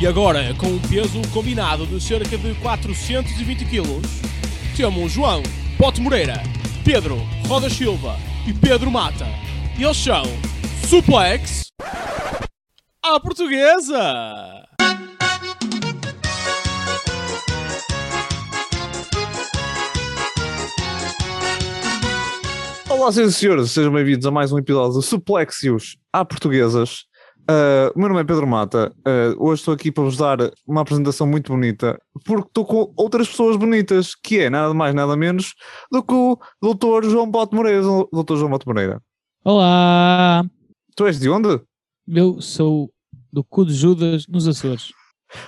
E agora, com um peso combinado de cerca de 420 kg, temos João Pote Moreira, Pedro Roda Silva e Pedro Mata. E eles são Suplex à Portuguesa! Olá, senhoras e senhores, sejam bem-vindos a mais um episódio de Suplexios à Portuguesas. Uh, o meu nome é Pedro Mata. Uh, hoje estou aqui para vos dar uma apresentação muito bonita, porque estou com outras pessoas bonitas, que é nada mais, nada menos do que o Dr. João Bote Moreira. Dr. João Bote Moreira. Olá! Tu és de onde? Eu sou do cu de Judas nos Açores.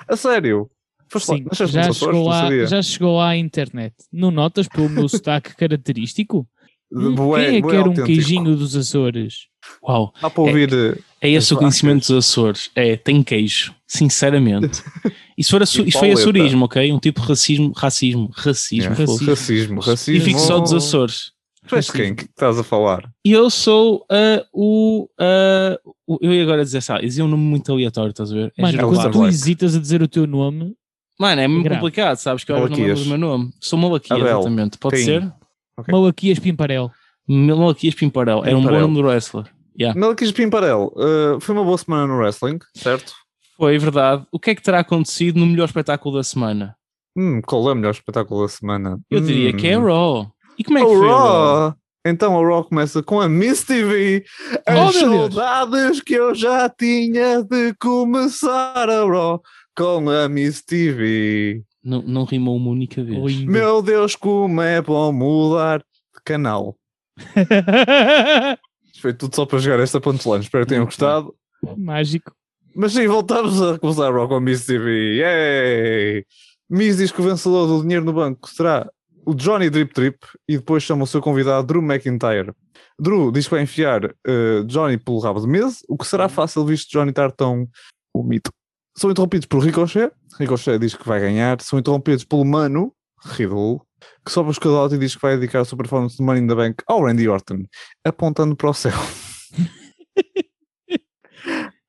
A sério? Foste lá- Sim, nasceste já Açores? chegou, Não lá, já chegou lá à internet. Não notas pelo meu sotaque característico? Hum, Bué- Quem é que era um queijinho dos Açores? Uau, Dá para ouvir. uh, é esse o conhecimento dos Açores. É, tem queijo, sinceramente. Isso, for aço- E isso foi açorismo, ok? Um tipo de racismo, racismo, racismo. yeah, fogo. racismo, E racismo. fico só dos Açores. Tu és quem que estás a falar? E eu sou ah, o, ah, o- Eu ia agora dizer, sabe, dizia um nome muito aleatório, estás a ver? É Mano, Juro quando Black. tu hesitas a dizer o teu nome, Mano, é muito grave. complicado, sabes? Que eu não lembro do meu nome. Sou Malaquias, exatamente. Pode Tem. ser? Ok. Malaquias Pimparel. Malaquias Pimparel. Era um bom nome de wrestler. Yeah. Melquis Pimparel, uh, foi uma boa semana no wrestling, certo? Foi verdade. O que é que terá acontecido no melhor espetáculo da semana? Hum, qual é o melhor espetáculo da semana? Eu diria que é Hum. Raw. E como é que O foi? o Raw? Raw! Então a Raw começa com a Miss TV. Oh, As meu Deus. saudades que eu já tinha de começar a Raw com a Miss TV. Não, não rimou uma única vez. Lindo. Meu Deus, como é bom mudar de canal. Foi tudo só para jogar esta punchline. Espero que tenham gostado. Mágico. Mas sim, voltamos a Raw com a Miss TV. Yay! Miss diz que o vencedor do dinheiro no banco será o Johnny Drip Trip e depois chama o seu convidado Drew McIntyre. Drew diz que vai enfiar eh, Johnny pelo rabo de Miz, o que será fácil visto Johnny estar tão o mito. São interrompidos por Ricochet. Ricochet diz que vai ganhar. São interrompidos pelo Mano, Riddle, que sobe o escadote e diz que vai dedicar a sua performance de Money in the Bank ao Randy Orton, apontando para o céu.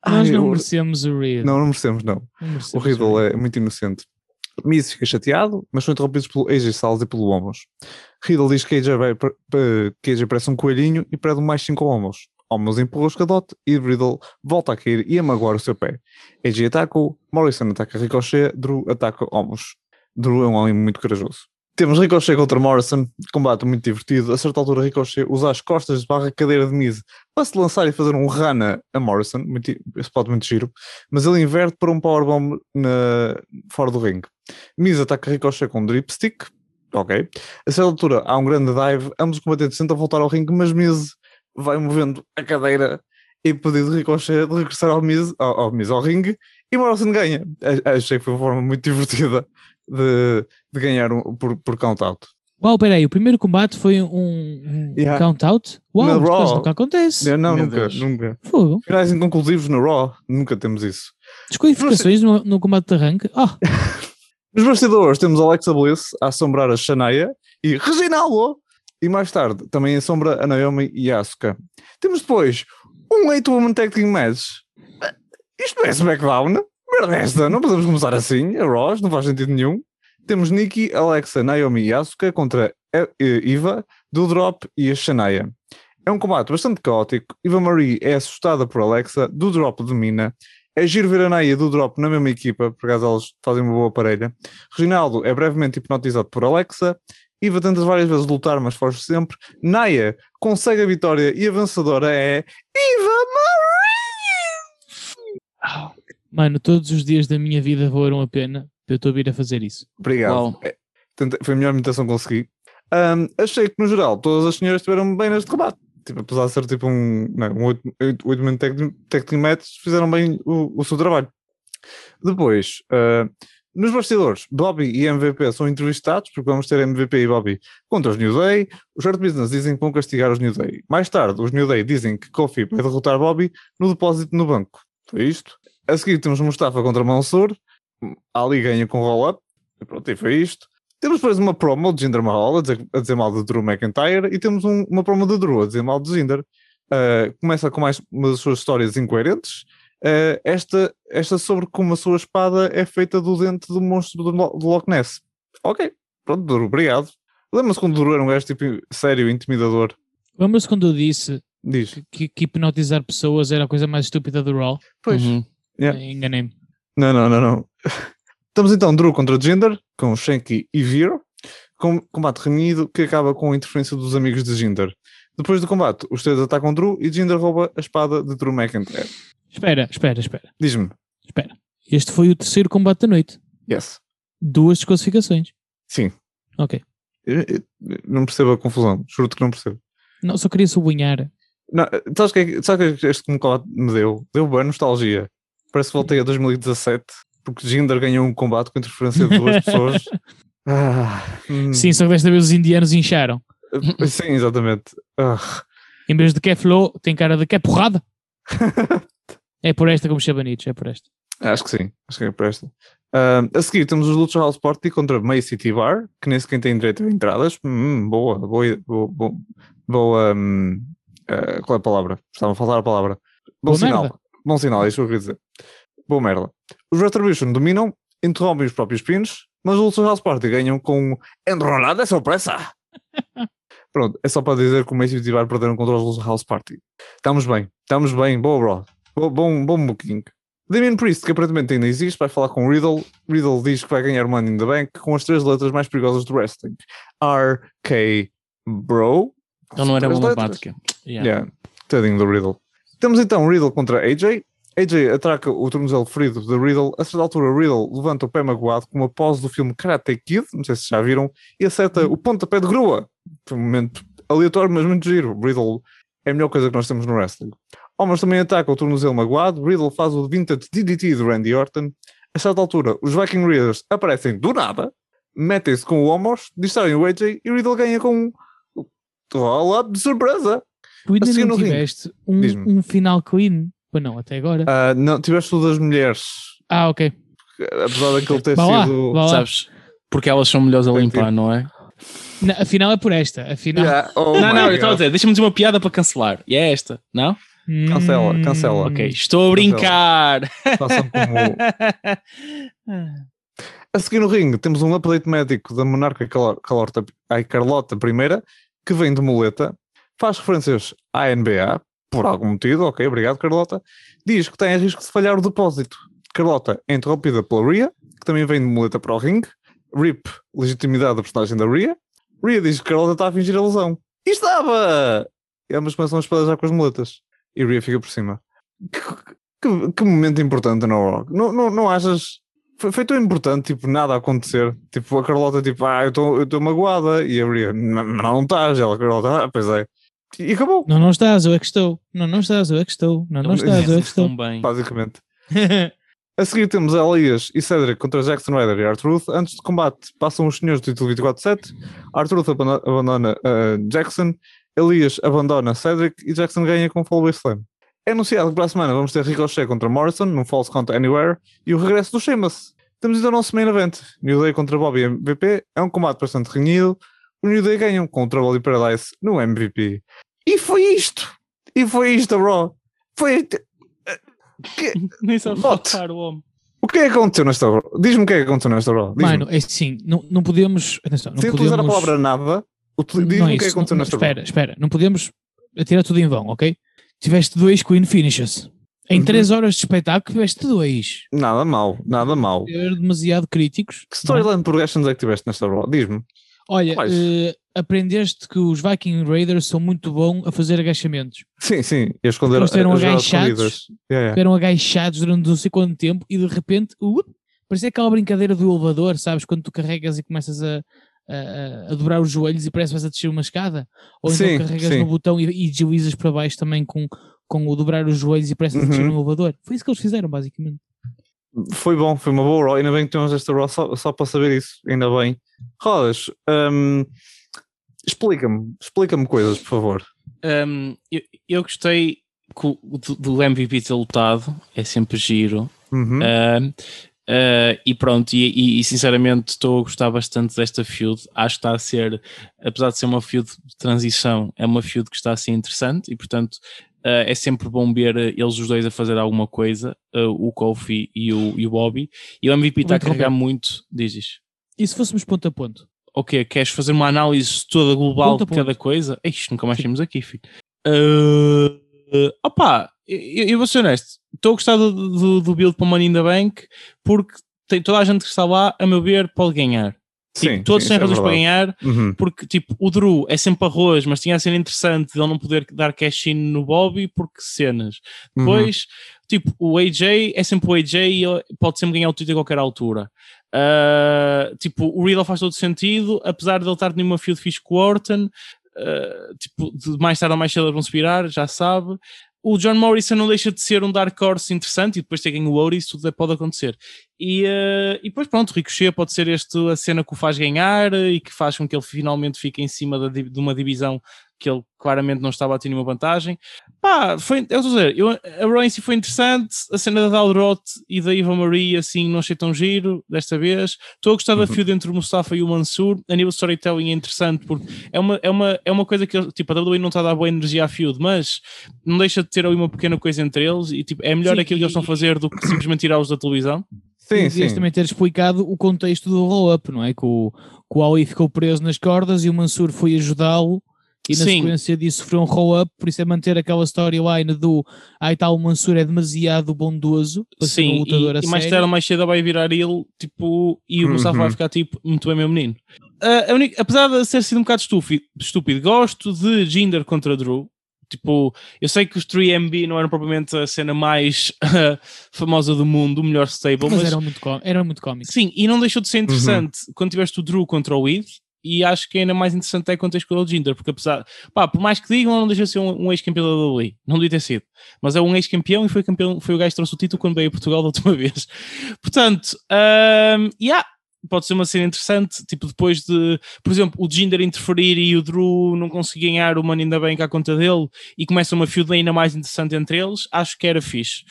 Nós não merecemos o Riddle. não, não merecemos, não. Não O Riddle é muito inocente. Miz fica chateado, mas são interrompidos pelo AJ Styles e pelo Homos. Riddle diz que AJ, vai, que AJ parece um coelhinho e pede mais 5 Homos. Homos empurra o escadote e Riddle volta a cair e a magoar o seu pé. AJ ataca-o, Morrison ataca Ricochet, Drew ataca Homos. Drew é um homem muito corajoso. Temos Ricochet contra Morrison, combate muito divertido. A certa altura, Ricochet usa as costas barra cadeira de Miz para se lançar e fazer um rana a Morrison. Muito, esse spot muito giro mas ele inverte para um powerbomb na, fora do ringue. Miz ataca Ricochet com um dripstick, ok. A certa altura há um grande dive, ambos os combatentes tentam voltar ao ringue, mas Miz vai movendo a cadeira e pedido de Ricochet de regressar ao Miz, ao, ao, Miz, ao ringue e Morrison ganha. Achei que foi uma forma muito divertida de, de ganhar um, por, por count-out. Uau, peraí, o primeiro combate foi um, um Yeah. count-out? Uau, mas Raw. nunca acontece. Não, Meu nunca, Deus. nunca. Fogo. Finais inconclusivos no Raw, nunca temos isso. Desqualificações no, no combate de arranque? Ah, Nos bastidores temos Alexa Bliss a assombrar a Shania e Reginaldo. E mais tarde também assombra a Naomi e a Asuka. Temos depois um 8-woman tag team match. Isto não é SmackDown. Merda é esta, não podemos começar assim. A Ross, não faz sentido nenhum. Temos Nikki, Alexa, Naomi e Asuka contra E- E- Iva, Doudrop e a Shania. É um combate bastante caótico. Iva Marie é assustada por Alexa, Doudrop domina. É giro ver a Naya a Doudrop na mesma equipa, por acaso elas fazem uma boa parelha. Reginaldo é brevemente hipnotizado por Alexa. Iva tenta várias vezes lutar, mas foge sempre. Naya consegue a vitória e a vencedora é Iva Marie! mano, todos os dias da minha vida valeram a pena para eu estou a vir a fazer isso. Obrigado. É, foi a melhor imitação que consegui. Ahm, achei que, no geral, todas as senhoras estiveram bem neste combate. Tipo, apesar de ser tipo um, não, um 8-man tag, team- tag team match, fizeram bem o, o seu trabalho. Depois, ah, nos bastidores, Bobby e MVP são entrevistados, porque vamos ter MVP e Bobby contra os New Day. Os Hurt Business dizem que vão castigar os New Day. Mais tarde, os New Day dizem que Kofi vai derrotar Bobby no depósito no banco. Foi isto. A seguir temos Mustafa contra Mansur. Ali ganha com roll-up. E pronto, e foi isto. Temos depois uma promo de Jinder Mahal a dizer, a dizer mal de Drew McIntyre e temos um- uma promo de Drew a dizer mal de Jinder. Uh, começa com mais uma das suas histórias incoerentes. Eh, esta, esta sobre como a sua espada é feita do dente do monstro do, Lo- do Loch Ness. Ok, pronto, Duro, obrigado. Lembra-se quando o Duro era um gajo tipo sério, intimidador? Lembra-se quando eu disse Diz. que, que hipnotizar pessoas era a coisa mais estúpida do Raw? Pois. Uhum. Yeah. Eh, Enganei-me. Não, não, não, não. Estamos então Drew contra Jinder, com Shanky e Veer, com combate renhido que acaba com a interferência dos amigos de Jinder. Depois do combate, os três atacam Drew e Jinder rouba a espada de Drew McIntyre. Espera, espera, espera, Diz-me, espera. Este foi o terceiro combate da noite. yes. Duas desclassificações. Sim. Ok. Eu- eu- eu Não percebo a confusão, juro-te que não percebo. Não, só queria sublinhar. Não, sabes o que, é que- sabes o que é que este combate me deu? Deu boa nostalgia. Parece que voltei a 2017, porque Jinder ganhou um combate com interferência de duas pessoas. Ah, hum. Sim, só que desta vez os indianos incharam. Sim, exatamente. Ah. Em vez de que é flow, tem cara de que é porrada. é por esta como Chabanitos, é por esta. Acho que sim, acho que é para esta. Ah, a seguir temos os Lucha House Party contra May City Bar, que nem sequer tem direito a entradas. Hum, boa, boa, boa, boa, boa, hum, ah, qual é a palavra? Estava a faltar a palavra. Bom Boa sinal. merda. Bom sinal, é isso que eu queria dizer. Boa merda. Os Retribution dominam, interrompem os próprios pins, mas os Lucha House Party ganham com enrolada surpresa. Pronto, é só para dizer que o May City Bar perderam contra os House Party. Estamos bem, estamos bem, boa bro. Bo- Bom, bom booking. Damien Priest, que aparentemente ainda existe, vai falar com Riddle. Riddle diz que vai ganhar Money in the Bank com as três letras mais perigosas do wrestling. R-K Bro. Então não era letras. matemática. Yeah. Yeah, tadinho do Riddle. Temos então Riddle contra AJ. AJ atraca o tornozelo ferido de Riddle. A certa altura, Riddle levanta o pé magoado com uma pose do filme Karate Kid, não sei se já viram, e acerta o pontapé de grua. Foi um momento aleatório, mas muito giro. Riddle é a melhor coisa que nós temos no wrestling. Homens também ataca o tornozelo magoado. Riddle faz o vintage DDT de Randy Orton. A certa altura, os Viking Raiders aparecem do nada, metem-se com o Homos, distraem o AJ e Riddle ganha com um roll-up de surpresa. Tu ainda A seguir não tiveste um, um final clean. Pois não, até agora. Ah, não, tiveste tudo das mulheres, Ah, ok. apesar daquele ter Vá lá, sido. Sabes? Porque elas são melhores a limpar, não é? Na, afinal é por esta. Afinal. Yeah, oh não, não, eu estava a God. dizer, deixa-me dizer uma piada para cancelar. E é esta, não? Cancela, Hum, cancela. Ok, estou a brincar. Façam como. A seguir no ringue, temos um update médico da monarca Calo- Calorta, ai, Carlota I, que vem de muleta, faz referências à NBA, por algum motivo, ok, obrigado Carlota, diz que tem a risco de falhar o depósito. Carlota é interrompida pela Rhea, que também vem de muleta para o ringue, RIP, legitimidade da personagem da Rhea, Rhea diz que Carlota está a fingir a lesão. E estava! E ambas começam a espalhar com as muletas. E Rhea fica por cima. Que, que- que momento importante Raw. Não, não, não achas... Foi, foi tão importante, tipo, nada a acontecer. Tipo, a Carlota, tipo, ah, eu estou eu estou magoada. E a Bria, não, não estás. Ela, a Carlota, ah, pois é. E acabou, Não, não estás, eu é que estou. Não, não estás, eu é que estou. Não, não estás, eu é que estou. Estão bem. basicamente. A seguir temos Elias e Cedric contra Jackson Ryder e R-Truth. Antes do combate, passam os senhores do título 24-7. R-Truth abandona, abandona uh, Jackson, Elias abandona Cedric e Jackson ganha com Fallaway Slam. É anunciado que para a semana vamos ter Ricochet contra Morrison, num False Count Anywhere, e o regresso do Sheamus. Temos ainda o nosso main event. New Day contra Bobby e MVP. É um combate bastante renhido. O New Day ganham com o Trouble in Paradise no MVP. E foi isto! E foi isto, Raw! Foi... Que- Nem sabe falar o homem. O que é que aconteceu nesta Raw? Diz-me o que é que aconteceu nesta Raw. Mano, é assim, não, não podemos. Atenção, não Sem podemos. utilizar a palavra nada, diz-me o que é que aconteceu nesta Espera, espera, não podemos atirar tudo em vão, ok? Tiveste dois Queen Finishes. Em Uhum. 3 horas de espetáculo, tiveste dois. Nada mal, nada mal. Ser demasiado críticos. Que storyline progressions é que tiveste nesta Raw? Diz-me. Olha, eh, aprendeste que os Viking Raiders são muito bons a fazer agachamentos. Sim, sim. E esconder Eles eram agachados. yeah. Eram agachados durante não sei quanto tempo e de repente, uh, parecia aquela brincadeira do elevador, sabes? Quando tu carregas e começas a, a, a dobrar os joelhos e parece que vais a descer uma escada. Ou então Sim, carregas sim. no botão e, e deslizas para baixo também com, com o dobrar os joelhos e parece que a descer Uhum. um elevador. Foi isso que eles fizeram, basicamente. Foi bom, foi uma boa Raw. Ainda bem que temos esta Raw só, só para saber isso. Ainda bem. Rodas, hum, explica-me, explica-me coisas, por favor. Um, eu, eu gostei do, do MVP ter lutado, é sempre giro. Uhum. Um, uh, e pronto, e, e- e sinceramente estou a gostar bastante desta feud. Acho que está a ser, apesar de ser uma feud de transição, é uma feud que está a ser interessante e portanto Uh, é sempre bom ver uh, eles os dois a fazer alguma coisa, uh, o Kofi e o, e o Bobby. E o MVP está a carregar muito. Dizes. E se fôssemos ponto a ponto? Ok, queres fazer uma análise toda global Ponto de cada ponto. coisa? Ixi, nunca mais temos aqui, filho. Uh, opa, eu, eu vou ser honesto. Estou a gostar do, do, do build para o Money in the Bank porque tem toda a gente que está lá, a meu ver, pode ganhar. Tipo, Sim, todos sim, têm é razões para verdade. ganhar, Uhum. porque tipo, o Drew é sempre arroz, mas tinha a ser interessante de ele não poder dar cash-in no Bobby porque cenas. Uhum. Depois, tipo, o AJ é sempre o AJ e ele pode sempre ganhar o título a qualquer altura. Ah, tipo, o Riddle faz todo sentido, apesar de ele estar numa field fixe com o Orton, ah, tipo, de mais tarde ou mais cedo eles vão se virar, já sabe. O John Morrison não deixa de ser um Dark Horse interessante e depois ter ganho o Otis, tudo pode acontecer. E, ah, e depois, pronto, Ricochet pode ser este a cena que o faz ganhar e que faz com que ele finalmente fique em cima de uma divisão que ele claramente não estava a ter nenhuma vantagem. Pá, foi, eu estou a dizer, eu, a Raw em si foi interessante, a cena da Daldrot e da Eva Marie, assim, não achei tão giro desta vez. Estou a gostar da Uhum. feud entre o Mustafa e o Mansur. A nível de storytelling é interessante porque é uma, é uma, é uma coisa que, ele- tipo, a WWE não está a dar boa energia à feud, mas não deixa de ter ali uma pequena coisa entre eles e, tipo, é melhor Sim, aquilo que eles estão a fazer do que simplesmente tirá-los da televisão. Sim, devias sim. também ter explicado o contexto do roll-up, não é? Que o, que o Ali ficou preso nas cordas e o Mansur foi ajudá-lo e na Sim. sequência disso sofreu um roll-up, por isso é manter aquela storyline do ai tal, o Mansur é demasiado bondoso para ser um Sim, lutador e, a e mais sério. tarde ou mais cedo vai virar ele, tipo, e o Mustafa Uhum. vai ficar tipo, muito bem, meu menino. A única- apesar de ter sido um bocado estúpido, estúpido, gosto de Jinder contra Drew. Tipo, eu sei que os 3MB não eram propriamente a cena mais famosa do mundo, o melhor stable, mas, mas, era muito, có- era muito cómico. sim, e não deixou de Uhum. ser interessante quando tiveste o Drew contra o Weed. E acho que ainda mais interessante é quando tens com o Jinder, porque apesar, pá, por mais que digam, não deixa de ser um, um ex-campeão da WWE, não devia ter sido, mas é um ex-campeão e foi, campeão, foi o gajo que trouxe o título quando veio a Portugal da última vez. Portanto, um, yeah, pode ser uma cena interessante, tipo depois de, por exemplo, o Jinder interferir e o Drew não conseguir ganhar o Money in the Bank à conta dele e começa uma feud ainda mais interessante entre eles, acho que era fixe.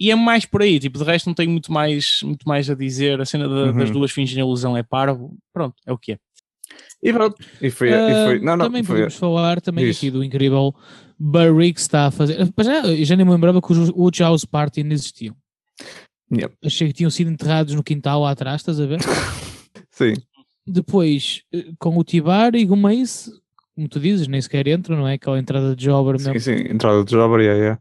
E é mais por aí, tipo, de resto não tenho muito mais, muito mais a dizer, a cena da- das Uhum. duas fins de ilusão é parvo, pronto, é o que é. E pronto. E foi. e Ah, foi não, não, também foi. podemos falar também Diz. aqui do incrível Barry que está a fazer. Mas já, eu já nem me lembrava que os Wood House Party ainda existiam. Achei que tinham sido enterrados no quintal lá atrás, estás a ver? Sim. Depois, eh, com o Tibar e o Mace, como tu dizes, nem sequer entra, não é? Aquela entrada de Jobber Sim, mesmo. sim. Entrada de Jobber, yeah, yeah.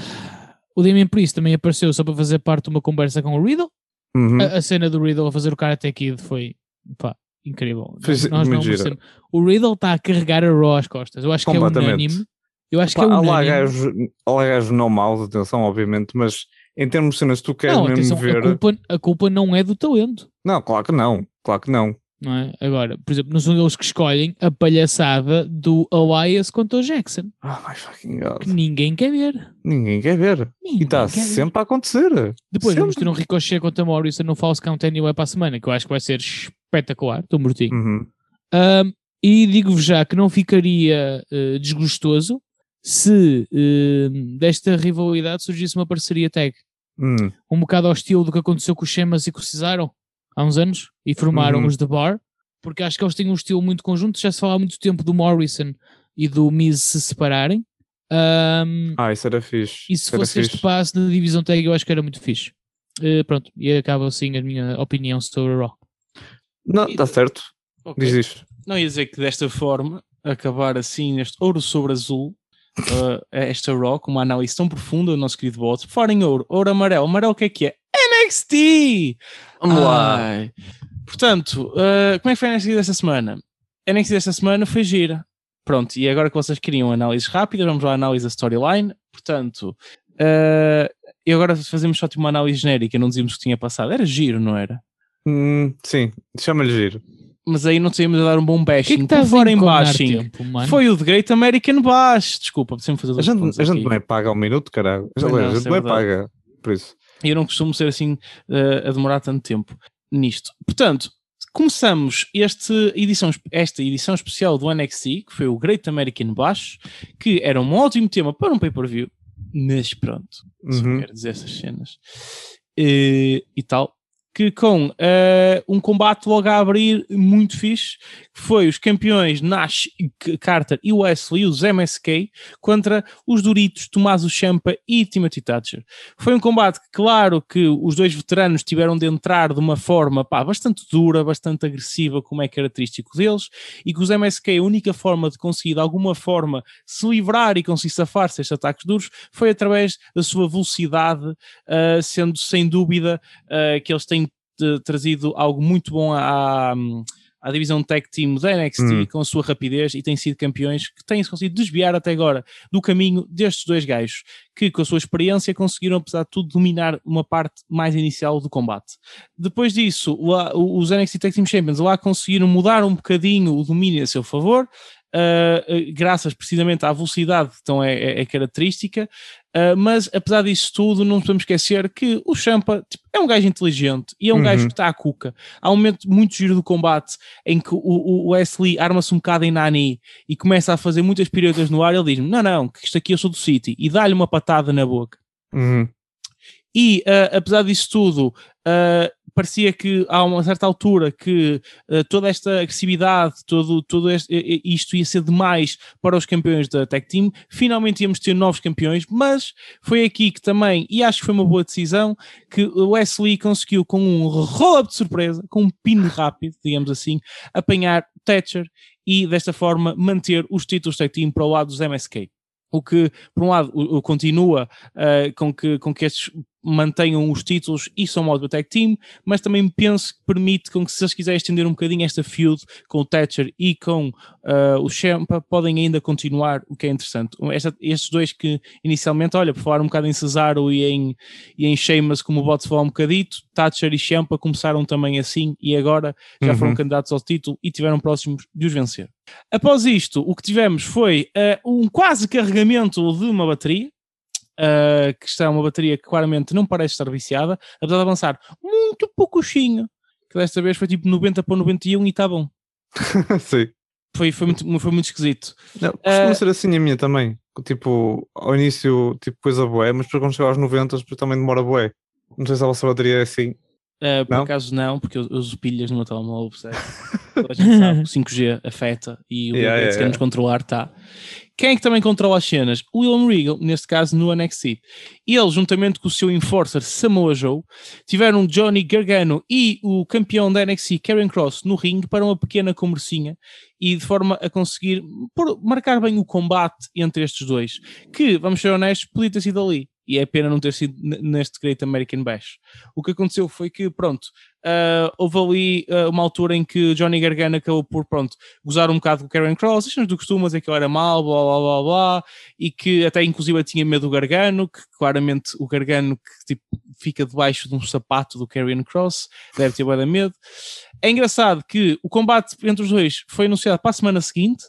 Ah, o Damien Priest também apareceu só para fazer parte de uma conversa com o Riddle. Uhum. A, a cena do Riddle a fazer o Karate Kid foi pá, incrível. Foi Nós-. O Riddle está a carregar a Raw às costas. Eu acho que é unânime. Eu acho Pá, que é unânime. gajos, há lá gajos não maus, atenção, obviamente, mas em termos de cenas, tu queres Não, mesmo atenção, ver. a, culpa, a culpa não é do talento. Não, claro que não, claro que não. Não é? Agora, por exemplo, não são eles que escolhem a palhaçada do Elias contra o Jackson, Oh my fucking god. que ninguém quer ver. Ninguém quer ver. Ninguém E está quer ver. sempre a acontecer. Depois sempre. vamos ter um Ricochet contra Morrison no False Count Anyway para a semana, que eu acho que vai ser espetacular. Estou mortinho. Uhum. Um, e digo-vos já que não ficaria eh, desgostoso se eh, desta rivalidade surgisse uma parceria tag. Hum. Um bocado ao estilo do que aconteceu com os Sheamus e com o Cesaro há uns anos e formaram Uhum. os The Bar, porque acho que eles têm um estilo muito conjunto. Já se fala há muito tempo do Morrison e do Miz se separarem. Um, Ah, isso era fixe. e se era fosse este passo da divisão tag, eu acho que era muito fixe. Eh, pronto, e acaba assim a minha opinião sobre o Raw. Não, está certo. Ok. Diz isto. Não ia dizer que desta forma, acabar assim neste ouro sobre azul, uh, esta Raw, com uma análise tão profunda do nosso querido bot. Fora em ouro, ouro amarelo. Amarelo o que é que é? NXT! Vamos lá. Ai. Portanto, uh, como é que foi a NXT desta semana? A NXT desta semana foi gira. Pronto, e agora que vocês queriam análises rápidas, vamos lá à análise da storyline. Portanto, uh, e agora fazemos só tipo, uma análise genérica, não dizíamos que tinha passado. Era giro, não era? Hum, sim, chama-lhe giro. Mas aí não tínhamos a dar um bom O que é bashing. que Por fora em bashing. tempo? Foi o The Great American Bash. Desculpa, sempre fazer A gente, a gente não é paga ao minuto, caralho. A gente é não é paga. Por isso. Eu não costumo ser assim eh, a demorar tanto tempo nisto. Portanto, começamos este edição, esta edição especial do NXT, que foi o Great American Bash, que era um ótimo tema para um pay-per-view, mas pronto, só Uhum. quero dizer essas cenas. Eh, e tal, que com eh, um combate logo a abrir muito fixe, que foi os campeões Nash, Carter e Wesley, os MSK, contra os Doritos, Tommaso Ciampa e Timothy Thatcher. Foi um combate que, claro, que os dois veteranos tiveram de entrar de uma forma pá, bastante dura, bastante agressiva, como é característico deles, e que os MSK, a única forma de conseguir de alguma forma se livrar e conseguir safar-se destes ataques duros foi através da sua velocidade, uh, sendo sem dúvida uh, que eles têm uh, trazido algo muito bom à, à divisão tag team da NXT Hum. com a sua rapidez e têm sido campeões que têm-se conseguido desviar até agora do caminho destes dois gajos que com a sua experiência conseguiram apesar de tudo dominar uma parte mais inicial do combate. Depois disso, os NXT Tag Team Champions lá conseguiram mudar um bocadinho o domínio a seu favor, uh, graças precisamente à velocidade que então é, é- é característica, uh, mas apesar disso tudo, não podemos esquecer que o Champa tipo, é um gajo inteligente e é um Uhum. gajo que está à cuca. Há um momento muito giro do combate em que o, o- o Wesley arma-se um bocado em Nani e começa a fazer muitas piruetas no ar. Ele diz-me: Não, não, que isto aqui eu sou do City, e dá-lhe uma patada na boca. Uhum. E uh, apesar disso tudo, uh, parecia que há uma certa altura que uh, toda esta agressividade, todo, todo este, isto ia ser demais para os campeões da Tag Team. Finalmente íamos ter novos campeões, mas foi aqui que também, e acho que foi uma boa decisão, que o Wesley conseguiu com um roll-up de surpresa, com um pino rápido, digamos assim, apanhar Thatcher e desta forma manter os títulos Tag Team para o lado dos MSK. O que, por um lado, o- o continua uh, com, que, com que estes mantenham os títulos e são modo tag team, mas também penso que permite com que se eles quiserem estender um bocadinho esta feud com o Thatcher e com uh, o Champa, podem ainda continuar, o que é interessante. Esta- estes dois que inicialmente, olha, por falar um bocado em Cesaro e em, e em Sheamus, como o Bots falou um bocadito, Thatcher e Champa começaram também assim e agora já foram Uhum. candidatos ao título e tiveram próximos de os vencer. Após isto, o que tivemos foi uh, um quase carregamento de uma bateria, uh, que está uma bateria que claramente não parece estar viciada, apesar de avançar muito pouquinho, que desta vez foi tipo 90 para 91 e está bom. Sim. Foi, foi, muito, foi muito esquisito. Não, costuma Eh, ser assim a minha também. Tipo, ao início, tipo, coisa boé, mas depois quando chegar aos 90, depois também demora boé. Não sei se a vossa bateria é assim. Uh, por Não? acaso não, porque eu, eu uso pilhas no meu telemóvel, a gente sabe que o 5G afeta e o Yeah, yeah, yeah, queremos yeah. controlar, tá. Quem é que também controla as cenas? O William Regal, neste caso no NXT. Ele, juntamente com o seu enforcer Samoa Joe, tiveram Johnny Gargano e o campeão da NXT, Karen Cross, no ringue para uma pequena conversinha e de forma a conseguir marcar bem o combate entre estes dois, que, vamos ser honestos, podia ter sido ali. E é pena não ter sido neste Great American Bash. O que aconteceu foi que, pronto, ah, houve ali ah, uma altura em que Johnny Gargano acabou por, pronto, gozar um bocado com Karen Cross, as cenas do costume, mas é que ele era mal, blá blá blá blá, e que até inclusive tinha medo do Gargano, que claramente o Gargano que tipo, fica debaixo de um sapato do Karen Cross, deve ter de medo. É engraçado que o combate entre os dois foi anunciado para a semana seguinte,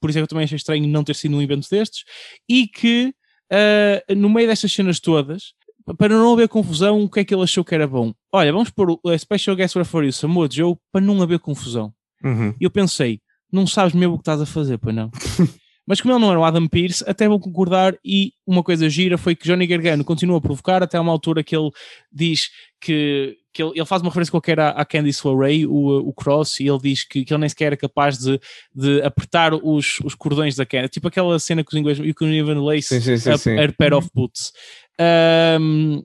por isso é que eu também achei estranho não ter sido num evento destes, e que ah, no meio destas cenas todas, para não haver confusão, o que é que ele achou que era bom? Olha, vamos pôr o a Special Guest Referee Samoa Joe para não haver confusão. Uhum. E eu pensei, não sabes mesmo o que estás a fazer, pois não? Mas como ele não era o Adam Pearce, até vou concordar e uma coisa gira foi que Johnny Gargano continua a provocar até uma altura que ele diz que, que ele, ele faz uma referência qualquer à, à Candice LeRae, o, o Cross, e ele diz que, que ele nem sequer era capaz de, de apertar os, os cordões da Candice, tipo aquela cena que os ingleses, you can even lace Sim, sim, sim, a, sim. a pair of boots. Ahm,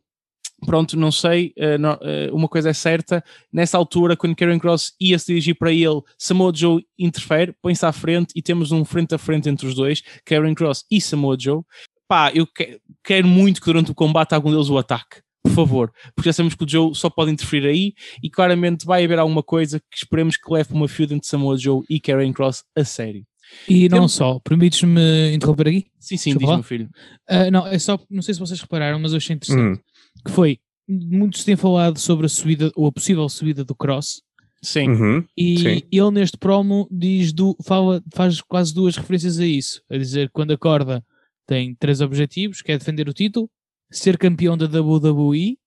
pronto, não sei, eh, não- eh, uma coisa é certa, nessa altura, quando Karen Cross ia se dirigir para ele, Samoa Joe interfere, põe-se à frente e temos um frente a frente entre os dois, Karen Cross e Samoa Joe. Pá, eu que- quero muito que durante o combate algum deles o ataque. Por favor, porque já sabemos que o Joe só pode interferir aí e claramente vai haver alguma coisa que esperemos que leve uma feud entre Samoa Joe e Karen Cross a sério. E não Temos- só, permites-me interromper aqui? Sim, sim, Desculpa diz lá. meu filho. Ah, não, é só, não sei se vocês repararam, mas eu achei interessante. Hum. Que foi, muitos têm falado sobre a subida, ou a possível subida do Cross, Sim, Uhum. e Sim. ele neste promo diz du, fala, faz quase duas referências a isso. A dizer que quando acorda tem três objetivos, que é defender o título, ser campeão da WWE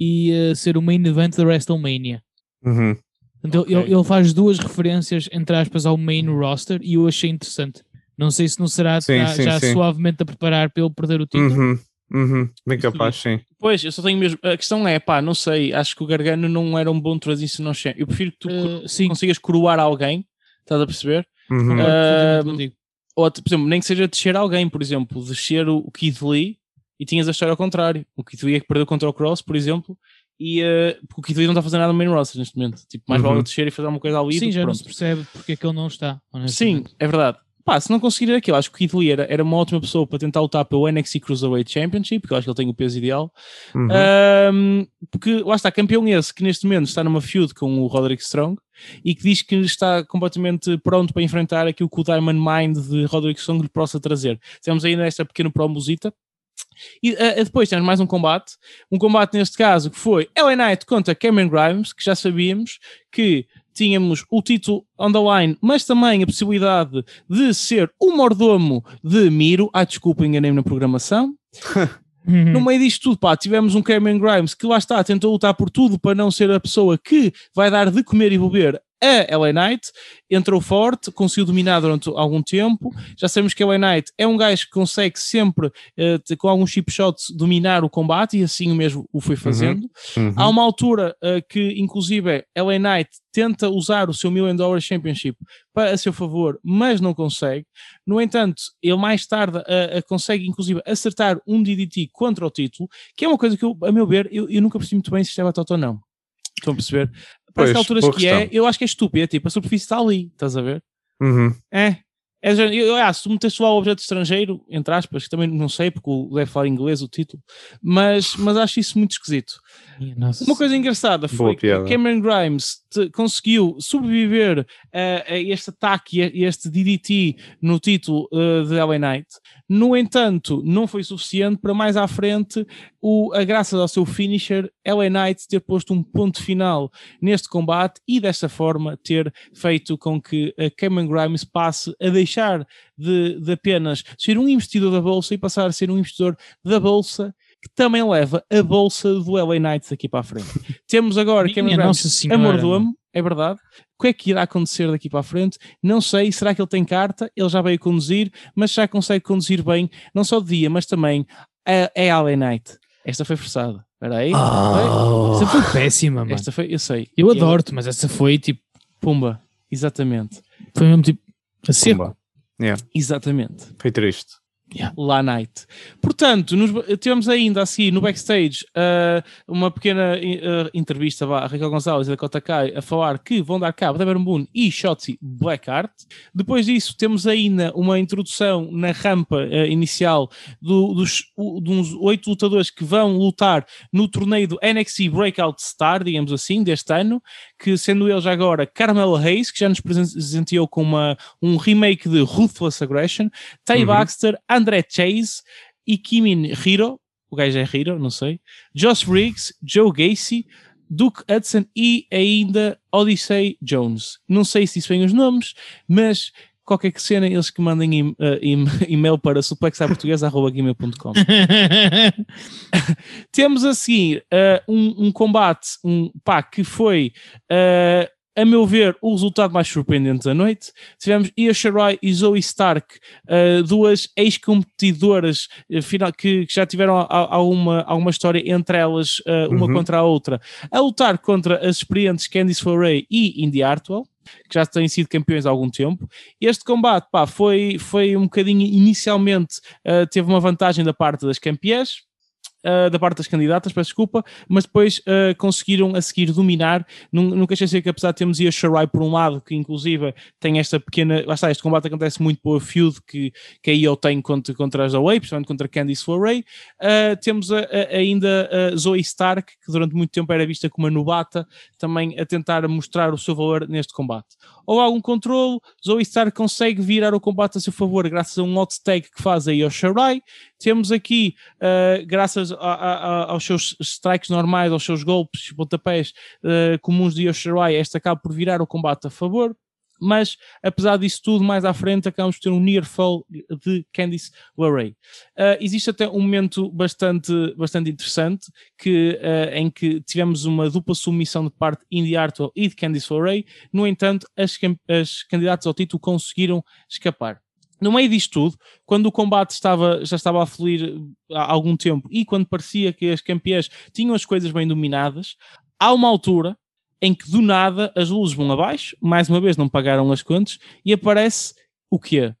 e eh, ser o main event da WrestleMania. Uhum. Então Ok. ele, ele faz duas referências, entre aspas, ao main roster e eu achei interessante. Não sei se não será Sim, tá- sim, já sim. suavemente a preparar para ele perder o título. Uhum. Uhum. Bem capaz, sim. Pois, eu só tenho mesmo. A questão é, pá, não sei. Acho que o Gargano não era um bom transition champ. Eu prefiro que tu Uh, sim. consigas coroar alguém, estás a perceber? Uhum. Contigo. Ou, por exemplo, nem que seja descer alguém, por exemplo, descer o, o Keith Lee e tinhas a história ao contrário. O Keith Lee é que perdeu contra o Cross, por exemplo, e uh, porque o Keith Lee não está a fazer nada no main roster neste momento. Tipo, mais Uhum. vale descer e fazer alguma coisa ali. Sim, já que não pronto. se percebe porque é que ele não está. Sim, é verdade. Pá, se não conseguir aquilo, acho que o Keith Lee era, era uma ótima pessoa para tentar lutar pelo NXT Cruiserweight Championship, porque eu acho que ele tem o peso ideal. Uhum. Ahm, porque lá está, campeão esse que neste momento está numa feud com o Roderick Strong e que diz que está completamente pronto para enfrentar aquilo que o Diamond Mind de Roderick Strong lhe possa trazer. Temos ainda esta pequena promosita. E ah, depois temos mais um combate, um combate neste caso que foi LA Knight contra Cameron Grimes, que já sabíamos que tínhamos o título on the line, mas também a possibilidade de ser o mordomo de Miro. Ah, desculpa, enganei-me na programação. Uhum. No meio disto tudo, pá, tivemos um Cameron Grimes que lá está, tentou lutar por tudo para não ser a pessoa que vai dar de comer e beber a LA Knight, entrou forte, conseguiu dominar durante algum tempo. Já sabemos que a LA Knight é um gajo que consegue sempre, eh, com alguns chip shots, dominar o combate e assim mesmo o foi fazendo. Uhum. Há uma altura uh, que, inclusive, LA Knight tenta usar o seu Million Dollar Championship para a seu favor, mas não consegue. No entanto, ele mais tarde uh, consegue, inclusive, acertar um DDT contra o título, que é uma coisa que, eu, a meu ver, eu, eu nunca percebi muito bem se isto é batata ou não. Estão a perceber? Parece Pois, que há alturas que é, questão. eu acho que é estúpido, é tipo, a superfície está ali, estás a ver? Uhum. É. É, já- eu, ah, se tu meteste lá o objeto estrangeiro, entre aspas, que também não sei, porque o- deve falar inglês o título, mas, mas acho isso muito esquisito. Nossa Uma coisa engraçada foi Boa que piada. Cameron Grimes conseguiu sobreviver a, a este ataque e este DDT no título uh, de LA Knight. No entanto, não foi suficiente para mais à frente, o, a graças ao seu finisher, LA Knight ter posto um ponto final neste combate e desta forma ter feito com que a Cameron Grimes passe a deixar de, de apenas ser um investidor da bolsa e passar a ser um investidor da bolsa que também leva a bolsa do LA Knights daqui para a frente. Temos agora Minha Cameron Grimes Nossa a Senhora. mordomo, é verdade. O que é que irá acontecer daqui para a frente? Não sei. Será que ele tem carta? Ele já veio conduzir, mas já consegue conduzir bem, não só de dia, mas também é, é LA Knight. Esta foi forçada. Espera aí. Essa foi péssima, mano. Esta foi, eu sei. Eu adoro-te, mas essa foi tipo. Pumba. Exatamente. Foi mesmo tipo. A seco. Pumba. Yeah, Exatamente. foi triste. La Night. Portanto, nos, tivemos ainda assim no backstage ah, uma pequena ah, entrevista a Raquel Gonçalves e Dakota Kai a falar que vão dar cabo da Baron Boone e Shotzi Blackheart. Depois disso, temos ainda uma introdução na rampa ah, inicial do- dos, o- de uns oito lutadores que vão lutar no torneio do NXT Breakout Star, digamos assim, deste ano, que sendo eles agora Carmelo Hayes, que já nos presenteou com uma, um remake de Ruthless Aggression, Tay Uhum. Baxter, André Chase e Kimin Hiro, o gajo é Hiro, não sei, Josh Briggs, Joe Gacy, Duke Hudson e ainda Odyssey Jones. Não sei se isso bem os nomes, mas qualquer que cena, eles que mandem em- eh, em- e-mail para suplexaportuguesa.gmail.com Temos a seguir eh, um, um combate um, pá, que foi, eh, a meu ver, o resultado mais surpreendente da noite. Tivemos Io Shirai e Zoe Stark, eh, duas ex-competidoras eh, final- que, que já tiveram alguma, alguma história entre elas, eh, uma Uhum. contra a outra, a lutar contra as experientes Candice LeRae e Indy Hartwell que já têm sido campeões há algum tempo. Este combate pá, foi, foi um bocadinho, inicialmente, eh, teve uma vantagem da parte das campeãs, da parte das candidatas, peço desculpa, mas depois eh, conseguiram a seguir dominar. Nun- Nunca esqueci que apesar de termos Io Shirai por um lado, que inclusive tem esta pequena, lá está, este combate acontece muito pela feud que, que a Io tem contra, contra as Away, principalmente contra Candice LeRae. Uh, temos a- a- ainda a Zoe Stark, que durante muito tempo era vista como uma novata, também a tentar mostrar o seu valor neste combate. Ou algum controle, Zoe Stark consegue virar o combate a seu favor graças a um hot tag que faz a Io Shirai. Temos aqui, uh, graças a- a- aos seus strikes normais, aos seus golpes, pontapés uh, comuns de Io Shirai, esta acaba por virar o combate a favor. Mas, apesar disso tudo, mais à frente acabamos por ter um near fall de Candice LeRae. Uh, existe até um momento bastante, bastante interessante que, uh, em que tivemos uma dupla submissão de parte Indy Hartwell e de Candice LeRae. No entanto, as, as candidatas ao título conseguiram escapar. no meio disto tudo, quando o combate estava, já estava a fluir há algum tempo e quando parecia que as campeãs tinham as coisas bem dominadas, há uma altura em que do nada as luzes vão abaixo, mais uma vez não pagaram as contas, e aparece o quê?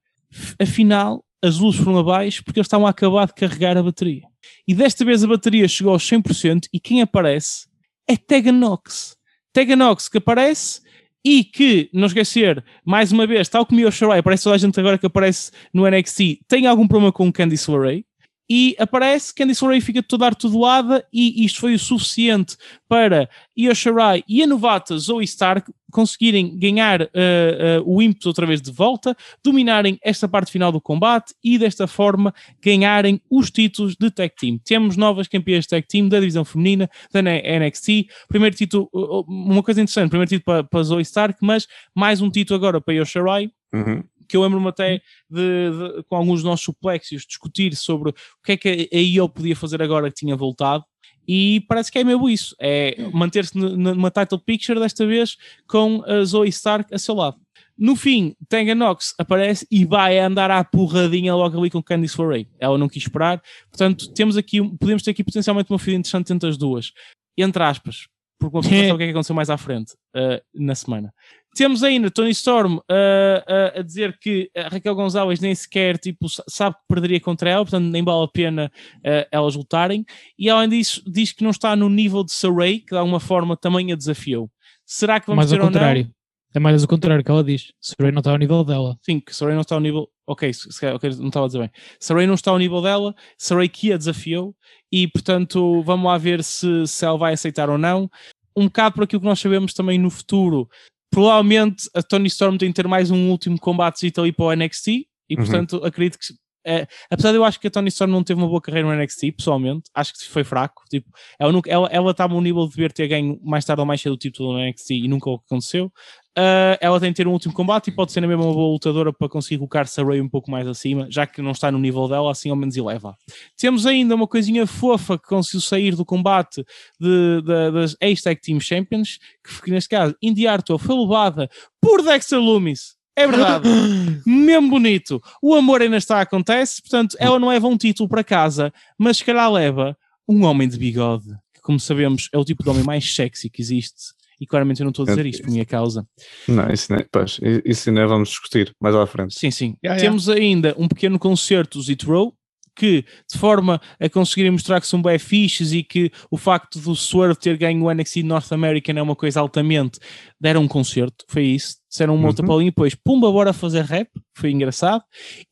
Afinal, as luzes foram abaixo porque eles estavam a acabar de carregar a bateria. E desta vez a bateria chegou aos 100% e quem aparece é Teganox. Teganox que aparece e que, não esquecer, mais uma vez, tal como o Shirai, parece toda a gente agora que aparece no NXT, tem algum problema com o Candice LeRae e aparece Candice LeRae fica toda artodoada e isto foi o suficiente para Io Shirai e a novata Zoe Stark conseguirem ganhar uh, uh, o ímpeto outra vez de volta, dominarem esta parte final do combate e desta forma ganharem os títulos de Tag Team. Temos novas campeãs de Tag Team da divisão feminina da NXT, primeiro título, uma coisa interessante, primeiro título para, para Zoe Stark, mas mais um título agora para Io Shirai. Uhum que eu lembro-me até de, de, com alguns dos nossos suplexios discutir sobre o que é que a IO podia fazer agora que tinha voltado. E parece que é mesmo isso: é manter-se numa title picture desta vez com a Zoe Stark a seu lado. No fim, Tanganox aparece e vai andar à porradinha logo ali com Candice LeRae. Ela não quis esperar. Portanto, temos aqui, podemos ter aqui potencialmente uma filha interessante entre as duas. Entre aspas, porque uma pessoa sabe o que é que aconteceu mais à frente uh, na semana. Temos ainda Tony Storm uh, uh, a dizer que a Raquel Gonzalez nem sequer tipo, sabe que perderia contra ela, portanto nem vale a pena uh, elas lutarem. E além disso, diz que não está no nível de Saray, que de alguma forma também a desafiou. Será que vamos mais ter ao contrário. É mais o contrário que ela diz. Saray não está ao nível dela. Sim, que Saray não está ao nível. Ok, okay não estava a dizer bem. Saray não está ao nível dela, Saray que a desafiou e portanto vamos lá ver se, se ela vai aceitar ou não um bocado por aquilo que nós sabemos também no futuro, provavelmente a Tony Storm tem que ter mais um último combate ali para o NXT e uhum. portanto acredito que é, apesar de eu acho que a Tony Storm não teve uma boa carreira no NXT, pessoalmente, acho que foi fraco. Tipo, ela, nunca, ela, ela estava no nível de dever ter ganho mais tarde ou mais cedo o título no NXT e nunca o aconteceu. Uh, ela tem que ter um último combate e pode ser na mesma uma boa lutadora para conseguir colocar-se a Ray um pouco mais acima, já que não está no nível dela, assim ao menos eleva. Temos ainda uma coisinha fofa que conseguiu sair do combate de, de, das Ace Team Champions, que, que neste caso, Indy Arto foi levada por Dexter Loomis. É verdade, mesmo bonito. O amor ainda está a acontece, portanto, ela não leva um título para casa, mas se calhar leva um homem de bigode, que, como sabemos, é o tipo de homem mais sexy que existe e claramente eu não estou a dizer isto por minha causa. Não, isso, não é, pois, isso ainda vamos discutir mais à frente. Sim, sim. Yeah, Temos yeah. ainda um pequeno concerto do Zit Row, que de forma a conseguirem mostrar que são bem fiches e que o facto do Swerve ter ganho o NXT North American é uma coisa altamente, deram um concerto, foi isso, disseram uma uhum. outra palinha e depois, pumba, bora fazer rap, foi engraçado.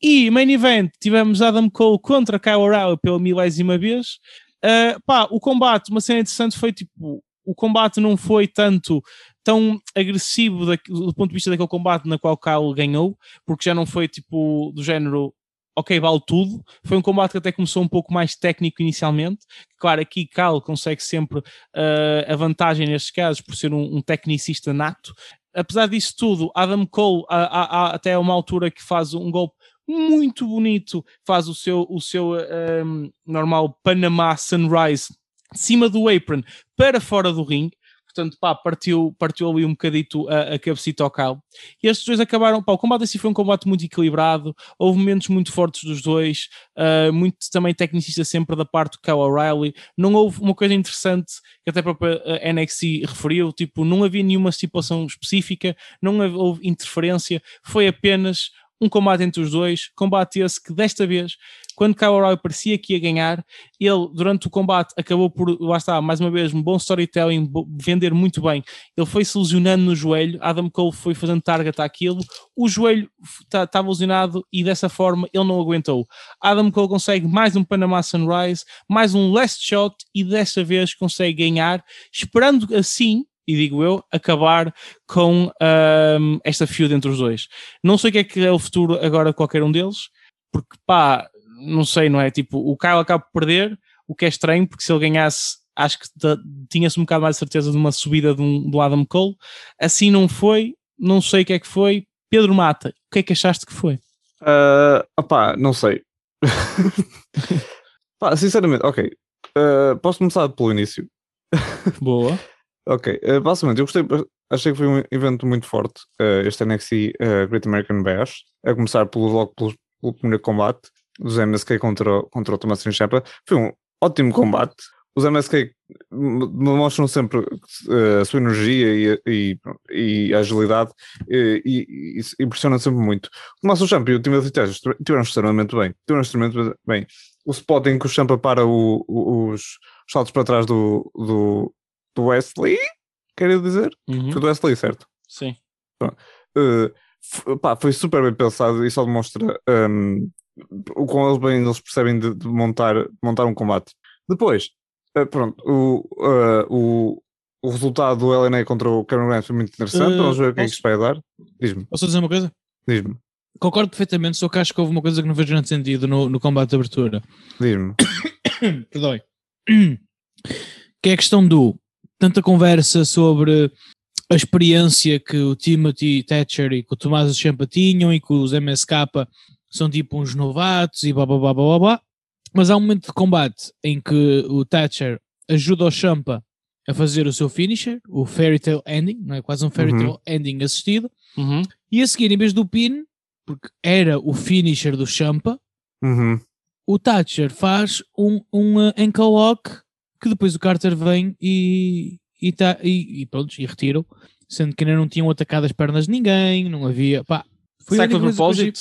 E main event, tivemos Adam Cole contra Kyle O'Reilly pela milésima vez. Uh, pá, o combate, uma cena interessante foi tipo, o combate não foi tanto tão agressivo da, do ponto de vista daquele combate na qual Kyle ganhou, porque já não foi tipo do género ok, vale tudo. Foi um combate que até começou um pouco mais técnico inicialmente. Claro, aqui Kyle consegue sempre uh, a vantagem nestes casos por ser um, um, tecnicista nato. Apesar disso tudo, Adam Cole, há, há, até uma altura que faz um golpe muito bonito, faz o seu, o seu um, ah, normal Panama Sunrise de cima do apron para fora do ringue. Portanto, pá, partiu, partiu ali um bocadito a, a cabecita ao cabo. E estes dois acabaram, pá, o combate assim foi um combate muito equilibrado, houve momentos muito fortes dos dois, uh, muito também tecnicista sempre da parte do Kyle O'Reilly. Não houve uma coisa interessante que até a própria NXT referiu, tipo, não havia nenhuma situação específica, não houve interferência, foi apenas um combate entre os dois, combate esse que desta vez, quando Kyle O'Reilly parecia que ia ganhar, ele durante o combate acabou por, lá está, mais uma vez, um bom storytelling, vender muito bem. Ele foi se lesionando no joelho, Adam Cole foi fazendo target àquilo, o joelho estava tá, lesionado e dessa forma ele não aguentou. Adam Cole consegue mais um Panama Sunrise, mais um last shot e desta vez consegue ganhar, esperando assim e digo eu, acabar com um, esta feud entre os dois. Não sei o que é que é o futuro agora de qualquer um deles, porque pá, não sei, não é? Tipo, o Kyle acaba por perder, o que é estranho, porque se ele ganhasse, acho que tinha-se um bocado mais certeza de uma subida de um, do Adam Cole. Assim não foi, não sei o que é que foi. Pedro Mata, o que é que achaste que foi? Uh, opá, não sei. pá, sinceramente, ok. Uh, posso começar pelo início. Boa. Ok, uh, basicamente eu gostei, achei que foi um evento muito forte, uh, este NXT Great American Bash, a começar pelo, logo pelo, pelo primeiro combate dos MSK contra, contra o Thomas Ciampa. Foi um ótimo combate. Os MSK mostram sempre uh, a sua energia e, e, e a agilidade e, e, e impressionam sempre muito. O Tommaso Ciampa e o time de Teixas tiveram extremamente bem. Tiveram extremamente bem. O spot em que o Ciampa para o, o, os saltos para trás do, do, do Wesley, quero dizer? Uhum. Foi do Wesley, certo? Sim. Uh, pá, foi super bem pensado e só demonstra um, o quão eles bem eles percebem de, de montar, montar um combate. Depois, uh, pronto, o, uh, o, o resultado do LNA contra o Cameron Grant foi muito interessante. Vamos ver o que é que isto vai dar. Diz-me. Posso dizer uma coisa? Diz-me. Concordo perfeitamente, só que acho que houve uma coisa que não fez grande sentido no, no combate de abertura. Diz-me. Perdoe. Que é a questão do tanta conversa sobre a experiência que o Timothy Thatcher e que o Tomás Champa tinham e que os MSK são tipo uns novatos e blá blá blá blá blá. Mas há um momento de combate em que o Thatcher ajuda o Champa a fazer o seu finisher, o Fairy Tale Ending, não é? Quase um Fairy Tale Uhum. Ending assistido. Uhum. E a seguir, em vez do pin, porque era o finisher do Champa, Uhum. o Thatcher faz um, um uh, ankle lock que depois o Carter vem e, e, tá, e, e pronto, e retira sendo que ainda não tinham atacado as pernas de ninguém, não havia, pá, foi será que foi propósito?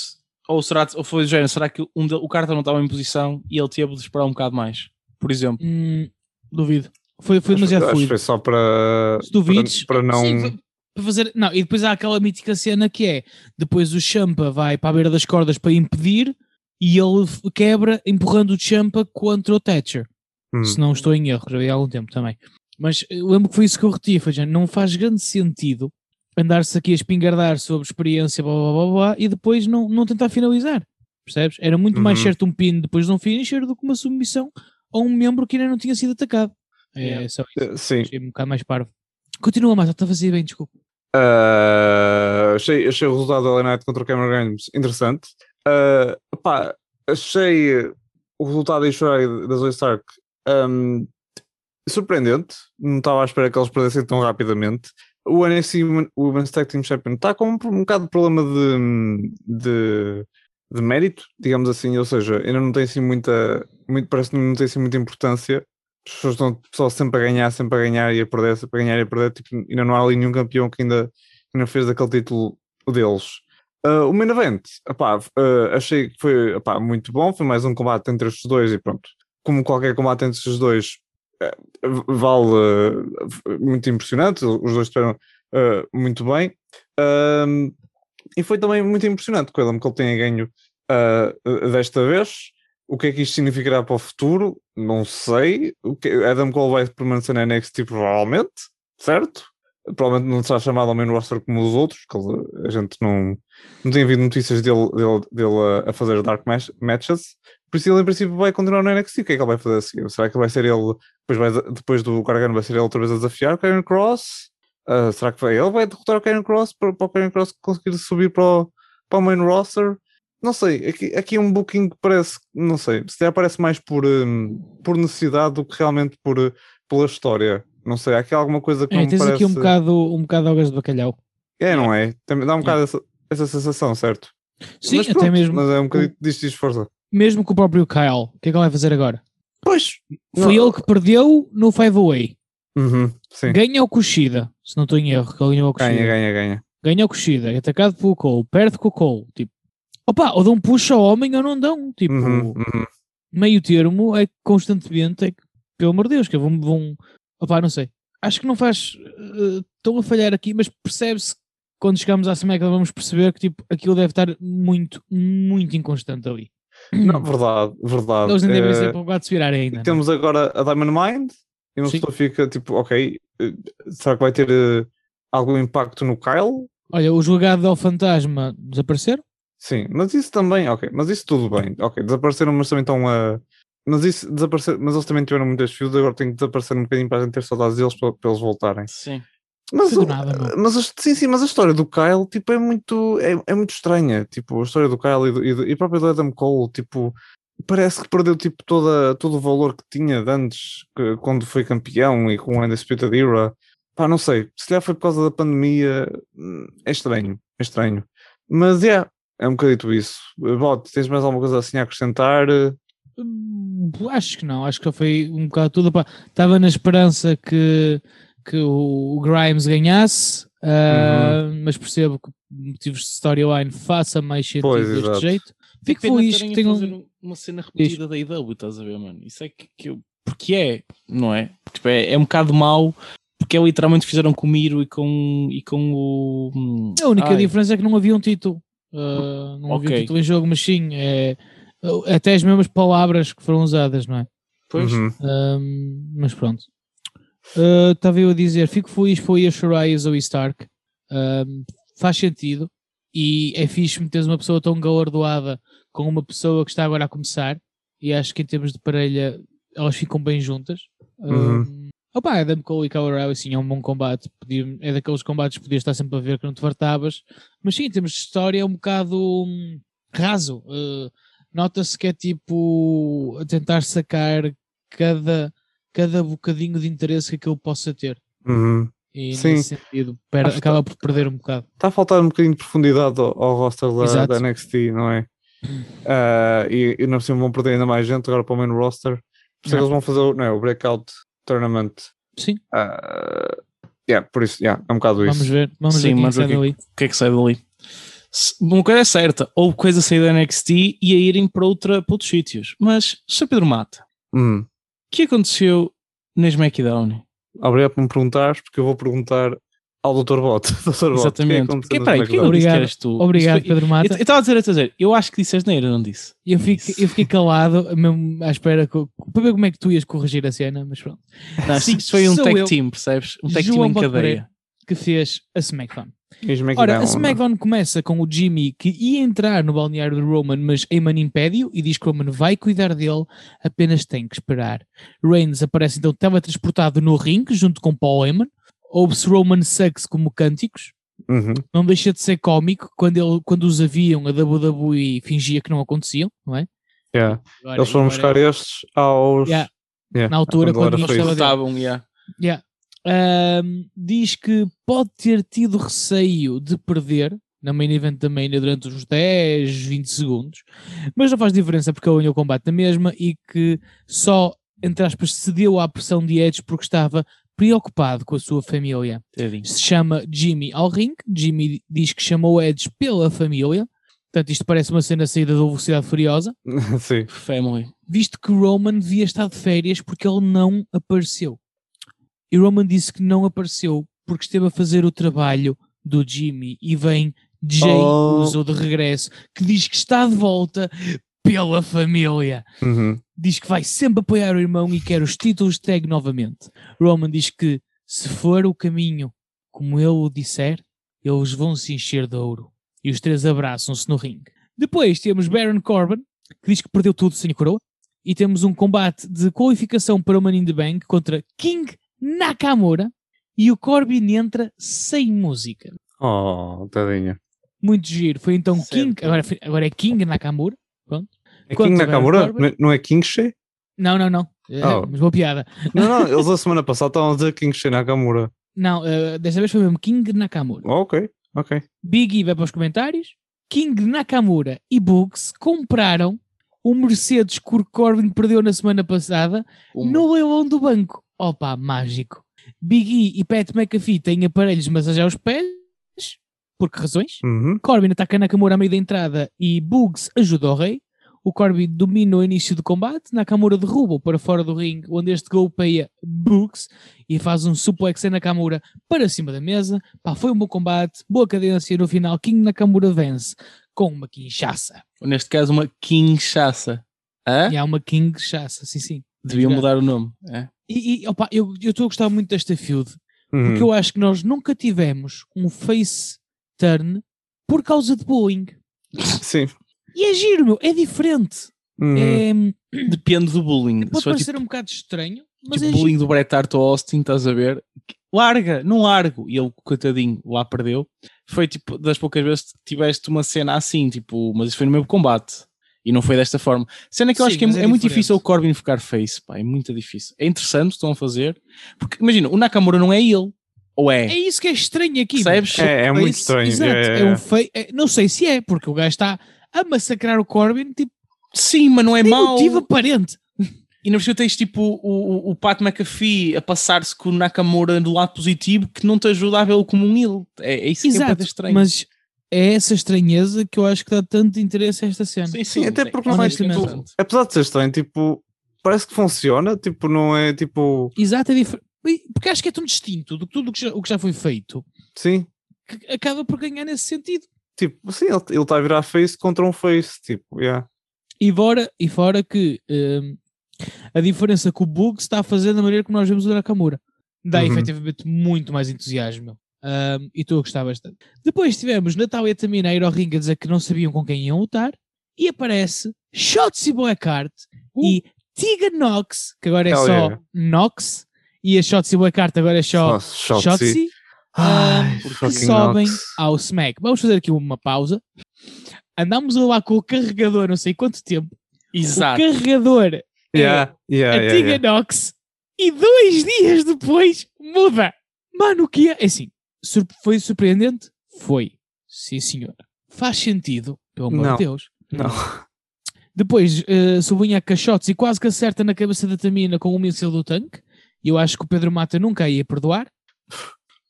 Ou, será, ou foi do género? Será que um de- o Carter não estava em posição e ele teve de esperar um bocado mais? Por exemplo. Hum, duvido. Foi, foi Acho, demasiado acho que fluido. foi só para, Se duvides, para, para não. sim, foi- para fazer, não, e depois há aquela mítica cena que é, depois o Champa vai para a beira das cordas para impedir e ele quebra empurrando o Champa contra o Thatcher. Hum. se não estou em erro, já vi há algum tempo também. Mas lembro que foi isso que eu reti, foi, não faz grande sentido andar-se aqui a espingardar sobre experiência, blá blá blá blá, e depois não, não tentar finalizar, percebes? Era muito mais Uhum. certo um pin depois de um finisher do que uma submissão a um membro que ainda não tinha sido atacado. É Yeah. só isso, Eh, Sim. achei um bocado mais parvo. Continua, mas está a fazer bem, desculpa. Ah, achei, achei o resultado da LA Knight contra o Cameron Games interessante. Ah, pá, achei o resultado em Shrai da Zoe Stark ahm, surpreendente. Não estava à espera que eles perdessem tão rapidamente. O NXT Women- Women's Tag Team Champion está com um, um bocado de problema de, de, de mérito, digamos assim, ou seja, ainda não tem assim muita, muito, parece que não tem assim muita importância. As pessoas estão só sempre a ganhar, sempre a ganhar e a perder, sempre a ganhar e a perder. Tipo, ainda não há ali nenhum campeão que ainda, ainda fez daquele título deles. Ah, o main event, epá, ah, achei que foi epá, muito bom. Foi mais um combate entre estes dois e pronto. Como qualquer combate entre estes dois, vale eh, muito impressionante. Os dois estiveram eh, muito bem. E foi também muito impressionante que o Adam Cole tenha ganho desta vez. O que é que isto significará para o futuro? Não sei. O que, Adam Cole vai permanecer na NXT provavelmente, certo? Provavelmente não será chamado ao main roster como os outros, que ele- a gente não, não tem havido notícias dele, dele, dele a, fazer dark match- matches. Por isso ele em princípio vai continuar no NXT. O que é que ele vai fazer a seguir? Será que vai ser ele, depois, vai, depois do Gargano, vai ser ele outra vez a desafiar o Karen Cross? Ah, será que vai, ele vai derrotar o Karen Cross para, para o Karen Cross conseguir subir para o, para o main roster? Não sei, aqui, aqui é um booking que parece, não sei, se calhar parece mais por, hum, por necessidade do que realmente por, uh, pela história. Não sei, há aqui alguma coisa que É, não tens parece... aqui um bocado, um bocado algas de bacalhau. É, não é? Tem- Dá um bocado essa, essa sensação, certo? Sim, Mas até pronto, mesmo, Mas é um bocadinho disto de força. Mesmo com o próprio Kyle. O que é que ele vai fazer agora? Pois. Foi ele que perdeu no Five Away. Uhum, sim. Ganha o Kushida, se não estou em erro, que ele ganhou o Kushida. Ganha, ganha, ganha. ganha o Kushida, é atacado pelo Cole, perde com o Cole, tipo, opa, ou dão push ao homem ou não dão, tipo, Uhum, uhum. meio termo é constantemente, é que, pelo amor de Deus, que vão, vão, opa, não sei, acho que não faz, eh, estão a falhar aqui, mas percebe-se quando chegamos à SmackDown vamos perceber que, tipo, aquilo deve estar muito, muito inconstante ali. Não, verdade, verdade. Eles nem devem Eh, ser para o gato se virar ainda. não é? temos agora a Diamond Mind e uma Sim. pessoa fica tipo, ok, eh, será que vai ter eh, algum impacto no Kyle? Olha, o jogado ao fantasma desapareceram? Sim, mas isso também, ok, mas isso tudo bem, ok, desapareceram, mas também estão a. Mas isso desaparecer, mas eles também tiveram muitas fios, agora tem que desaparecer um bocadinho para a gente ter saudades deles para, para eles voltarem. Sim. Mas, o- nada, meu. mas a- sim, sim, mas a história do Kyle tipo, é muito é, é muito estranha. Tipo, a história do Kyle e, do, e, do, e próprio do Adam Cole, tipo, parece que perdeu tipo, toda, todo o valor que tinha de antes, que- quando foi campeão e com o Undisputed Era. pá, não sei. Se calhar foi por causa da pandemia. hum, É estranho. É estranho. Mas é, é um bocadito isso. Bot, tens mais alguma coisa assim a acrescentar? Hum, Acho que não, acho que foi um bocado tudo. pá. Estava na esperança que, que o Grimes ganhasse, ah, mas percebo que por motivos de storyline faça mais sentido Pois, deste exato. jeito. Fico feliz que tenham. fazer um- uma cena repetida da IW, estás a ver, mano? Isso é que, que eu. Porque é, não é? Tipo, é, é um bocado mau, porque é literalmente fizeram com o Miro e com, e com o. hum, A única ai, diferença é que não havia um título. Ah, não havia um título em jogo, mas sim, é, até as mesmas palavras que foram usadas, não é? Pois, Uhum. Ahm, mas pronto. Ah, Estava eu a dizer, fico feliz foi a Shirai e a Zoe Stark. Ahm, faz sentido. E é fixe meteres uma pessoa tão galardoada com uma pessoa que está agora a começar. E acho que em termos de parelha elas ficam bem juntas. Uhum. Ahm, Opa, Adam Cole e Kyle O'Reilly, sim, é um bom combate. Podia- é daqueles combates que podias estar sempre a ver que não te fartavas. Mas sim, em termos de história é um bocado hum, raso. Uh, Nota-se que é tipo a tentar sacar cada, cada bocadinho de interesse que aquilo possa ter. Uhum. E Sim. nesse sentido, per- acaba por perder um bocado. Está a faltar um bocadinho de profundidade ao, ao roster da, da NXT, não é? Ah, e, e não vão perder ainda mais gente agora para o main roster. Por isso é eles vão fazer o, não é, o breakout tournament. Sim, Ah, yeah, por isso, yeah, é um bocado isso. vamos ver. Vamos Sim, ver quem mas sai o que- dali. o que é que sai dali? Se- Uma coisa é certa, houve coisa a sair da NXT e a irem para, outra, para outros sítios. Mas, Sr. Pedro Mata, Hum. O que aconteceu na SmackDown? Obrigado por me perguntares, porque eu vou perguntar ao Dr. Bot. Dr. Bot, Exatamente. O que é Porque, que peraí, que? Obrigado. disse que tu? Obrigado, Pedro Mata. eu estava a dizer, a dizer, eu acho que disseste neira, não disse? Eu, fico, eu fiquei calado, mesmo à espera que, para ver como é que tu ias corrigir a cena, mas pronto. Não, isto foi um tag eu. team, percebes? Um tag team João em Bote cadeia. Pereira, que fez a SmackDown. Ora, a? SmackDown começa com o Jimmy que ia entrar no balneário do Roman, mas Heyman impede-o e diz que Roman vai cuidar dele, apenas tem que esperar. Reigns aparece então teletransportado no ringue junto com Paul Heyman. Ouve-se Roman Sucks como cânticos. Uhum. Não deixa de ser cómico quando, ele, quando os haviam, a WWE fingia que não aconteciam, não é? Yeah. Agora- Eles foram agora- buscar estes aos. Yeah. Yeah, Na altura, quando quando dele. Estavam, yeah. Yeah. Ahm, diz que pode ter tido receio de perder na main event da Mania durante os 10, 20 segundos, mas não faz diferença porque ele ganhou o combate na mesma e que só, entre aspas, cedeu à pressão de Edge porque estava preocupado com a sua família. Tadinho. Se chama Jimmy ao ringue, Jimmy diz que chamou Edge pela família, portanto isto parece uma cena saída da Velocidade Furiosa, Sim. Family. Visto que Roman devia estar de férias porque ele não apareceu. E Roman disse que não apareceu porque esteve a fazer o trabalho do Jimmy e vem Jay Oh. Uso de regresso que diz que está de volta pela família. Uhum. Diz que vai sempre apoiar o irmão e quer os títulos de tag novamente. Roman diz que se for o caminho como ele o disser, eles vão se encher de ouro. E os três abraçam-se no ringue. Depois temos Baron Corbin, que diz que perdeu tudo sem a coroa. E temos um combate de qualificação para o Money in the Bank contra King Nakamura. E o Corbin entra sem música. Oh, tadinha. Muito giro. Foi então Certo. King, agora, agora é King Nakamura. É Quanto King Nakamura? Corbin? Não é- é King She? Não, não, não. É, Oh. Mas boa piada. Não, não, eles a semana passada estavam a dizer King She Nakamura. Não, eh, desta vez foi mesmo King Nakamura. Oh, ok, ok. Big E vai para os comentários. King Nakamura e Bugs compraram o Mercedes que o Corbin perdeu na semana passada Uma. no leilão do banco. Opa, mágico. Big E e Pat McAfee têm aparelhos de massagear os pés. Por que razões? Uhum. Corbin ataca Nakamura a meio da entrada e Bugs ajuda o rei. O Corbin domina o início do combate. Nakamura derruba-o para fora do ringue, onde este golpeia Bugs e faz um suplex em Nakamura para cima da mesa. Pá, foi um bom combate, boa cadência. No final, King Nakamura vence com uma quinchaça. Neste caso, uma Kinshasa. Hã? E há uma quinchaça, sim, sim. Deviam mudar o nome. É? E, e opa, eu estou a gostar muito desta feud, Uhum. porque eu acho que nós nunca tivemos um face turn por causa de bullying. Sim. E é giro, meu, é diferente. Uhum. É, Depende do bullying. pode for parecer tipo, um bocado estranho, mas tipo é bullying giro. do Bret Hart ao Austin, estás a ver? Larga, não largo. E ele, coitadinho, lá perdeu. Foi tipo das poucas vezes que tiveste uma cena assim, tipo, mas isso foi no mesmo combate. E não foi desta forma. Cena que eu Sim, acho que é, é é muito difícil o Corbin ficar face, pá, é muito difícil. É interessante o que estão a fazer, porque imagina, o Nakamura não é ele. Ou É é? isso que é estranho aqui. Percebes? É, é muito estranho. Exato, é, é um fei- é- não sei se é, porque o gajo está a massacrar o Corbin, tipo, Sim, mas não é mau. motivo aparente. E na verdade tens tipo o, o, o Pat McAfee a passar-se com o Nakamura do lado positivo que não te ajuda a vê-lo como um ele. É, é isso que é Exato, bué estranho. mas é essa estranheza que eu acho que dá tanto interesse a esta cena. sim, Sim, até sim, porque não é tipo, apesar de ser estranho, tipo, parece que funciona, tipo, não é tipo, Exato, é diferente. Porque acho que é tão distinto do que tudo o que já, o que já foi feito sim, que acaba por ganhar nesse sentido. tipo, sim, ele, ele está a virar face contra um face, tipo, yeah. E fora, e fora que hum, a diferença que o Bug está a fazer da maneira como nós vemos o Nakamura dá Uhum. efetivamente muito mais entusiasmo. Hum, e estou a gostar bastante. Depois tivemos Natália Tamina a ir ao ringue a dizer que não sabiam com quem iam lutar. E aparece Shotzi Blackheart e Tegan Nox, que agora é Hell só yeah. Nox, e a Shotzi Blackheart agora é só Shotzi. Shotzi. Ai, que fucking sobem Nox. ao Smack. Vamos fazer aqui uma pausa. Andámos a lá com o carregador não sei quanto tempo. Exato. O carregador é Yeah, yeah, a Tiga yeah. Nox e dois dias depois muda. Mano, o que é? É assim, sur- foi surpreendente? Foi. Sim, senhora. Faz sentido, pelo amor Não. de Deus. Não. Depois uh, sublinha caixotes e quase que acerta na cabeça da Tamina com o míssil do tanque. E eu acho que o Pedro Mata nunca a ia perdoar.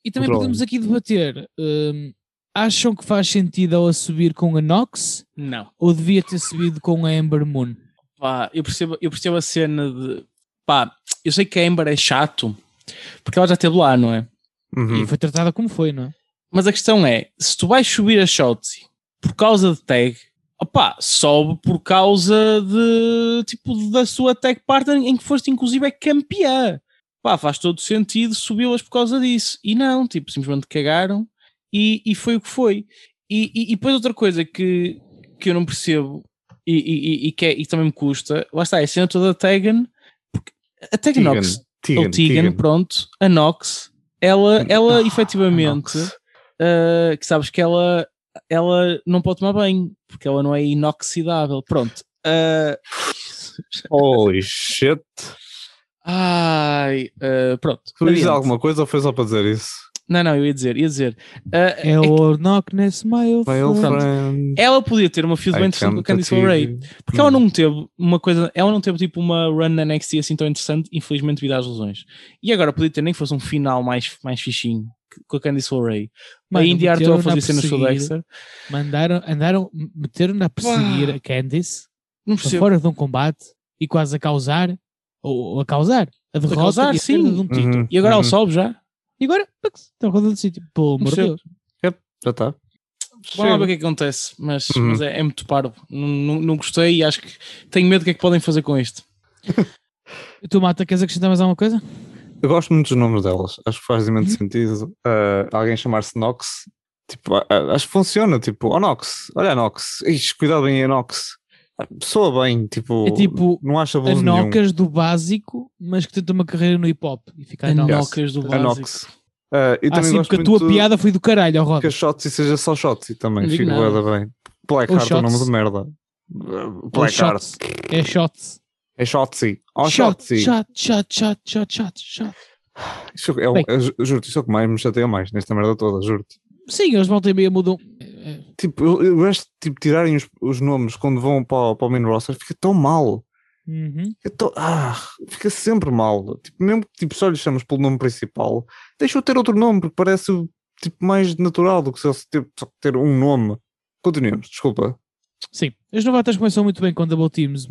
E também Controle. podemos aqui debater. hum, acham que faz sentido ela subir com a Nox Não. ou devia ter subido com a Ember Moon? Pá, eu percebo, eu percebo a cena de. Pá, eu sei que a Amber é chato porque ela já esteve lá, não é? Uhum. E foi tratada como foi, não é? Mas a questão é: se tu vais subir a Shotzi por causa de tag, opá, sobe por causa de tipo da sua tag partner em que foste inclusive é campeã. Pá, faz todo sentido subi-las por causa disso. E não, tipo, simplesmente cagaram e, e foi o que foi. E, e, e depois outra coisa que, que eu não percebo e, e, e- e que é, e também me custa, lá está, é a cena toda da Tegan, porque a Tegan Tegan, Nox, Tegan, ou Tegan, Tegan. pronto, a Nox, ela, ela efetivamente, uh, que sabes que ela, ela não pode tomar banho, porque ela não é inoxidável. Pronto. Uh, Holy shit. ai, uh, pronto. Tu dizes alguma coisa ou foi só para dizer isso? Não, não, eu ia dizer, ia dizer. Uh, É é o Knock Ness My Friend. ela podia ter uma feud bem interessante com a Candice LeRae. Porque ela Hum. não teve uma coisa, ela não teve tipo uma run na NXT assim tão interessante, infelizmente devido às lesões. E agora podia ter nem que fosse um final mais, mais fichinho com a Candice LeRae. A Indy Arthur a fazer cenas com o Dexter. Mandaram, andaram, meteram-na a perseguir Pá. a Candice Não fora de um combate e quase a causar, ou, ou a causar, a derrota causar, e a perda sim. de um título. Uhum, E agora ela uhum. sobe já. E agora, está rodando de sítio. Pelo amor de. Deus. Já está. Vamos lá ver o que é que acontece. Mas, Uhum. mas é, é muito parvo. Não, não, não gostei e acho que tenho medo do que é que podem fazer com isto. E tu, Mata, queres acrescentar mais alguma coisa? Eu gosto muito dos nomes delas. Acho que faz imenso Uhum. sentido. Ah, alguém chamar-se Nox. Tipo, acho que funciona. Tipo, oh Nox, olha a Nox. Ixi, cuidado bem a Nox. Ah, Soa bem, tipo, É tipo não acha A abuso nenhum. Nocas do básico, mas que tenta uma carreira no hip hop e fica a Nocas. Do básico. Nox. Ah, e Ah, também sim, porque a tua piada foi do caralho, ó que Roda. a Shotzi seja só Shotzi também. Não digo Fica nada. bué da bem. Black Ou Heart é o nome Shots. de merda. Ah, Ou Black Heart. shots. É shots. É Shotzi. Oh, shot, Shotzi. shot, shot, shot, shot, shot, shot. Isso é eu juro-te, isso é o que mais me chateia mais nesta merda toda, juro-te. Sim, eles voltam e meia mudam. Tipo, eu, eu gosto de tipo, tirarem os, os nomes quando vão para, o- para o main roster, fica tão mal. uhum. Fica, tão- ah, fica sempre mal. Tipo, mesmo que tipo, só lhe chamas pelo nome principal, deixa-o ter outro nome, porque parece tipo, mais natural do que se ele ter, só ter um nome. Continuemos, desculpa. Sim, as novatas começam muito bem com double teams,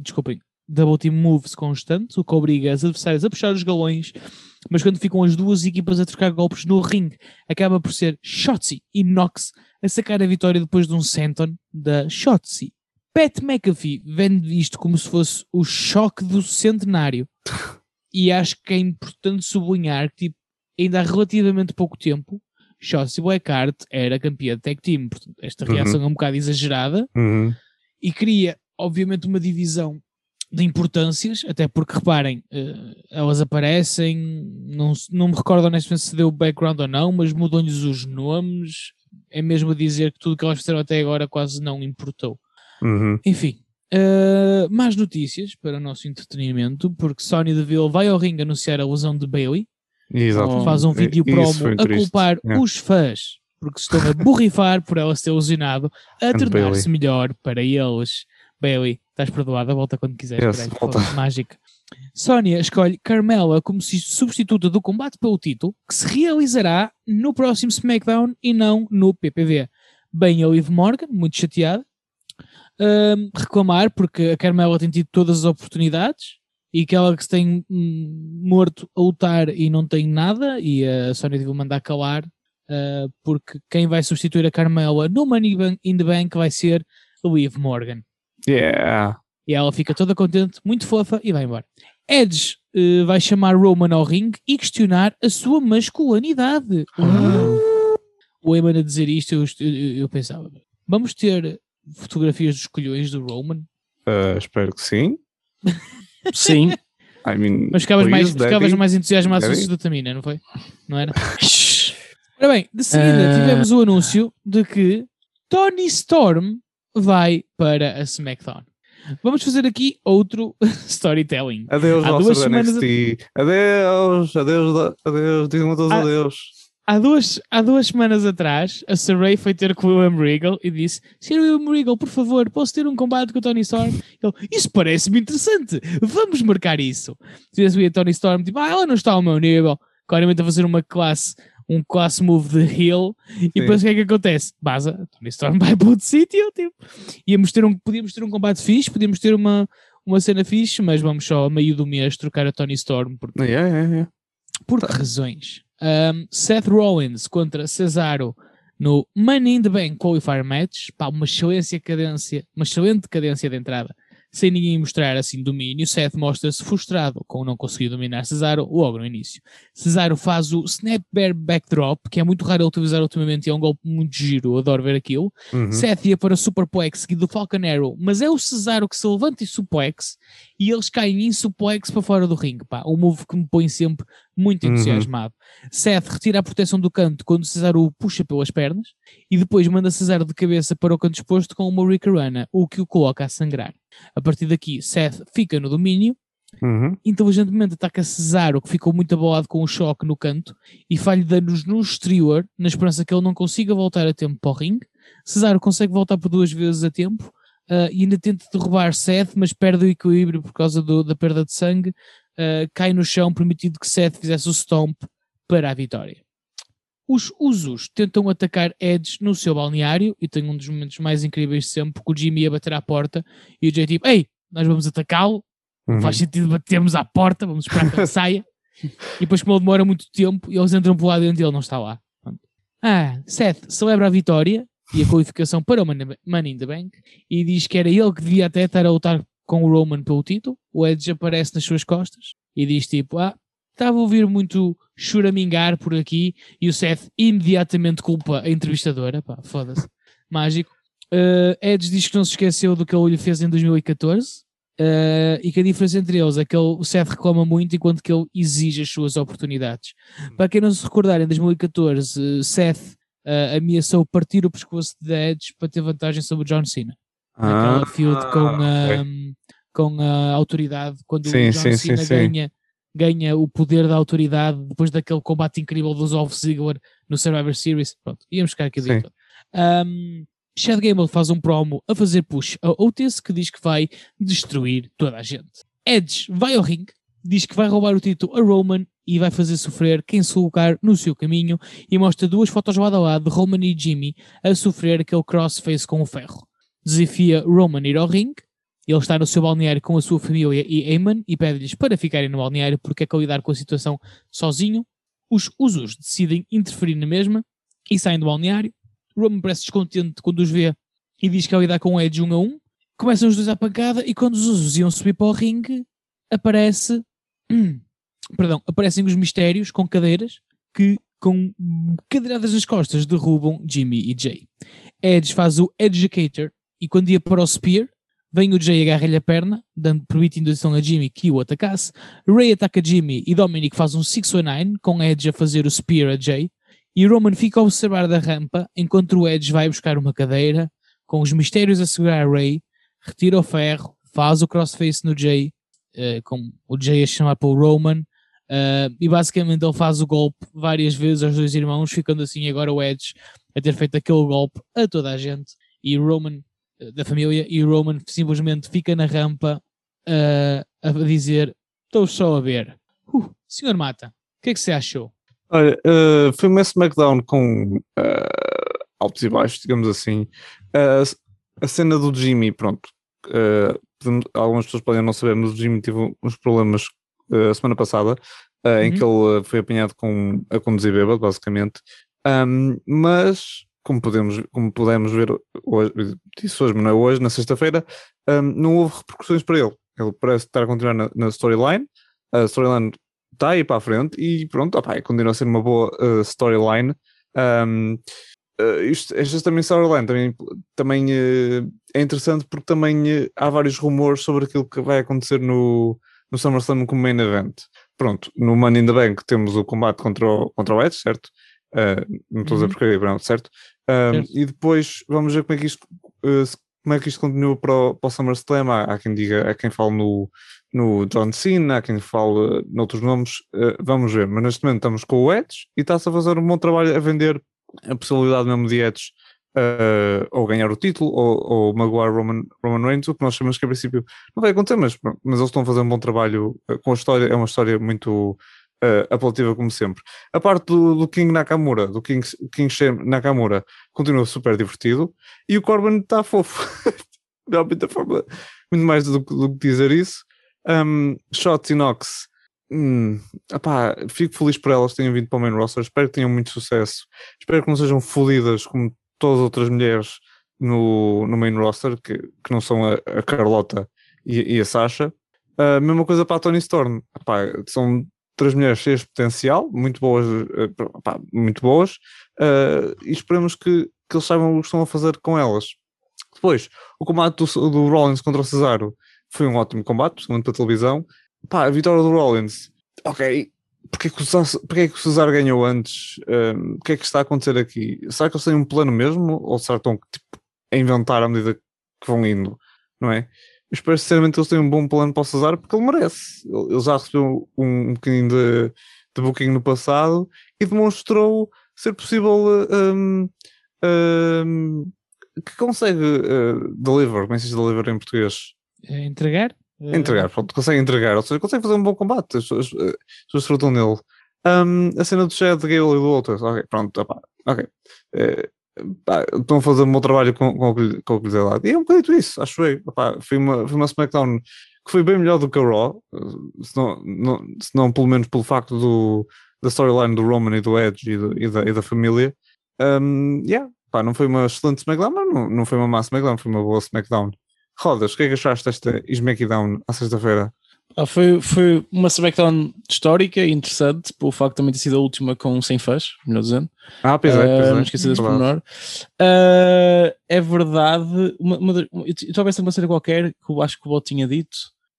desculpem, double team moves constantes, o que obriga as adversárias a puxar os galões, mas quando ficam as duas equipas a trocar golpes no ringue, acaba por ser Shotzi e Nox a sacar a vitória depois de um senton da Shotzi. Pat McAfee vende isto como se fosse o choque do centenário. e acho que é importante sublinhar que tipo, ainda há relativamente pouco tempo Shotzi Blackheart era campeã de tag team. Portanto, esta Uhum. reação é um bocado exagerada Uhum. e cria, obviamente, uma divisão de importâncias, até porque reparem, eh, elas aparecem, não, não me recordo honestamente se deu o background ou não, mas mudam-lhes os nomes, é mesmo a dizer que tudo que elas fizeram até agora quase não importou. Uhum. Enfim, eh, más notícias para o nosso entretenimento, porque Sony Deville vai ao ringue anunciar a lesão de Bailey Exato. faz um E- vídeo promo a culpar É. os fãs porque se estão a borrifar por ela ser lesionado a tornar-se melhor para eles. Bailey, estás perdoada, volta quando quiseres. Yes, volta. foda-se, mágica. Sónia escolhe Carmela como substituta do combate pelo título que se realizará no próximo SmackDown e não no PPV. Bem, a Liv Morgan, muito chateada, Ahm, reclamar porque a Carmela tem tido todas as oportunidades e que ela que se tem hum, morto a lutar e não tem nada e a Sónia devia mandar calar ah, porque quem vai substituir a Carmela no Money in the Bank vai ser a Liv Morgan. Yeah. E ela fica toda contente, muito fofa e vai embora. Edge eh, vai chamar Roman ao ringue e questionar a sua masculinidade. O Eamon a dizer isto, eu, eu, eu pensava, vamos ter fotografias dos colhões do Roman? Uh, espero que sim. Sim. I mean, Mas ficavas, please, mais, daddy. ficavas mais entusiasmado se da Tamina, não foi? Não era? Ora bem, de seguida Ah. tivemos o anúncio de que Tony Storm vai para a SmackDown. Vamos fazer aqui outro storytelling. Adeus, Há Há duas semanas- NXT. Adeus, adeus, adeus. Digam a todos Ah. adeus. Há duas, há duas semanas atrás, a Saray foi ter com o William Regal e disse: Sr. William Regal, por favor, posso ter um combate com o Tony Storm? Ele, isso parece-me interessante, vamos marcar isso. Se tivesse o Tony Storm, tipo, ah, ela não está ao meu nível, claramente a fazer uma classe, um classe move de heel, e depois o que é que acontece? Baza, Tony Storm vai para outro sítio, tipo. Íamos ter um, podíamos ter um combate fixe, podíamos ter uma, uma cena fixe, mas vamos só a meio do mês trocar a Tony Storm porque Yeah, yeah, yeah. por que razões? Um, Seth Rollins contra Cesaro no Money in the Bank Qualifier Match, pá, uma excelente cadência, uma excelente cadência de entrada, sem ninguém mostrar assim domínio. Seth mostra-se frustrado com não conseguir dominar Cesaro logo no início. Cesaro faz o Snap Bear Backdrop, que é muito raro ele utilizar ultimamente e é um golpe muito giro, adoro ver aquilo. Uhum. Seth ia para o Superplex seguido do Falcon Arrow, mas é o Cesaro que se levanta em suplex e eles caem em suplex para fora do ringue, pá, um move que me põe sempre muito Uhum. entusiasmado. Seth retira a proteção do canto quando Cesaro o puxa pelas pernas e depois manda Cesaro de cabeça para o canto exposto com uma Rickarana, o que o coloca a sangrar. A partir daqui, Seth fica no domínio Uhum. inteligentemente ataca Cesaro, que ficou muito abalado com o choque no canto, e falha danos no exterior, na esperança que ele não consiga voltar a tempo para o ringue. Cesaro consegue voltar por duas vezes a tempo ah, e ainda tenta derrubar Seth, mas perde o equilíbrio por causa do- da perda de sangue, ah, cai no chão, permitindo que Seth fizesse o stomp para a vitória. Os Usos tentam atacar Edge no seu balneário e tem um dos momentos mais incríveis de sempre, porque o Jimmy ia bater à porta e o Jay tipo, ei, nós vamos atacá-lo, Uhum. faz sentido batermos à porta, vamos esperar que ele saia. E depois, como ele demora muito tempo, eles entram por lá dentro e ele não está lá. Ah, Seth celebra a vitória e a qualificação para o Money in the Bank e diz que era ele que devia até estar a lutar com o Roman pelo título. O Edge aparece nas suas costas e diz tipo: Ah, estava a ouvir muito choramingar por aqui e o Seth imediatamente culpa a entrevistadora. Pá, foda-se. Mágico. Uh, Edge diz que não se esqueceu do que ele lhe fez em 2014 Uh, e que a diferença entre eles é que ele, o Seth reclama muito enquanto que ele exige as suas oportunidades. Para quem não se recordar, em 2014, uh, Seth uh, ameaçou partir o pescoço de Edge para ter vantagem sobre John Cena. Naquela feud com, um, com a autoridade, quando Sim, o John sim, Cena sim. ganha, ganha o poder da autoridade depois daquele combate incrível dos Dolph Ziggler no Survivor Series. Pronto, íamos ficar aqui dentro. Um, Chad Gable faz um promo a fazer push a Otis que diz que vai destruir toda a gente. Edge vai ao ringue, diz que vai roubar o título a Roman e vai fazer sofrer quem se colocar no seu caminho e mostra duas fotos lado a lado de Roman e Jimmy a sofrer aquele crossface com o ferro. Desafia Roman ir ao ringue, ele está no seu balneário com a sua família e Eamon e pede-lhes para ficarem no balneário porque é que ao lidar com a situação sozinho. Os Usos decidem interferir na mesma e saem do balneário. Roman parece descontente quando os vê e diz que ao lidar com o Edge um a um. Começam os dois à pancada e quando os Usos iam subir para o ringue, aparece. perdão, aparecem os mistérios com cadeiras que, com cadeiradas nas costas, derrubam Jimmy e Jay. Edge faz o Educator e quando ia para o Spear, vem o Jay e agarra-lhe a perna, dando, permitindo então a Jimmy que o atacasse. Ray ataca Jimmy e Dominic faz um 619 com Edge a fazer o Spear a Jay. E Roman fica a observar da rampa enquanto o Edge vai buscar uma cadeira, com os mistérios a segurar a Ray, retira o ferro, faz o crossface no Jay, eh, com o Jay a chamar para o Roman, Uh, e basicamente ele faz o golpe várias vezes aos dois irmãos, ficando assim agora o Edge a ter feito aquele golpe a toda a gente. E Roman, uh, da família, e o Roman simplesmente fica na rampa uh, a dizer: Estou só a ver. Uh, senhor Mata, o que é que você achou? Olha, uh, foi uma SmackDown com uh, altos e baixos, digamos assim. A cena do Jimmy, pronto. algumas pessoas podem não saber, mas o Jimmy teve uns problemas a semana passada, uhum. em que ele foi apanhado com, a conduzir bêbado, basicamente. Um, mas, como podemos, como podemos ver hoje, disse hoje, mas não é hoje, na sexta-feira, um, não houve repercussões para ele. Ele parece estar a continuar na, na storyline. A storyline está aí para a frente e pronto, opa, continua a ser uma boa uh, storyline. Um, uh, isto, esta também storyline também, também uh, é interessante porque também há vários rumores sobre aquilo que vai acontecer no, no SummerSlam como main event. Pronto, no Money in the Bank temos o combate contra o, contra o Edge, certo? não estou a dizer uhum. porcaria, pronto, certo? Um, e depois vamos ver como é que isto como é que isto continua para o, para o SummerSlam. Há, há quem diga, há quem fale no, no John Cena, há quem fale noutros nomes, uh, vamos ver. Mas neste momento estamos com o Edge e está-se a fazer um bom trabalho a vender a possibilidade mesmo de Edge uh, ou ganhar o título ou, ou magoar Roman, Roman Reigns, o que nós chamamos que a princípio não vai acontecer, mas, mas eles estão a fazer um bom trabalho com a história, é uma história muito uh, apelativa como sempre. A parte do, do King Nakamura, do King, King Shem Nakamura, continua super divertido e o Corbin está fofo. Realmente a forma, muito mais do, do que dizer isso. Um, Shots Inox, hum, fico feliz por elas terem vindo para o main roster. Espero que tenham muito sucesso. Espero que não sejam fodidas como todas as outras mulheres no, no main roster, que, que não são a, a Carlota e, e, a Sasha. A uh, mesma coisa para a Tony Storm. Opá, são três mulheres cheias de potencial, muito boas, uh, muito boas, uh, e esperemos que, que eles saibam o que estão a fazer com elas. Depois, o combate do, do Rollins contra o Cesaro foi um ótimo combate, principalmente para a televisão. Pá, a vitória do Rollins, ok, porque é que o, Cesaro, porque é que o Cesaro ganhou antes? Um, o que é que está a acontecer aqui? Será que eles têm um plano mesmo? Ou será que estão tipo, a inventar à medida que vão indo? Não é? Eu espero sinceramente que eles tenham um bom plano para o Cesaro porque ele merece. Ele já recebeu um, um bocadinho de, de booking no passado e demonstrou ser possível um, um, que consegue uh, deliver, como é que se deliver em português? É entregar? Entregar, pronto, consegue entregar, ou seja, consegue fazer um bom combate, as pessoas, as pessoas frutam nele. Um, a cena do Chad Gale e do outro, ok, pronto, opa, ok. Uh, pá, estão a fazer o meu trabalho com, com, o que lhes é dado. E é um bocadinho isso, acho eu. Pá, foi, uma, foi uma SmackDown que foi bem melhor do que a Raw, se não, não, se não pelo menos pelo facto do, da storyline do Roman e do Edge e, do, e, da, e da família. Um, yeah, pá, não foi uma excelente SmackDown, mas não, não foi uma má SmackDown, foi uma boa SmackDown. Rodas, o que é que achaste desta SmackDown à sexta-feira? Ah, foi, foi uma SmackDown histórica e interessante, pelo facto de também ter sido a última com 100 fãs, melhor dizendo. Ah, pois é, pois uh, Não esqueci desse pormenor. Uh, é verdade, uma, uma, eu estou a pensar uma cena qualquer que eu acho que o Bot tinha dito,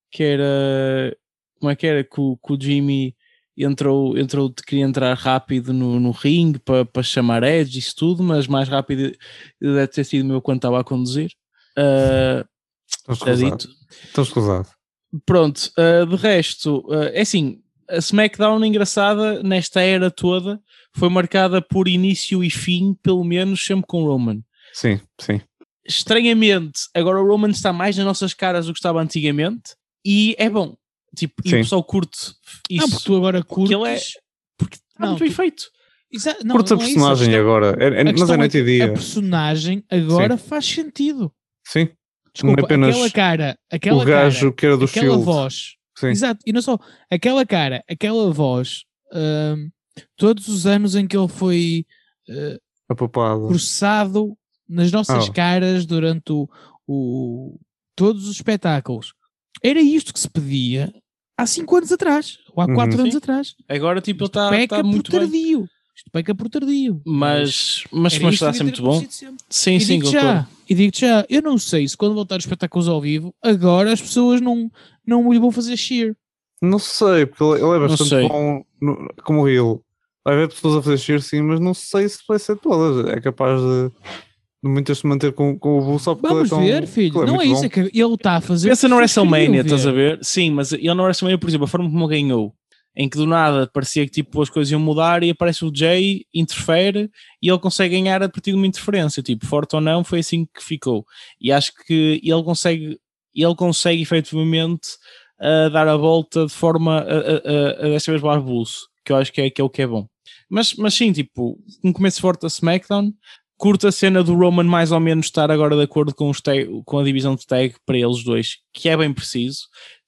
que era, como é que era, que o, que o Jimmy entrou, entrou, queria entrar rápido no, no ringue para, para chamar Edge, isso tudo, mas mais rápido deve ter sido meu quando estava a conduzir. Uh, Estou escusado. Pronto, uh, de resto, uh, é assim, a SmackDown engraçada nesta era toda foi marcada por início e fim, pelo menos sempre com Roman. Sim, sim. Estranhamente, agora o Roman está mais nas nossas caras do que estava antigamente e é bom. Tipo, sim. e o pessoal curte isso. Não, porque tu agora curtes. Porque ele é. Porque está muito bem feito. Não, Curtes a personagem é agora, é, é, mas é noite e dia. A personagem agora sim. faz sentido. Sim. Desculpa, apenas aquela cara, aquela o gajo cara, que era do aquela Shield. voz. Sim. Exato, e não só, aquela cara, aquela voz, hum, todos os anos em que ele foi uh, processado nas nossas oh. caras durante o, o, todos os espetáculos. Era isto que se pedia há 5 anos atrás, ou há 4 uhum. anos atrás. Agora, tipo, ele está tá muito tardio. Bem. Isto peca por tardio. Mas, mas, mas está sempre muito bom. Sim, e sim, digo já, E digo já, eu não sei se quando voltar os espetáculos ao vivo, agora as pessoas não, não lhe vão fazer cheer. Não sei, porque ele é bastante bom no, como ele. Vai haver pessoas a fazer cheer sim, mas não sei se vai ser todas. É capaz de, de muitas se manter com, com o Bull só porque Vamos é tão, ver, filho. é não é isso, bom. é que ele está a fazer. Pensa no WrestleMania, estás a ver? Sim, mas ele no WrestleMania, por exemplo, a forma como ganhou em que do nada parecia que tipo as coisas iam mudar e aparece o Jay, interfere e ele consegue ganhar a partir de uma interferência, tipo, forte ou não, foi assim que ficou. E acho que ele consegue, ele consegue efetivamente uh, dar a volta de forma a, a, a, desta vez Barbuço, que eu acho que é, que é o que é bom. Mas, mas sim, tipo, um começo forte a SmackDown, curta a cena do Roman mais ou menos estar agora de acordo com, os tag, com a divisão de tag para eles dois, que é bem preciso.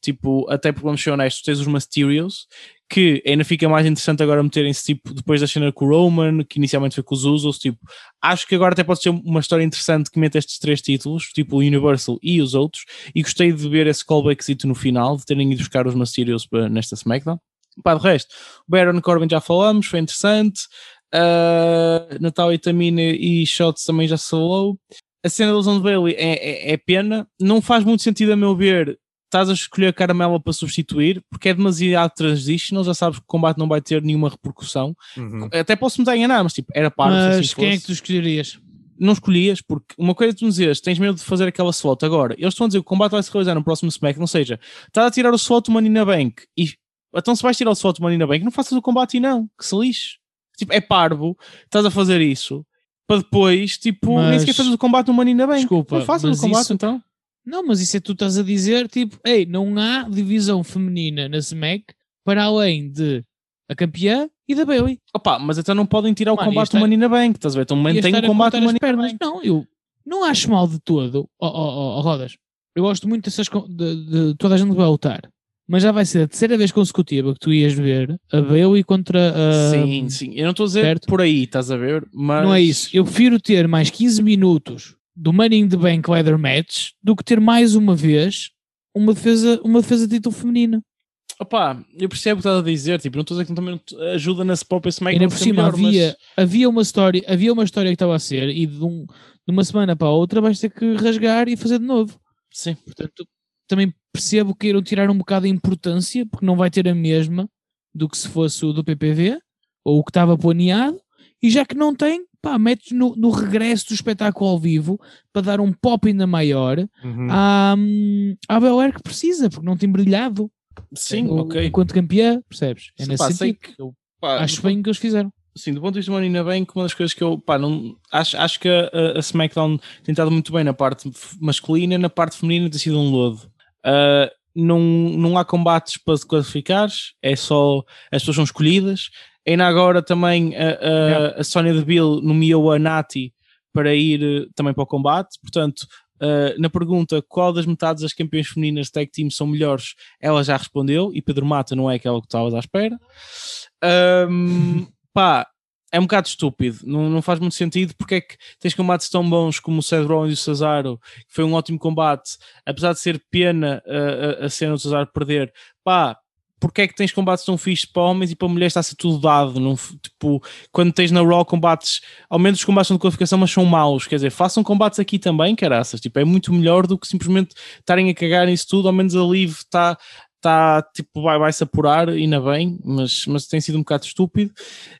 Tipo, até porque vamos ser honestos, tens os Mysterios, que ainda fica mais interessante agora meterem-se tipo, depois da cena com o Roman, que inicialmente foi com os Usos, tipo, acho que agora até pode ser uma história interessante que mete estes três títulos, tipo o Universal e os outros, e gostei de ver esse callbackzito no final, de terem ido buscar os Mysterios nesta SmackDown. Pá, de resto, o Baron Corbin já falamos, foi interessante. Uh, Natal e Tamina e Shots também já se falou. A cena Lesão de Bailey é, é, é, pena. Não faz muito sentido, a meu ver, estás a escolher a Caramela para substituir, porque é demasiado transitional, já sabes que o combate não vai ter nenhuma repercussão. Uhum. Até posso me enganar, mas tipo, era para Mas assim quem é que tu escolherias? Não escolhias, porque uma coisa é tu me dizes, tens medo de fazer aquela slot. Agora, eles estão a dizer que o combate vai se realizar no próximo SmackDown, ou seja, estás a tirar o slot do Money na Bank e então se vais tirar o slot do Money na Bank, não faças o combate e não, que se lixe. Tipo, é parvo, estás a fazer isso para depois, tipo, mas, nem sequer fazes o combate no Money na Bank. Desculpa, não faças o combate isso, então. Não, mas isso é tu estás a dizer, tipo, ei, não há divisão feminina na SMAC para além de a campeã e da Bailey. Opa, mas então não podem tirar Mano, o combate do Money na Bank, estás a ver? Então mantém o combate do Money na Bank. Não, eu não acho mal de todo, ó oh, oh, oh, Rodas. Eu gosto muito dessas, de, de, toda a gente vai lutar. Mas já vai ser a terceira vez consecutiva que tu ias ver a Bailey contra a. Sim, sim. Eu não estou a dizer certo? por aí, estás a ver? Mas... Não é isso. Eu prefiro ter mais 15 minutos do Money in the Bank Leather Match do que ter mais uma vez uma defesa, uma defesa de título feminina. Opa, eu percebo o que estás a dizer, tipo, não estou a dizer que também ajuda na própria SmackDown. E por cima melhor, havia, mas... havia uma história, havia uma história que estava a ser e de, um, de uma semana para a outra vais ter que rasgar e fazer de novo. Sim. Portanto, também percebo que irão tirar um bocado de importância, porque não vai ter a mesma do que se fosse o do PPV, ou o que estava planeado, e já que não tem, pá, metes no, no, regresso do espetáculo ao vivo para dar um pop ainda maior uhum. à, à Bel Air que precisa, porque não tem brilhado. Sim, o, ok. Enquanto campeã, percebes? É Sim, nesse pá, sentido. Que, eu, pá, acho bem o que eles fizeram. Sim, do ponto de vista de Money na Bank, uma das coisas que eu pá, não, acho, acho que a, a SmackDown tem estado muito bem na parte masculina, na parte feminina tem sido um lodo. Uh, não, não há combates para se classificar, é só as pessoas são escolhidas Ainda agora também a, a, a Sónia Deville nomeou a Nati para ir eh, também para o combate, portanto, uh, na pergunta qual das metades das campeãs femininas de tag team são melhores, ela já respondeu e Pedro Mata não é aquela que estavas à espera. Um, pá, é um bocado estúpido, não, não faz muito sentido porque é que tens combates tão bons como o Seth Rollins e o Cesaro, que foi um ótimo combate, apesar de ser pena uh, a, a cena do Cesaro perder, pá, porque é que tens combates tão fixos para homens e para mulheres está a ser tudo dado? Não, tipo, quando tens na Raw combates, ao menos os combates são de qualificação, mas são maus. Quer dizer, façam combates aqui também, caraças. Tipo, é muito melhor do que simplesmente estarem a cagar nisso tudo. Ao menos a Liv está tá, tipo, vai, vai se apurar, ainda bem, mas, mas tem sido um bocado estúpido.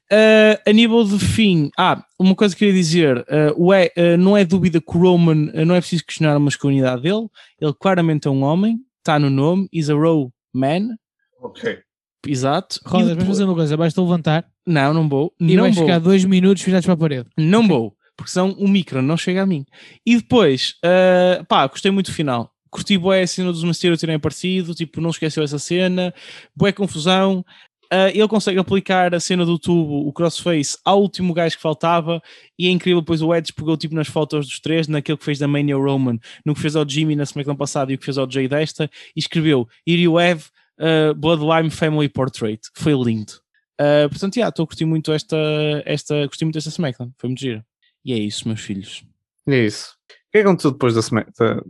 Uh, a nível de fim, ah, uma coisa que queria dizer: uh, é, uh, não é dúvida que o Roman não é preciso questionar a masculinidade dele, ele claramente é um homem, está no nome, is a Raw man. Ok. Exato. Rodas, depois... vamos fazer uma coisa, vais-te levantar. Não, não vou. E não vais vou. ficar dois minutos virados para a parede. Não okay. vou, porque senão o micro não chega a mim. E depois, uh, pá, gostei muito do final. Curti bué a cena dos Mysterio terem aparecido, tipo, não esqueceu essa cena, bué confusão. Uh, ele consegue aplicar a cena do tubo, o crossface, ao último gajo que faltava, e é incrível, pois o Edge pegou tipo nas fotos dos três, naquele que fez da Mania Roman, no que fez ao Jimmy na semana passada e o que fez ao Jay desta, e escreveu Here you have uh, Bloodline Family Portrait, foi lindo. Uh, portanto, yeah, estou a curtir muito esta, esta, curti muito esta SmackDown, foi muito giro. E é isso, meus filhos. É isso. O que aconteceu depois da SmackDown?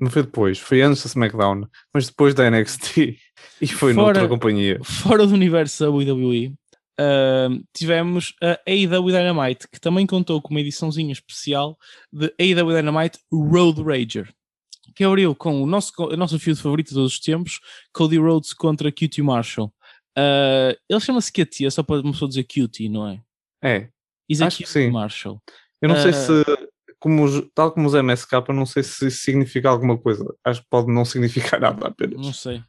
Não foi depois, foi antes da SmackDown, mas depois da NXT e foi fora, noutra companhia. Fora do universo da WWE, uh, tivemos a AEW Dynamite, que também contou com uma ediçãozinha especial de AEW Dynamite Road Rager que abriu com o nosso, o nosso feud favorito de todos os tempos, Cody Rhodes contra Cutie Marshall. Uh, ele chama-se Cutie, é só para uma pessoa dizer Cutie, não é? É. Is Acho que sim. Marshall. Eu não uh, sei ah, se, como, tal como os MSK, eu não sei se isso significa alguma coisa. Acho que pode não significar nada apenas. Não sei.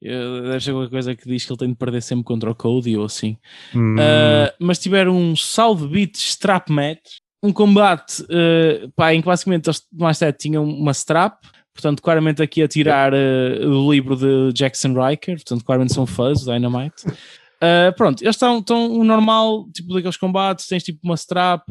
Deve ser alguma coisa que diz que ele tem de perder sempre contra o Cody ou assim. Hum, Uh, mas tiveram um salve beat strap match, um combate uh, pá, em que basicamente eles mais tarde tinham uma strap, portanto, claramente aqui a tirar uh, do livro de Jackson Riker, portanto, claramente são fãs do Dynamite. Uh, pronto, eles estão, o normal, tipo daqueles combates, tens tipo uma strap,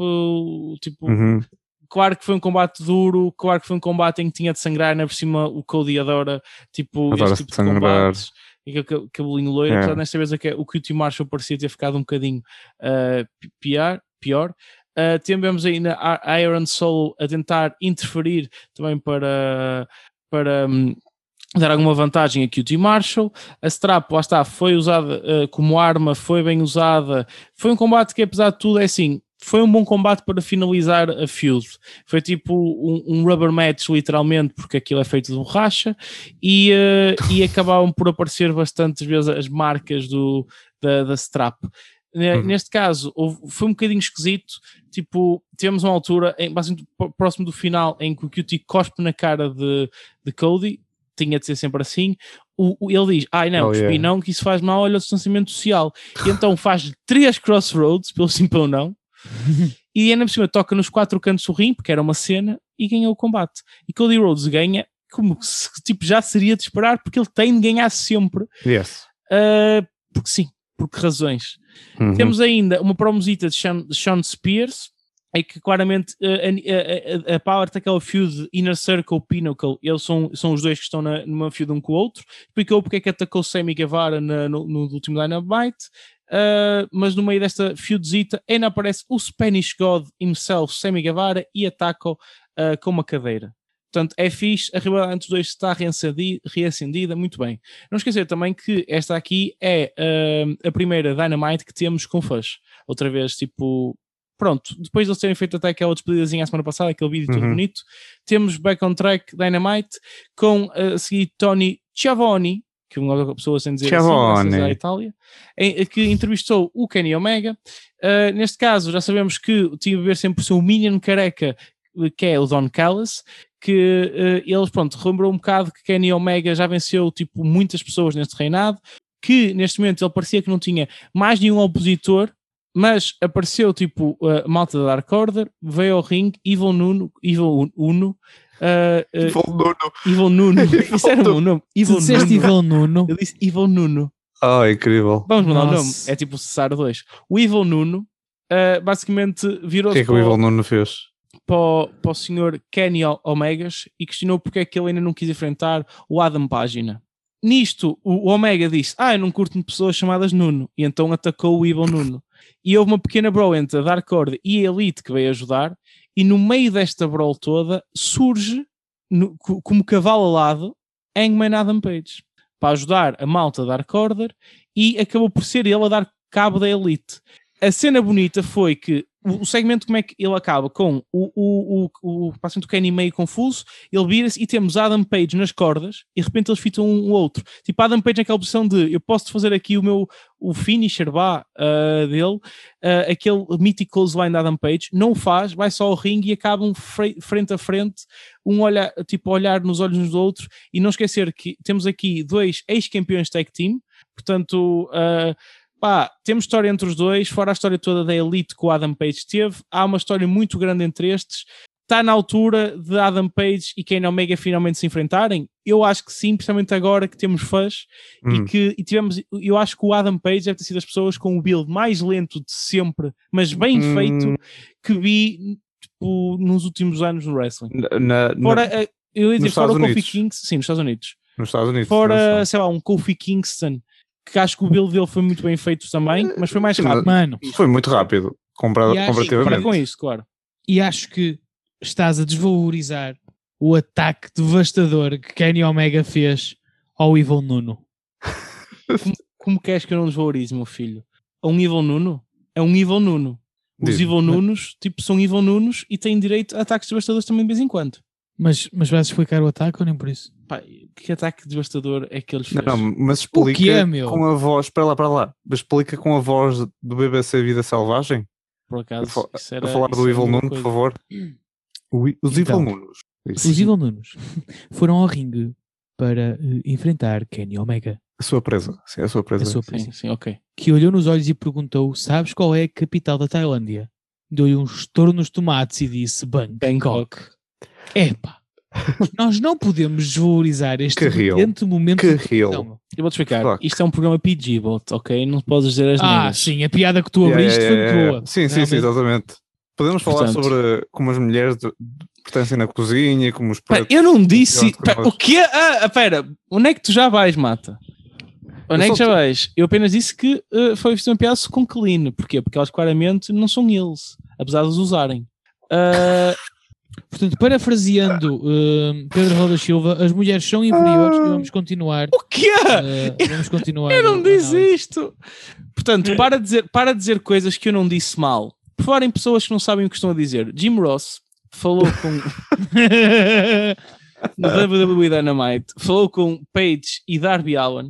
tipo, uhum. claro que foi um combate duro, claro que foi um combate em que tinha de sangrar, ainda por cima o Cody adora, tipo, Adora este tipo de sangrar. combates. E aquele cabelinho loiro, É. apesar desta vez é que o QT Marshall parecia ter ficado um bocadinho uh, pi- pior. pior. Uh, tivemos ainda a Iron Soul a tentar interferir também para, para hum, dar alguma vantagem a QT Marshall. A Strap, lá está, foi usada uh, como arma, foi bem usada. Foi um combate que, apesar de tudo, é assim. Foi um bom combate para finalizar a feud. Foi tipo um, um rubber match, literalmente, porque aquilo é feito de borracha, e, eh, e acabavam por aparecer bastantes vezes as marcas do, da, da strap. Ne- Uhum. Neste caso, foi um bocadinho esquisito. Tipo, tivemos uma altura, em, próximo do final, em que o QT cospe na cara de, de Cody, tinha de ser sempre assim. O, o- ele diz: Ai não, Oh, yeah. não, que isso faz mal, olha o distanciamento social. E então faz três crossroads, pelo sim pelo não, e ainda por cima toca nos quatro cantos do rim, porque era uma cena, e ganhou o combate. E Cody Rhodes ganha, como se tipo, já seria de esperar, porque ele tem de ganhar sempre, Yes. ah, porque sim, por que razões. Uhum. Temos ainda uma promosita de Sean, Sean Spears, é que claramente uh, a, a, a Power tem aquela feud Inner Circle Pinnacle, eles são, são os dois que estão na, numa feud um com o outro, explicou porque é que atacou Sammy Guevara na- no, no último Dynamite, uh, mas no meio desta feudzita ainda aparece o Spanish God himself, Sammy Guevara, e ataca uh, com uma cadeira. Portanto, é fixe, a rivalidade entre os dois está reacendi- reacendida, muito bem. Não esquecer também que esta aqui é uh, a primeira Dynamite que temos com fãs. Outra vez, tipo, pronto, depois de eles terem feito até aquela despedidazinha a semana passada, aquele vídeo todo Uhum. bonito, temos Back on Track Dynamite com uh, a seguir Tony Schiavone, que uma pessoa sem dizer assim, Schiavone. graças à Itália, em- que entrevistou o Kenny Omega. Uh, neste caso, já sabemos que tinha a ver sempre o seu Minion careca, que é o Don Callis, que uh, eles, pronto, relembrou um bocado que Kenny Omega já venceu, tipo, muitas pessoas neste reinado, que neste momento ele parecia que não tinha mais nenhum opositor, mas apareceu tipo a malta da Dark Order, veio ao ringue, Evil Nuno, Evil Uno, uh, uh, Evil Nuno. Evil Nuno, isso era o nome, Evil Nuno. Evil Nuno. Eu disse Evil Nuno. Oh, incrível. Vamos mudar o nome, Nossa. é tipo o Cesaro 2. O Evil Nuno uh, basicamente O virou-se que é que o Evil o- Nuno fez? Para, o- para o senhor Kenny Omegas e questionou porque é que ele ainda não quis enfrentar o Adam Página. Nisto, o Omega disse: Ah, eu não curto pessoas chamadas Nuno. E então atacou o Evil Nuno. E houve uma pequena brawl entre a Dark Order e a Elite que veio ajudar. E no meio desta brawl toda surge, no- co- como cavalo alado, Hangman Adam Page para ajudar a malta da Dark Order e acabou por ser ele a dar cabo da Elite. A cena bonita foi que o segmento, como é que ele acaba? Com o, o, o, o paciente do Kenny meio confuso, ele vira-se e temos Adam Page nas cordas e de repente eles fitam um, outro. Tipo, Adam Page naquela posição de eu posso fazer aqui o meu o finisher vá, ah, dele, ah, aquele mítico clothesline de Adam Page, não o faz, vai só ao ringue e acabam fre- frente a frente, um olhar, tipo, olhar nos olhos uns do outro e não esquecer que temos aqui dois ex-campeões tag team, portanto, ah, pá, temos história entre os dois, fora a história toda da Elite que o Adam Page teve, há uma história muito grande entre estes. Está na altura de Adam Page e Kenny Omega finalmente se enfrentarem? Eu acho que sim, principalmente agora que temos fãs Hum. e que e tivemos. Eu acho que o Adam Page deve ter sido as pessoas com o build mais lento de sempre, mas bem Hum. feito, que vi tipo, nos últimos anos no wrestling. Na, na- Fora, eh, eu ia dizer, fora o Kofi. Kingston, sim, nos Estados Unidos. nos Estados Unidos. Fora, sei lá, um Kofi Kingston, que acho que o build dele foi muito bem feito também, mas foi mais rápido. Mano, Foi muito rápido, compara- E acho- Para comparativamente. com isso, claro. e acho que estás a desvalorizar o ataque devastador que Kenny Omega fez ao Evil Nuno. Como queres que eu não desvalorize, meu filho? É um Evil Nuno? É um Evil Nuno. Os Diz-me. Evil Nunos, tipo, são Evil Nunos e têm direito a ataques devastadores também de vez em quando. Mas, mas vais explicar o ataque ou nem por isso? Pá, que ataque devastador é que eles Não, fez? não, mas explica é, meu? com a voz, para lá, para lá, mas explica com a voz do BBC Vida Selvagem, Por acaso, a, fa- isso era, a falar isso do Evil Nuno, por favor. O os Então. Evil Nunos. Isso. Os Evil Nunos foram ao ringue para eh, enfrentar Kenny Omega. A sua presa. Sim, a sua presa. A sua Sim, presa. sim, ok. que olhou nos olhos e perguntou: Sabes qual é a capital da Tailândia? Deu-lhe um estouro nos tomates e disse: Bangkok. Bangkok. Epá, nós não podemos desvalorizar este Que brilhante momento Que de. Eu vou-te explicar. Fuck. Isto é um programa PG, bot, ok? Não podes dizer as Ah, sim, a piada que tu abriste yeah, foi yeah, yeah. boa. Sim, sim, sim, exatamente. Podemos falar Portanto- sobre como as mulheres de- pertencem na cozinha, como os eu não disse. que Pera, o quê? Ah, ah, pera, onde é que tu já vais, mata? Onde é Eu que só já te- vais? Eu apenas disse que ah, foi visto um piaço com clean. Porquê? Porque elas claramente não são eles, apesar de os usarem. Ah, Portanto, parafraseando hum, Pedro Roda Silva, as mulheres são inferiores e vamos continuar. o quê? uh, vamos continuar. Eu não disse isto. Portanto, para dizer, para dizer coisas que eu não disse mal. Por falar em pessoas que não sabem o que estão a dizer, Jim Ross falou com no WWE Dynamite, falou com Paige e Darby Allen.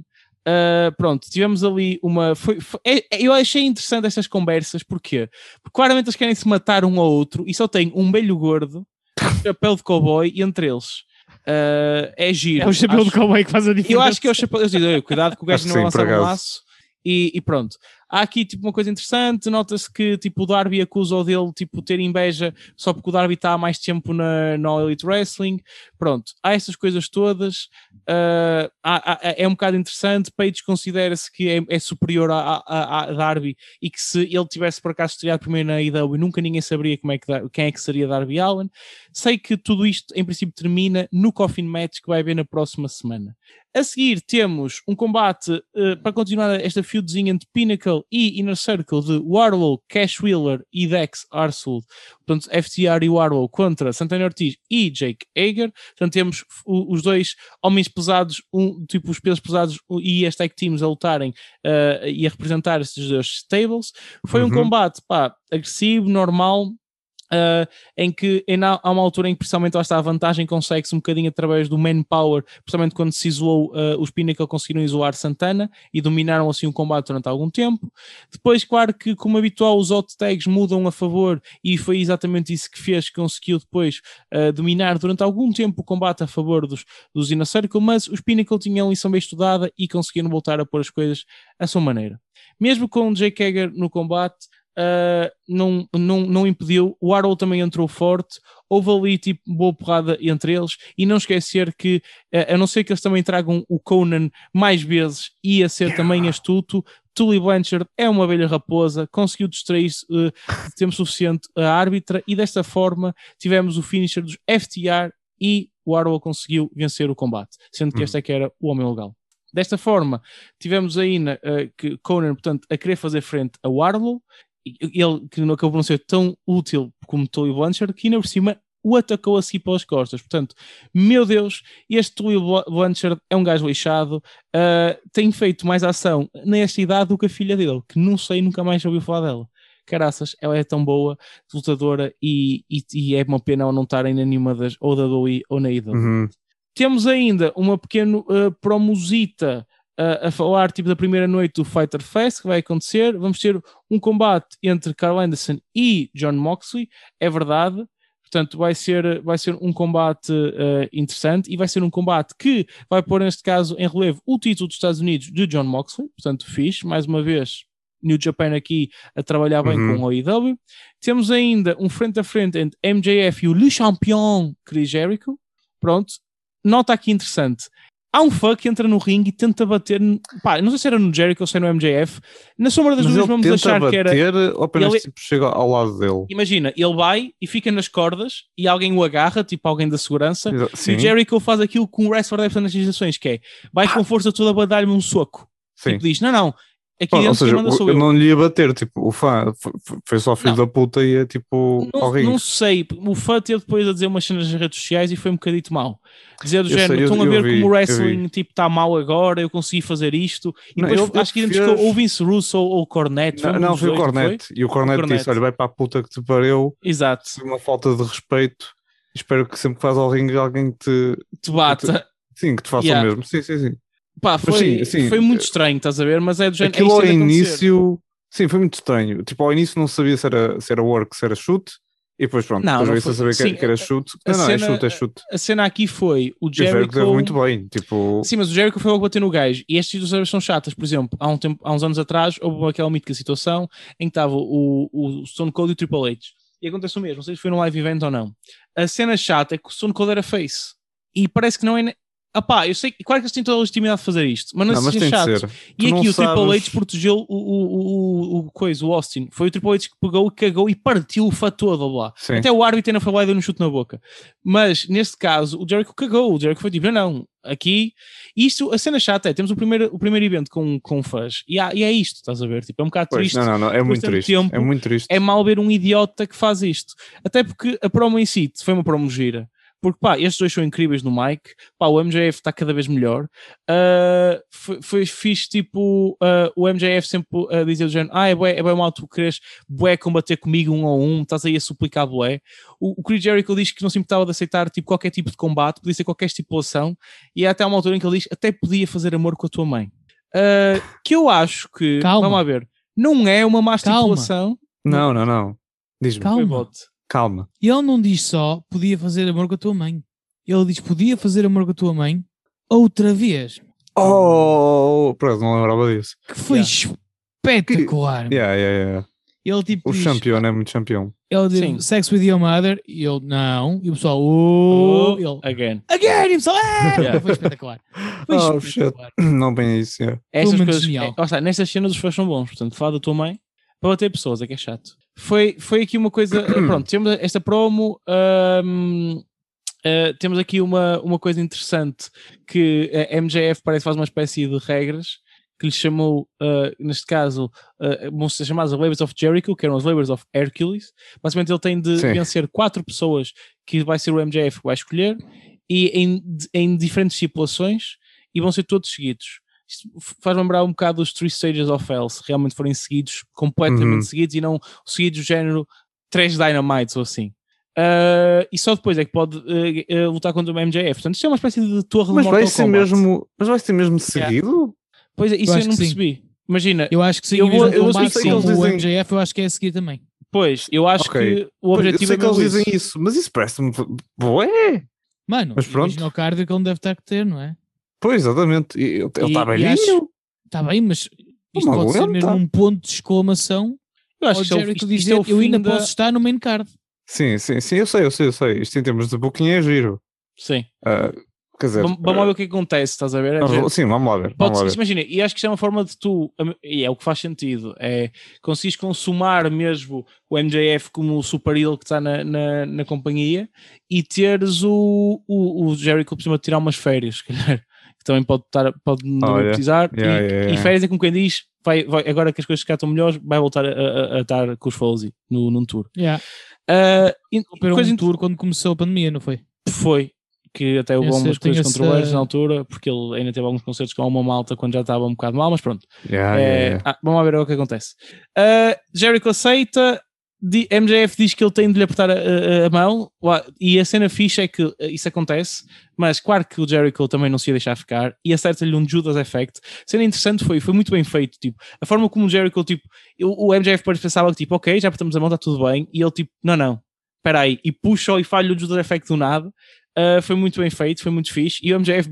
Uh, pronto, tivemos ali uma. Foi, foi- é- é- eu achei interessante estas conversas, porquê? Porque claramente eles querem se matar um ao outro e só tem um belho gordo, chapéu de cowboy entre eles. Uh, é giro. É o chapéu Acho- de cowboy que faz a diferença. eu acho que é o chapéu. Eu digo, "Ei, cuidado que o gajo não lançava um laço. E, e pronto. Há aqui tipo uma coisa interessante. Nota-se que tipo, o Darby acusa o dele tipo, ter inveja só porque o Darby está há mais tempo na, na Elite Wrestling. Pronto. Há essas coisas todas. Ah, há- há- é um bocado interessante. Page considera-se que é, é superior a, a, a Darby e que se ele tivesse por acaso estreado primeiro na IW, nunca ninguém saberia como é que, quem é que seria Darby Allen. Sei que tudo isto em princípio termina no Coffin Match que vai haver na próxima semana. A seguir temos um combate eh, para continuar esta feudzinha entre Pinnacle e Inner Circle de Warlow, Cash Wheeler e Dex Arsul. Portanto, FTR e Warlow contra Santana Ortiz e Jake Hager. Portanto, temos os dois homens pesados, um, tipo os pesos pesados e as tag teams a lutarem eh, e a representar estes dois stables. Foi um Uhum. combate pá, agressivo, normal. Eh, em que em- há uma altura em que principalmente está a vantagem consegue-se um bocadinho através do manpower, principalmente quando se isolou uh, os Pinnacle conseguiram isolar Santana e dominaram assim o combate durante algum tempo. Depois, claro que como habitual os hot tags mudam a favor e foi exatamente isso que fez que conseguiu depois uh, dominar durante algum tempo o combate a favor dos, dos Inner Circle, mas os Pinnacle tinham lição bem estudada e conseguiram voltar a pôr as coisas à sua maneira. Mesmo com o Jake Hager no combate, Uh, não, não, não impediu. O Arrow também entrou forte. Houve ali tipo boa porrada entre eles. E não esquecer que, uh, a não ser que eles também tragam o Conan mais vezes, ia ser também astuto. Tully Blanchard é uma velha raposa, conseguiu distrair-se uh, de tempo suficiente a árbitra e desta forma tivemos o finisher dos FTR e o Arrow conseguiu vencer o combate, sendo que Hum. este é que era o homem legal. Desta forma, tivemos ainda uh, que Conan, portanto, a querer fazer frente a Warlow, ele que não acabou por não ser tão útil como Tully Blanchard, que ainda por cima o atacou a si pelas costas. Portanto, meu Deus, este Tully Blanchard é um gajo lixado, uh, tem feito mais ação nesta idade do que a filha dele, que não sei, nunca mais ouviu falar dela. Caraças, ela é tão boa, lutadora, e, e, e é uma pena ela não estar em nenhuma das, ou da DOI ou na IW. Uhum. Temos ainda uma pequena uh, promosita a falar tipo da primeira noite do Fighter Fest que vai acontecer. Vamos ter um combate entre Carl Anderson e John Moxley, é verdade. Portanto, vai ser, vai ser um combate uh, interessante e vai ser um combate que vai pôr, neste caso, em relevo o título dos Estados Unidos de John Moxley. Portanto, fixe, mais uma vez, New Japan aqui a trabalhar bem Uhum. com o AEW. Temos ainda um frente a frente entre MJF e o Le Champion Chris Jericho. Pronto, nota aqui interessante. Há um fã que entra no ringue e tenta bater. Pá, não sei se era no Jericho ou se era no MJF. Na sombra das ele vamos achar que era. bater ou apenas ele- tipo, chega ao lado dele? Imagina, ele vai e fica nas cordas e alguém o agarra, tipo alguém da segurança. Exa- E Sim, o Jericho faz aquilo que um wrestler deve fazer nas legislações, que é vai com força toda para dar-lhe um soco. sim. Tipo, diz: Não, não, aqui Ou- seja, eu eu. não lhe ia bater, tipo, o fã foi só filho Não. da puta e é tipo Não, não sei, o fã teve depois a dizer umas cenas nas redes sociais e foi um bocadito mau. Dizer do Eu género, sei, eu- estão a eu ver vi, como o wrestling tipo, está mal agora, eu consegui fazer isto. E Não, depois acho que identificou ou o Vince Russo ou o Cornette. Não, não, foi o dois, não Cornet. E o Cornet Cornette. disse: Olha, vai para a puta que te pariu, Exato, uma falta de respeito. Espero que sempre que faz ao ringue alguém que te. te bata. Sim, que te faça Yeah. o mesmo. Sim, sim, sim. Pá, foi, sim, sim. foi muito estranho, estás a ver? Mas é do género. Aquilo é ao início. Sim, foi muito estranho. Tipo, ao início não sabia se era, se era work, se era chute. E depois pronto, Não, depois não veio-se a foi- saber que, sim, que era chute. Não, não, é cena- chute, é chute. A cena aqui foi o E o Jericho Jericho. muito bem. Tipo, Sim, mas o Jericho foi logo bater no gajo. E estas situações são chatas. Por exemplo, há, um tempo, há uns anos atrás houve aquela mítica situação em que estava o, o Stone Cold e o Triple H. E acontece o mesmo, não sei se foi no live event ou não. A cena chata é que o Stone Cold era face. E parece que não é. Ah pá, eu sei que, claro que eles têm toda a legitimidade de fazer isto, mas não, não, se mas chato. E aqui o Triple sabes- H protegeu o, o, o, o, coisa, o Austin. Foi o Triple H que pegou e cagou e partiu o todo lá. Sim. Até o árbitro ainda foi lá e deu um chute na boca. Mas neste caso, o Jericho cagou. O Jericho foi tipo, não, não, aqui. Isto, a cena chata é: temos o primeiro, o primeiro evento com, com fãs e, há- e é isto, estás a ver? Tipo, é um bocado Pois, triste. não, não, não, é muito triste. tempo, é muito triste. É mal ver um idiota que faz isto. Até porque a promo em si foi uma promo gira. Porque pá, estes dois são incríveis no mic. Pá, o MJF está cada vez melhor. Uh, foi, foi fixe, tipo, uh, o MJF sempre a dizer do género: Ah, é bué, é bué mal tu queres bué combater comigo um a um, estás aí a suplicar bué. O, o Chris Jericho diz que não se importava de aceitar tipo, qualquer tipo de combate, podia ser qualquer estipulação. E há até uma altura em que ele diz: Até podia fazer amor com a tua mãe. Uh, que eu acho que, Calma. vamos lá ver, não é uma má Calma. estipulação. Não, não, não. Diz-me. Calma. Calma. Ele não diz só podia fazer amor com a tua mãe. Ele diz podia fazer amor com a tua mãe outra vez. Oh, pronto, não lembrava disso. Que foi espetacular. Yeah, yeah, yeah. Ele tipo O diz, campeão é muito campeão. ele Sim. diz sex with your mother e eu não. E o pessoal, oh, ele, Again. again, e o pessoal, ah! Yeah. foi espetacular. Foi Oh, shit. espetacular. Não bem isso. yeah. Estas menos coisas, genial. é, lá está, nestas cenas os fãs são bons, portanto, falar da tua mãe para bater pessoas, é que é chato. Foi, foi aqui uma coisa, pronto, temos esta promo, ahm, eh, temos aqui uma, uma coisa interessante que a MJF parece que faz uma espécie de regras que lhe chamou, eh, neste caso, eh, vão ser chamadas as Labors of Jericho, que eram as Labors of Hercules. Basicamente, ele tem de Sim. vencer quatro pessoas que vai ser o MJF que vai escolher e em, em diferentes situações e vão ser todos seguidos. Isto faz lembrar um bocado os Three Stages of Hell, se realmente forem seguidos, completamente Uhum. seguidos e não seguidos do género três Dynamites ou assim. Ah, e só depois é que pode eh, eh, lutar contra o MJF. Portanto, isto é uma espécie de torre Mas de vai Mortal ser Kombat. mesmo. Mas vai ser mesmo seguido? Pois é, isso eu, acho não que sim. percebi. Imagina, Eu acho que sim, Eu eu vou- eu sei Max que eles o dizem- MJF, eu acho que é a seguir também. pois, eu acho Ok. que o Pois, eu objetivo sei é que eles dizem isso. isso, mas isso parece-me. Ué! Mano, Mas pronto. imagina o cardio que ele deve estar a ter, não é? Pois, exatamente. Ele está velhinho. Está bem, mas isto Não pode ser aguenta. mesmo um ponto de exclamação Eu acho que é o- Jericho isto- dizer isto é o eu ainda da- posso estar no main card. Sim, sim, sim, eu sei, eu sei, eu sei. Isto em termos de booking é giro. Sim. Ah, quer dizer. Vamos, vamos lá ver o que acontece, estás a ver? É ah, sim, vamos lá ver. Vamos lá ser, ver. imagina, e acho que isto é uma forma de tu, e é o que faz sentido, é conseguires consumar mesmo o MJF como o super heel que está na, na, na companhia e teres o, o, o Jericho por cima de tirar umas férias, se calhar, também pode, estar, pode não Olha, precisar. yeah, e, yeah, e férias é como quem diz, vai, vai, agora que as coisas cá estão melhores, vai voltar a, a, a estar com os Fozzy no, num tour. Yeah. Ah, e- coisa um int- tour quando começou a pandemia, não foi? foi que até houve algumas coisas controversas na altura, porque ele ainda teve alguns concertos com uma malta quando já estava um bocado mal, mas pronto. Yeah, É, yeah, yeah. ah, vamos ver o que acontece. Uh, Jericho aceita, MJF diz que ele tem de lhe apertar a, a- mão, e a cena fixa é que uh, isso acontece, mas claro que o Jericho também não se ia deixar ficar e acerta-lhe um Judas Effect. A cena interessante foi, foi muito bem feito, tipo, a forma como o Jericho, tipo, eu- o MJF pensava que, tipo, ok, já apertamos a mão, está tudo bem, e ele, tipo, não, não, espera aí, e puxa e falha o Judas Effect do nada. Uh, foi muito bem feito, foi muito fixe. E o MJF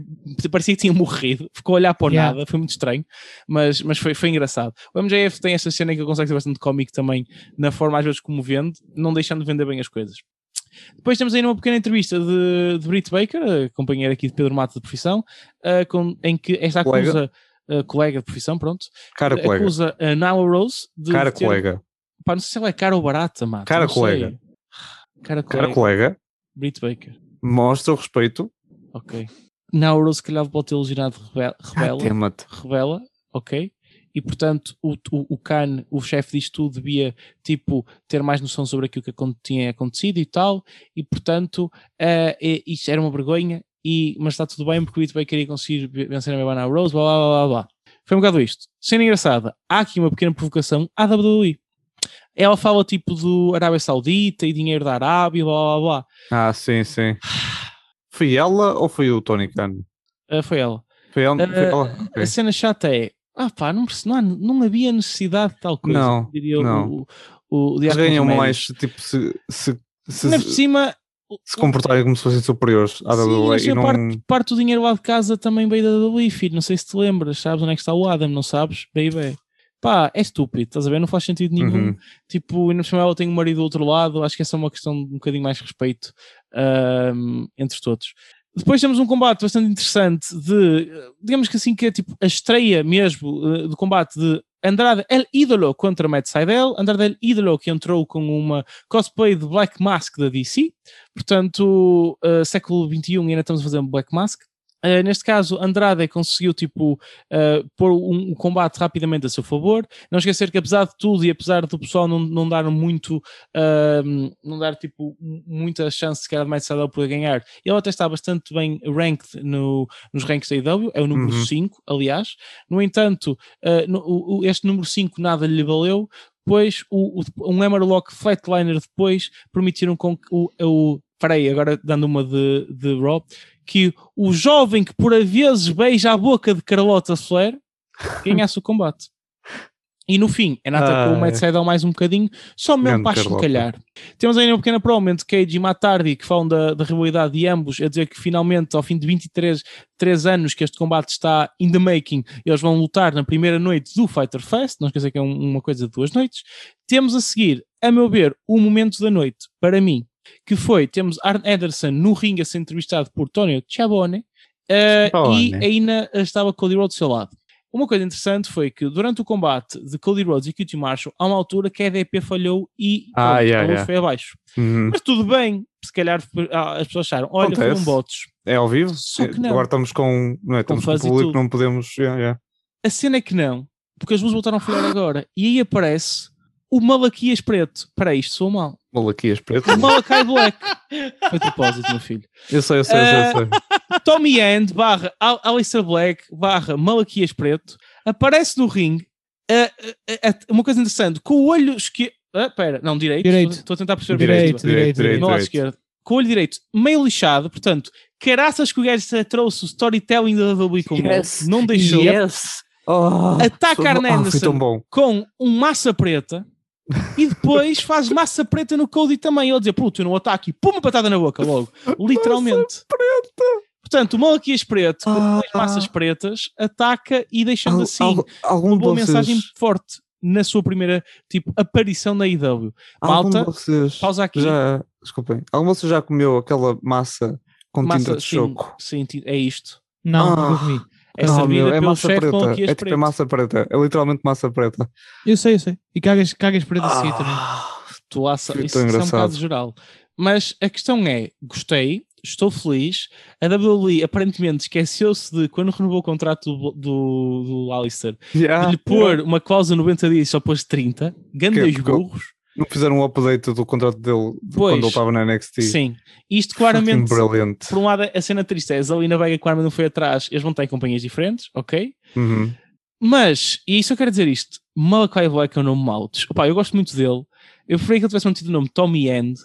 parecia que tinha morrido, ficou a olhar para o Yeah. nada, foi muito estranho, mas, mas foi, foi engraçado. O MJF tem esta cena que ele consegue ser bastante cómico também, na forma às vezes como vende, não deixando de vender bem as coisas. Depois temos aí uma pequena entrevista de, de Britt Baker, companheira aqui de Pedro Mato de profissão, uh, com- em que esta Colega. acusa, uh, colega de profissão, pronto, Cara, colega. acusa a Nyla Rose de. Cara, de ter- colega. Pá, não sei se ela é cara ou barata, mano. Cara, colega. Cara, colega. Cara, colega. Britt Baker. Mostra o respeito. Ok. Rose, se calhar, pode ter lesionado rebela. rebela. Tema-te. revela, ok? E portanto, o, o, o Khan, o chefe disto tudo, devia tipo ter mais noção sobre aquilo que tinha acontecido e tal, e portanto, eh, eh, isto era uma vergonha, e, mas está tudo bem porque o Whit Baker ia conseguir ve- vencer a Mebana Rose, blá blá blá blá blá. Foi um bocado isto. Sendo engraçada, há aqui uma pequena provocação à WWE. Ela fala tipo do Arábia Saudita e dinheiro da Arábia, blá blá blá. Ah, sim, sim. Foi ela ou foi o Tony Khan? Eh, foi ela. Foi ela? Foi Ah, ela? Ok. A cena chata é, ah pá, não, não, não havia necessidade de tal coisa. Não, diria não. o, o, o Eles ganham mais tipo se, se se, Ainda por cima, se comportarem como se fossem superiores à Sim, WWE mas a não. parte, parte do dinheiro lá de casa também veio da WWE, filho. Não sei se te lembras, sabes onde é que está o Adam, não sabes? Baby. Pá, é estúpido, estás a ver? Não faz sentido nenhum. Uhum. Tipo, ainda por cima ela tem um marido do outro lado, acho que essa é uma questão de um bocadinho mais respeito ahm, entre todos. Depois temos um combate bastante interessante de, digamos que assim, que é tipo a estreia mesmo eh, do combate de Andrade El Ídolo contra Matt Seidel. Andrade El Ídolo que entrou com uma cosplay de Black Mask da DC. Portanto, eh, século XXI ainda estamos a fazer um Black Mask. Uh, neste caso, Andrade conseguiu tipo, uh, pôr um, um combate rapidamente a seu favor. Não esquecer que, apesar de tudo e apesar do pessoal não, não dar muito, uh, não dar tipo, muita chance sequer de Matt Seidel poder ganhar, ele até está bastante bem ranked no, nos ranks da IW, é o número Uhum. 5, aliás. No entanto, uh, no- o- este número 5 nada lhe valeu, pois o, o, um Hammerlock Flatliner depois permitiram com que o, o Peraí, agora dando uma de, de Raw, que o jovem que por vezes beija a boca de Carlota Flair ganhasse o combate. E no fim, é nada com o Ai. Matt Seidel mais um bocadinho, só mesmo para chincalhar. Temos ainda uma pequena promo entre Cage e Matardi, que falam da, da rivalidade de ambos, a dizer que finalmente, ao fim de 23 três anos que este combate está in the making, eles vão lutar na primeira noite do Fighter Fest, não esqueça que é um- uma coisa de duas noites. Temos a seguir, a meu ver, o momento da noite, para mim, que foi, temos Arn Ederson no ringue a ser entrevistado por Tonio Chabone, eh, e ainda estava Cody Rhodes do seu lado. Uma coisa interessante foi que durante o combate de Cody Rhodes e QT Marshall, há uma altura que a EDP falhou e Ah, pronto, yeah, a luz yeah. foi abaixo. Uhum. Mas tudo bem, se calhar ah, as pessoas acharam, olha, Acontece. botes. É ao vivo? Agora estamos com. Não é? Com Estamos com e público, tudo. não podemos. yeah. A cena é que não, porque as luzes voltaram a falhar agora. E aí aparece o Malaquias Preto. Para isto, sou mal. Malaquias preto. O Malakai Black. Foi propósito, meu filho. Eu sei, eu sei, eu sei. eu sei. Tommy End barra Al- Alistair Black barra Malaquias Preto aparece no ringue. ah, ah, ah, uma coisa interessante, com o olho esquerdo. Ah, pera, não, direito. Direito. Estou, a tentar perceber a Direito, direito, direito, No lado direito. esquerdo. Com o olho direito meio lixado, portanto, caraças que o gajo trouxe o storytelling da WWE com Yes. não deixou. Yes! Oh, Ataca Arn ah, Anderson. bom. com um massa preta e depois faz massa preta no Cody também. Ele dizer, puto, eu não ataque e pum, uma patada na boca logo. Literalmente. Portanto, o Malaquias preto, com Ah. duas massas pretas, ataca e deixando Al- assim al- algum uma boa vocês, mensagem forte na sua primeira tipo, aparição na IW. Malta, vocês pausa aqui. Já, desculpem. Algum de vocês já comeu aquela massa com tinta Massa, de sim, choco? sim, é isto. Não, Ah. comi. É Não, servida meu, é massa preta. É tipo é massa preta. É literalmente massa preta. Eu sei, eu sei. E cagas, cagas para si também. Ah, Tu Foi isso, é um engraçado. geral. Mas a questão é: gostei, estou feliz. A WWE aparentemente esqueceu-se de quando renovou o contrato do, do, do Alistair yeah. de lhe pôr uma cláusula 90 dias só pôs 30. Grandes porque- burros. Não fizeram um update do contrato dele de Pois. quando ele estava na NXT. Sim. Isto claramente. brilliant. Por um lado, a cena triste é a Zelina Vega claramente não foi atrás, eles vão em companhias diferentes, ok? Uhum. Mas, e isso eu quero dizer isto: Malachi Black é um nome mau. Opa, eu gosto muito dele. Eu preferia que ele tivesse mantido o nome Tommy End.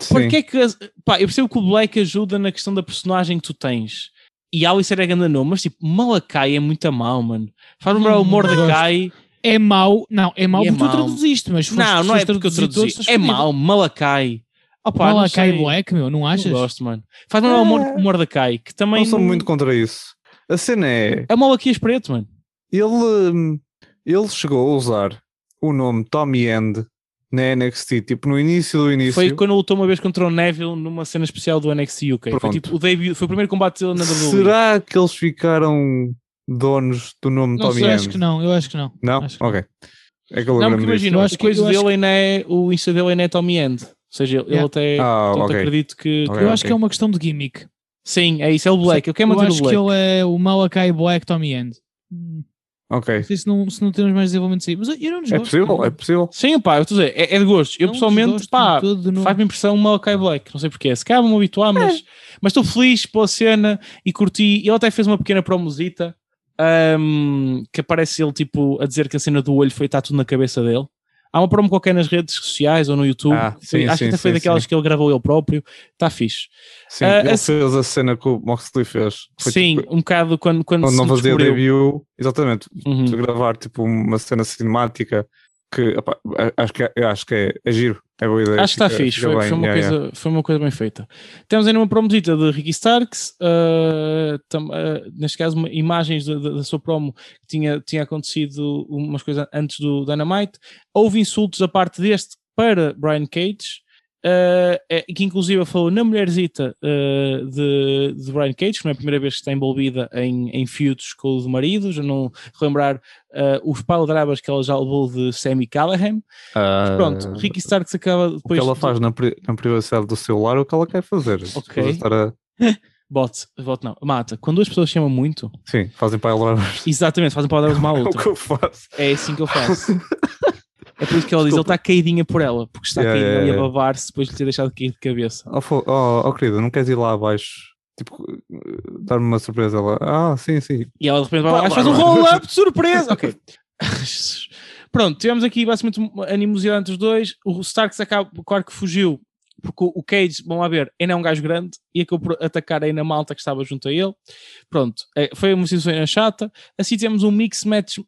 Sim. Porque é que. Pá, eu percebo que o Black ajuda na questão da personagem que tu tens. E Alice era grande nome, mas tipo, Malakai é muito a mal, mano. Faz-me lembrar o Hum, Mordecai. É mau, não, é mau E é porque tu mau. traduziste, mas foste- Não, não é porque eu traduzi. É mau, Malakai. Opa, Malakai. Black, meu, não achas? Não gosto, mano. Faz-me lembrar o Mor- o Mordecai, que também. Não sou muito contra isso. A cena é. É o Malaquias preto, mano. Ele, hum, ele chegou a usar o nome Tommy End na NXT, tipo no início do início. Foi quando lutou uma vez contra o Neville numa cena especial do NXT UK. Foi Pronto. tipo o debut, foi o primeiro combate dele na WWE. Será que eles ficaram donos do nome Não Tommy sei, End? acho que não, eu acho que não. Não? Acho que não. ok. É que eu Não, porque Eu a acho que- coisa eu acho dele ainda é, o Insta dele ainda é Tommy End. Ou seja, ele Yeah. até Ah, portanto, ok. acredito que. Ok. Eu acho que é uma questão de gimmick. Sim, é isso, é o Black. Eu quero eu manter o acho Black. que ele é o Malakai Black Tommy End. Hum, Ok. Não sei se não, se não temos mais desenvolvimento aí, mas eu não É desgosto. possível, é possível. Sim, pá, eu estou a dizer, é, é de gosto. Eu Não pessoalmente, pá, faz-me impressão o Malakai Black. Não sei porquê. Se calhar vou-me habituar, É. mas mas estou feliz pela cena e curti. Ele até fez uma pequena promosita ahm, que aparece ele tipo a dizer que a cena do olho foi estar tudo na cabeça dele. Há uma promo qualquer nas redes sociais ou no YouTube. Ah, Foi- sim, acho sim, que até foi sim, daquelas sim. que ele gravou ele próprio. Está fixe. Sim, Ah, ele a- fez a cena que o Moxley fez. Foi Sim, tipo, um bocado quando, quando, quando não fazia debut, exatamente, Uhum. de gravar tipo uma cena cinemática que epá, a- acho que, é- acho que é, é giro. É boa ideia. Acho que está fixe, foi, foi uma yeah, coisa, yeah. foi uma coisa bem feita. Temos ainda uma promotita de Ricky Starks, uh, tam- uh, neste caso, uma- imagens da sua promo que tinha, tinha acontecido umas coisas antes do Dynamite. Houve insultos da parte deste para Brian Cage. Uh, é, que inclusive falou na mulherzita uh, de, de Brian Cage, que não é a primeira vez que está envolvida em, em feudos com o marido, já não relembrar uh, os paladrabas que ela já levou de Sammy Callahan. Ah, Pronto, Ricky Starks acaba o que depois. ela de- faz na, pri- na privacidade do celular é o que ela quer fazer. Ok. Depois de estar a- Bot, bot não. Mata, quando duas pessoas chamam muito, Sim, fazem para ela exatamente, fazem palavras uma à É o outra. que eu faço. É assim que eu faço. É por isso que ela diz, ele Desculpa. está caidinha por ela, porque está Yeah, caído yeah, ali a babar-se depois de lhe ter deixado cair de cabeça. Oh, oh, oh, querida, não queres ir lá abaixo? Tipo, dar-me uma surpresa. Ela, ah, sim, sim. E ela de repente vai lá, faz um lá, lá. roll-up de surpresa. ok. Pronto, tivemos aqui basicamente animosidade entre os dois. O Starks acaba, claro que fugiu, porque o- Cage, vamos lá ver, ainda é um gajo grande e acabou por atacar aí na malta que estava junto a ele. Pronto, é, foi uma situação chata. Assim temos um mix match, uh,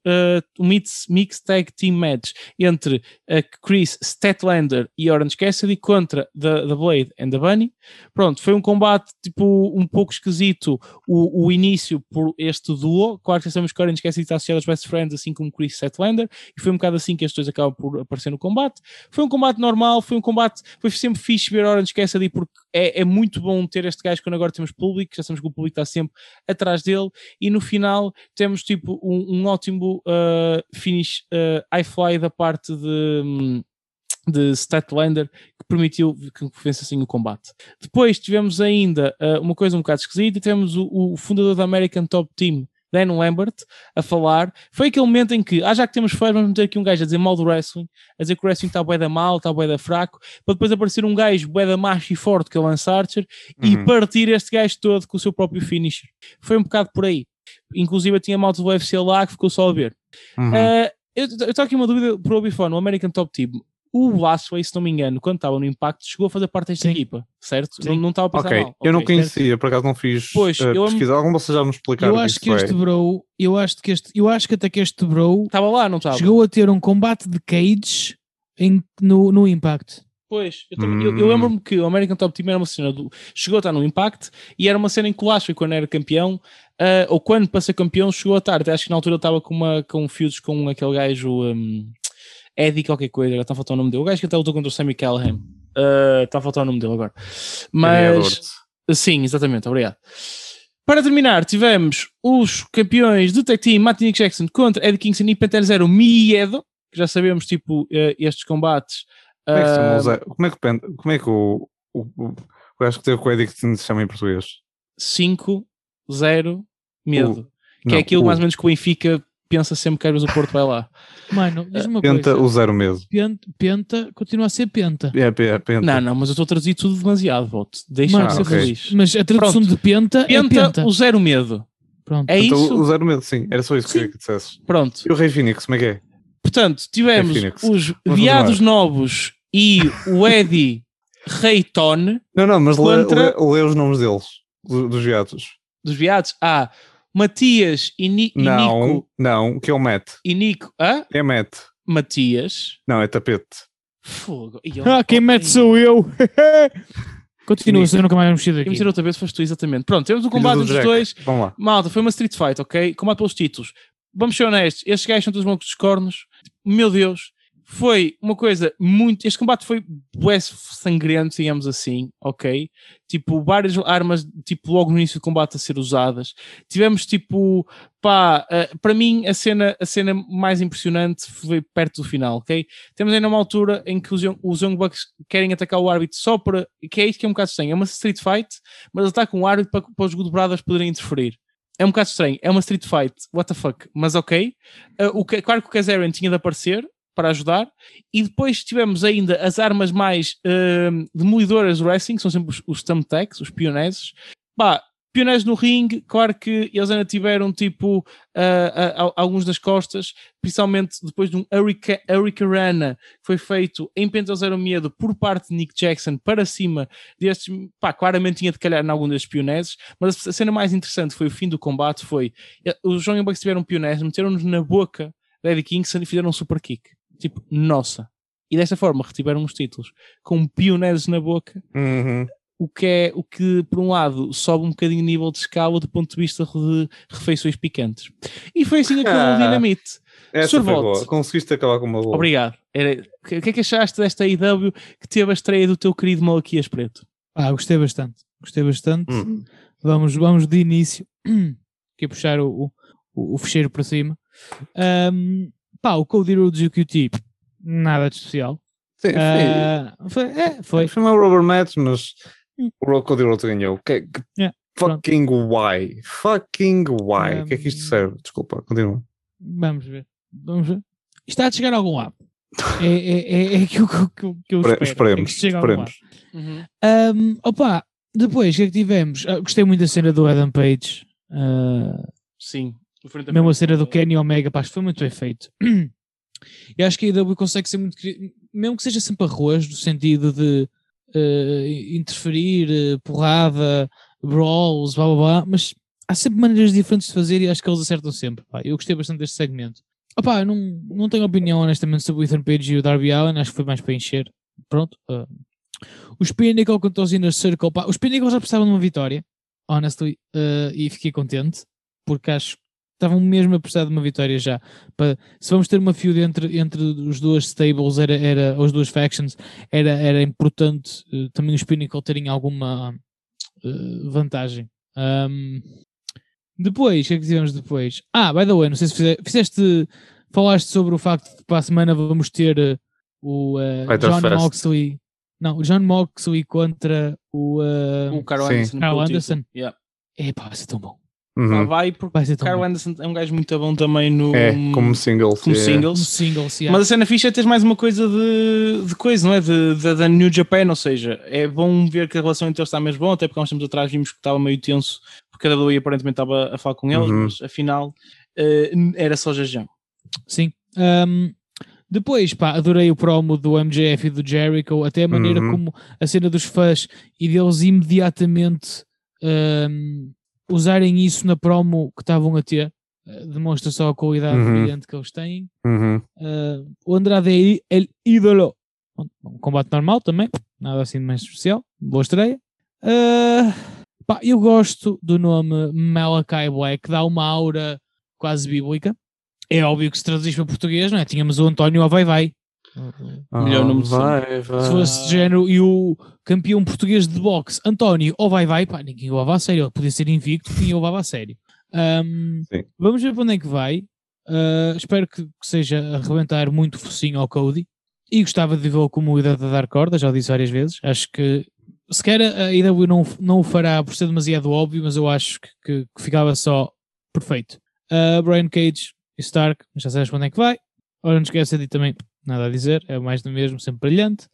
um mix, mix tag team match entre uh, Chris Statlander e Orange Cassidy contra The, the Blade and the Bunny. Pronto, foi um combate tipo um pouco esquisito o, o início por este duo. Claro que sabemos que Orange Cassidy está associado aos Best Friends, assim como Chris Statlander, e foi um bocado assim que estes dois acabam por aparecer no combate. Foi um combate normal, foi um combate, foi sempre fixe ver Orange Cassidy porque é, é muito bom ter este gajo quando agora temos público, já sabemos que o público está sempre atrás dele, e no final temos tipo um, um ótimo uh, finish uh, fly da parte de. hum, de Statlander que permitiu que vença assim o combate. Depois tivemos ainda uh, uma coisa um bocado esquisita, tivemos o, o fundador da American Top Team, Dan Lambert, a falar. Foi aquele momento em que, ah, já que temos fãs, vamos meter aqui um gajo a dizer mal do wrestling, a dizer que o wrestling está bué da mal, está bué da fraco, para depois aparecer um gajo bué da macho e forte que é o Lance Archer e Uhum. partir este gajo todo com o seu próprio finisher. Foi um bocado por aí. Inclusive tinha malta do UFC lá que ficou só a ver. Uhum. Uh, eu estou aqui uma dúvida para o Bifone, o American Top Team. O Lashley, se não me engano, quando estava no Impacto, chegou a fazer parte desta Sim. equipa, certo? Sim. Não, não estava a pensar ok, mal. eu não conhecia, por acaso não fiz Pois, eu am- pesquisa. Algum vocês já me explicaram Eu acho que este é? bro, eu acho que este, eu acho que até que este bro Estava lá, não estava? chegou a ter um combate de cage em, no, no Impact. Pois, eu, também- eu- eu Hum. lembro-me que o American Top Team era uma cena do. Chegou a estar no Impact e era uma cena em que o Lashley, quando era campeão, ah, ou quando para ser campeão, chegou a estar. Acho que na altura ele estava com, uma, com feuds com aquele gajo um, Eddie, qualquer coisa, agora está a faltar o nome dele. O gajo que até lutou contra o Sammy Callahan. Ah, Está a faltar o nome dele agora. Mas. Sim, exatamente, obrigado. Para terminar, tivemos os campeões do tag team Martin Jackson contra Eddie Kingston e Pantera Zero Miedo, que já sabemos, tipo, eh, estes combates. Como é que Zé? Como é que, como é que o, o, o, o gajo que teve com o Eddie que se chama em português? 5, 0, medo. que é Não, aquilo o mais ou menos que o Benfica pensa sempre que às vezes o Porto vai lá. Mano, diz-me uma Penta, coisa. o zero mesmo. Penta, penta continua a ser penta. É, é, penta. Não, não, mas eu estou a traduzir tudo demasiado, voto. Deixa-me Mano, ser ok. feliz. Mas a tradução Pronto. de penta, Penta, é penta. o zero medo. Pronto. É Então, isso? o zero medo, sim. Era só isso que Sim. eu queria que dissesses. Pronto. E o Rei Phoenix, como é que é? Portanto, tivemos É os Vamos Viados Novos e o Eddie Reiton Não, não, mas lê, Contra- lê, lê os nomes deles, do- dos viados. dos viados. Ah, Matias e, Ni e Não, Nico. não, que é o Matt. E Nico. Ah? É Matt. Matias. Não, é tapete. Fogo. Ih, Ah, quem mete sou eu. Continua, eu nunca mais vamos mexer Quem daqui. me tirou outra vez foste tu, exatamente. Pronto, temos um combate do entre os Jack. dois. Vamos lá. Malta, foi uma street fight, ok? Combate pelos títulos. Vamos ser honestos, estes gajos são todos malucos dos cornos. Meu Deus, foi uma coisa muito. Este combate foi bué sangrento, digamos assim, ok? Tipo, várias armas, tipo, logo no início do combate a ser usadas. Tivemos, tipo, pá, eh, para mim a cena, a cena mais impressionante foi perto do final, ok? Temos ainda uma altura em que os, Young- os Young Bucks querem atacar o árbitro só para. que é isso que é um bocado estranho. É uma street fight, mas atacam o árbitro para, para os Good Brothers poderem interferir. É um bocado estranho. É uma street fight. What the fuck? Mas ok. Uh, o claro que o Kazarian tinha de aparecer para ajudar. E depois tivemos ainda as armas mais uh, demolidoras do wrestling, que são sempre os, os thumbtacks, os pioneses. Pá, pioneses no ringue, claro que eles ainda tiveram tipo uh, alguns das costas, principalmente depois de um Hurrica- Hurricanrana que foi feito em Penta Zero Medo por parte de Nick Jackson para cima destes, pá, claramente tinha de calhar em algum destes pioneses, mas a cena mais interessante foi o fim do combate, foi eh, os John Bucks tiveram pioneiros, meteram-nos na boca Eddie Kingston e fizeram um super kick. Tipo, nossa, e desta forma retiveram os títulos com pioneiros na boca, Uhum. o que é o que, por um lado, sobe um bocadinho o nível de escala do ponto de vista de refeições picantes. E foi assim que acabou o Ah. Dinamite. Essa. Conseguiste acabar com uma boa. Obrigado. Era- O que que é que achaste desta IW que teve a estreia do teu querido Malaquias Preto? Ah, gostei bastante. Gostei bastante. Hum. Vamos, vamos de início. Aqui a puxar o, o, o fecheiro para cima. Ahm, pá, o Cody Rhodes e o QT, nada de especial. Sim, foi, Ah, foi, é, foi. foi uma rubber match, mas Hum. o Cody Rhodes ganhou. Que, que- Yeah, pronto. fucking why? Fucking why? O que é que isto Um, serve? Desculpa, continua. Vamos ver. Vamos ver. Isto está a chegar a algum lado. É, é, é, é aquilo que, eu- que, eu- que eu espero. é que Esperemos, esperemos. Um, opa, depois, o que é que tivemos? Ah, gostei muito da cena do Adam Page. Ah, Sim. Mesmo a cena do Kenny Omega, pá, foi muito bem feito. E acho que a AEW consegue ser muito. Mesmo que seja sempre arroz, no sentido de eh, interferir, eh, porrada, brawls, blá blá blá, mas há sempre maneiras diferentes de fazer e acho que eles acertam sempre. pá. Eu gostei bastante deste segmento. Opá, eu não, não tenho opinião honestamente sobre o Ethan Page e o Darby Allen, acho que foi mais para encher. Pronto. ah. os Pinnacle contra os Inner Circle, pá, os Pinnacle já precisavam de uma vitória, honestly, ah, e fiquei contente, porque acho estavam mesmo a precisar de uma vitória já. Para, se vamos ter uma feud entre, entre os duas stables, era, era, as duas factions, era, era importante eh, também os Pinnacle terem alguma eh, vantagem. Ahm, depois, o que é que tivemos depois? Ah, by the way, não sei se fize- fizeste, falaste sobre o facto de que para a semana vamos ter eh, o John Fest. Moxley. Não, o John Moxley contra o. O Carl. Anderson. Carl Anderson. Yeah. Epá, vai ser tão bom. Uhum. vai porque Vai o Carl bom. Anderson é um gajo muito bom também no É, como singles. como é. Um singles. singles, yeah. Mas a cena fixa é teres mais uma coisa de, de coisa, não é? De, de- da New Japan, ou seja, é bom ver que a relação entre eles está mesmo bom, até porque há uns tempos atrás vimos que estava meio tenso, porque a WWE aparentemente estava a falar com eles, Uhum. mas afinal eh, era só jajão. Sim. Ahm, depois, pá, adorei o promo do MJF e do Jericho, até a maneira Uhum. como a cena dos fãs e deles imediatamente ahm, usarem isso na promo que estavam a ter. eh, demonstra só a qualidade Uhum. brilhante que eles têm. Uhum. Ah, o Andrade é ídolo. Um combate normal também, nada assim de mais especial. Boa estreia. Ah, pá, eu gosto do nome Malachi Black, dá uma aura quase bíblica. É óbvio que se traduz para português, não é? Tínhamos o António Vai Vai. Melhor nome de vai, vai. Se fosse de género e o campeão português de boxe, António ou Vai Vai, pá, ninguém o levava a sério. Ele podia ser invicto, ninguém o levava a sério. Sim. vamos ver para onde é que vai. Ah, espero que, que seja a arrebentar muito focinho ao Cody. E gostava de vê-lo como líder da Dark Order, já o disse várias vezes. Acho que sequer a IW não, não o fará por ser demasiado óbvio, mas eu acho que, que- que ficava só perfeito. Ah, Brian Cage e Stark, já sabes para onde é que vai. Ora, não esqueça de também, nada a dizer, é mais do mesmo, sempre brilhante.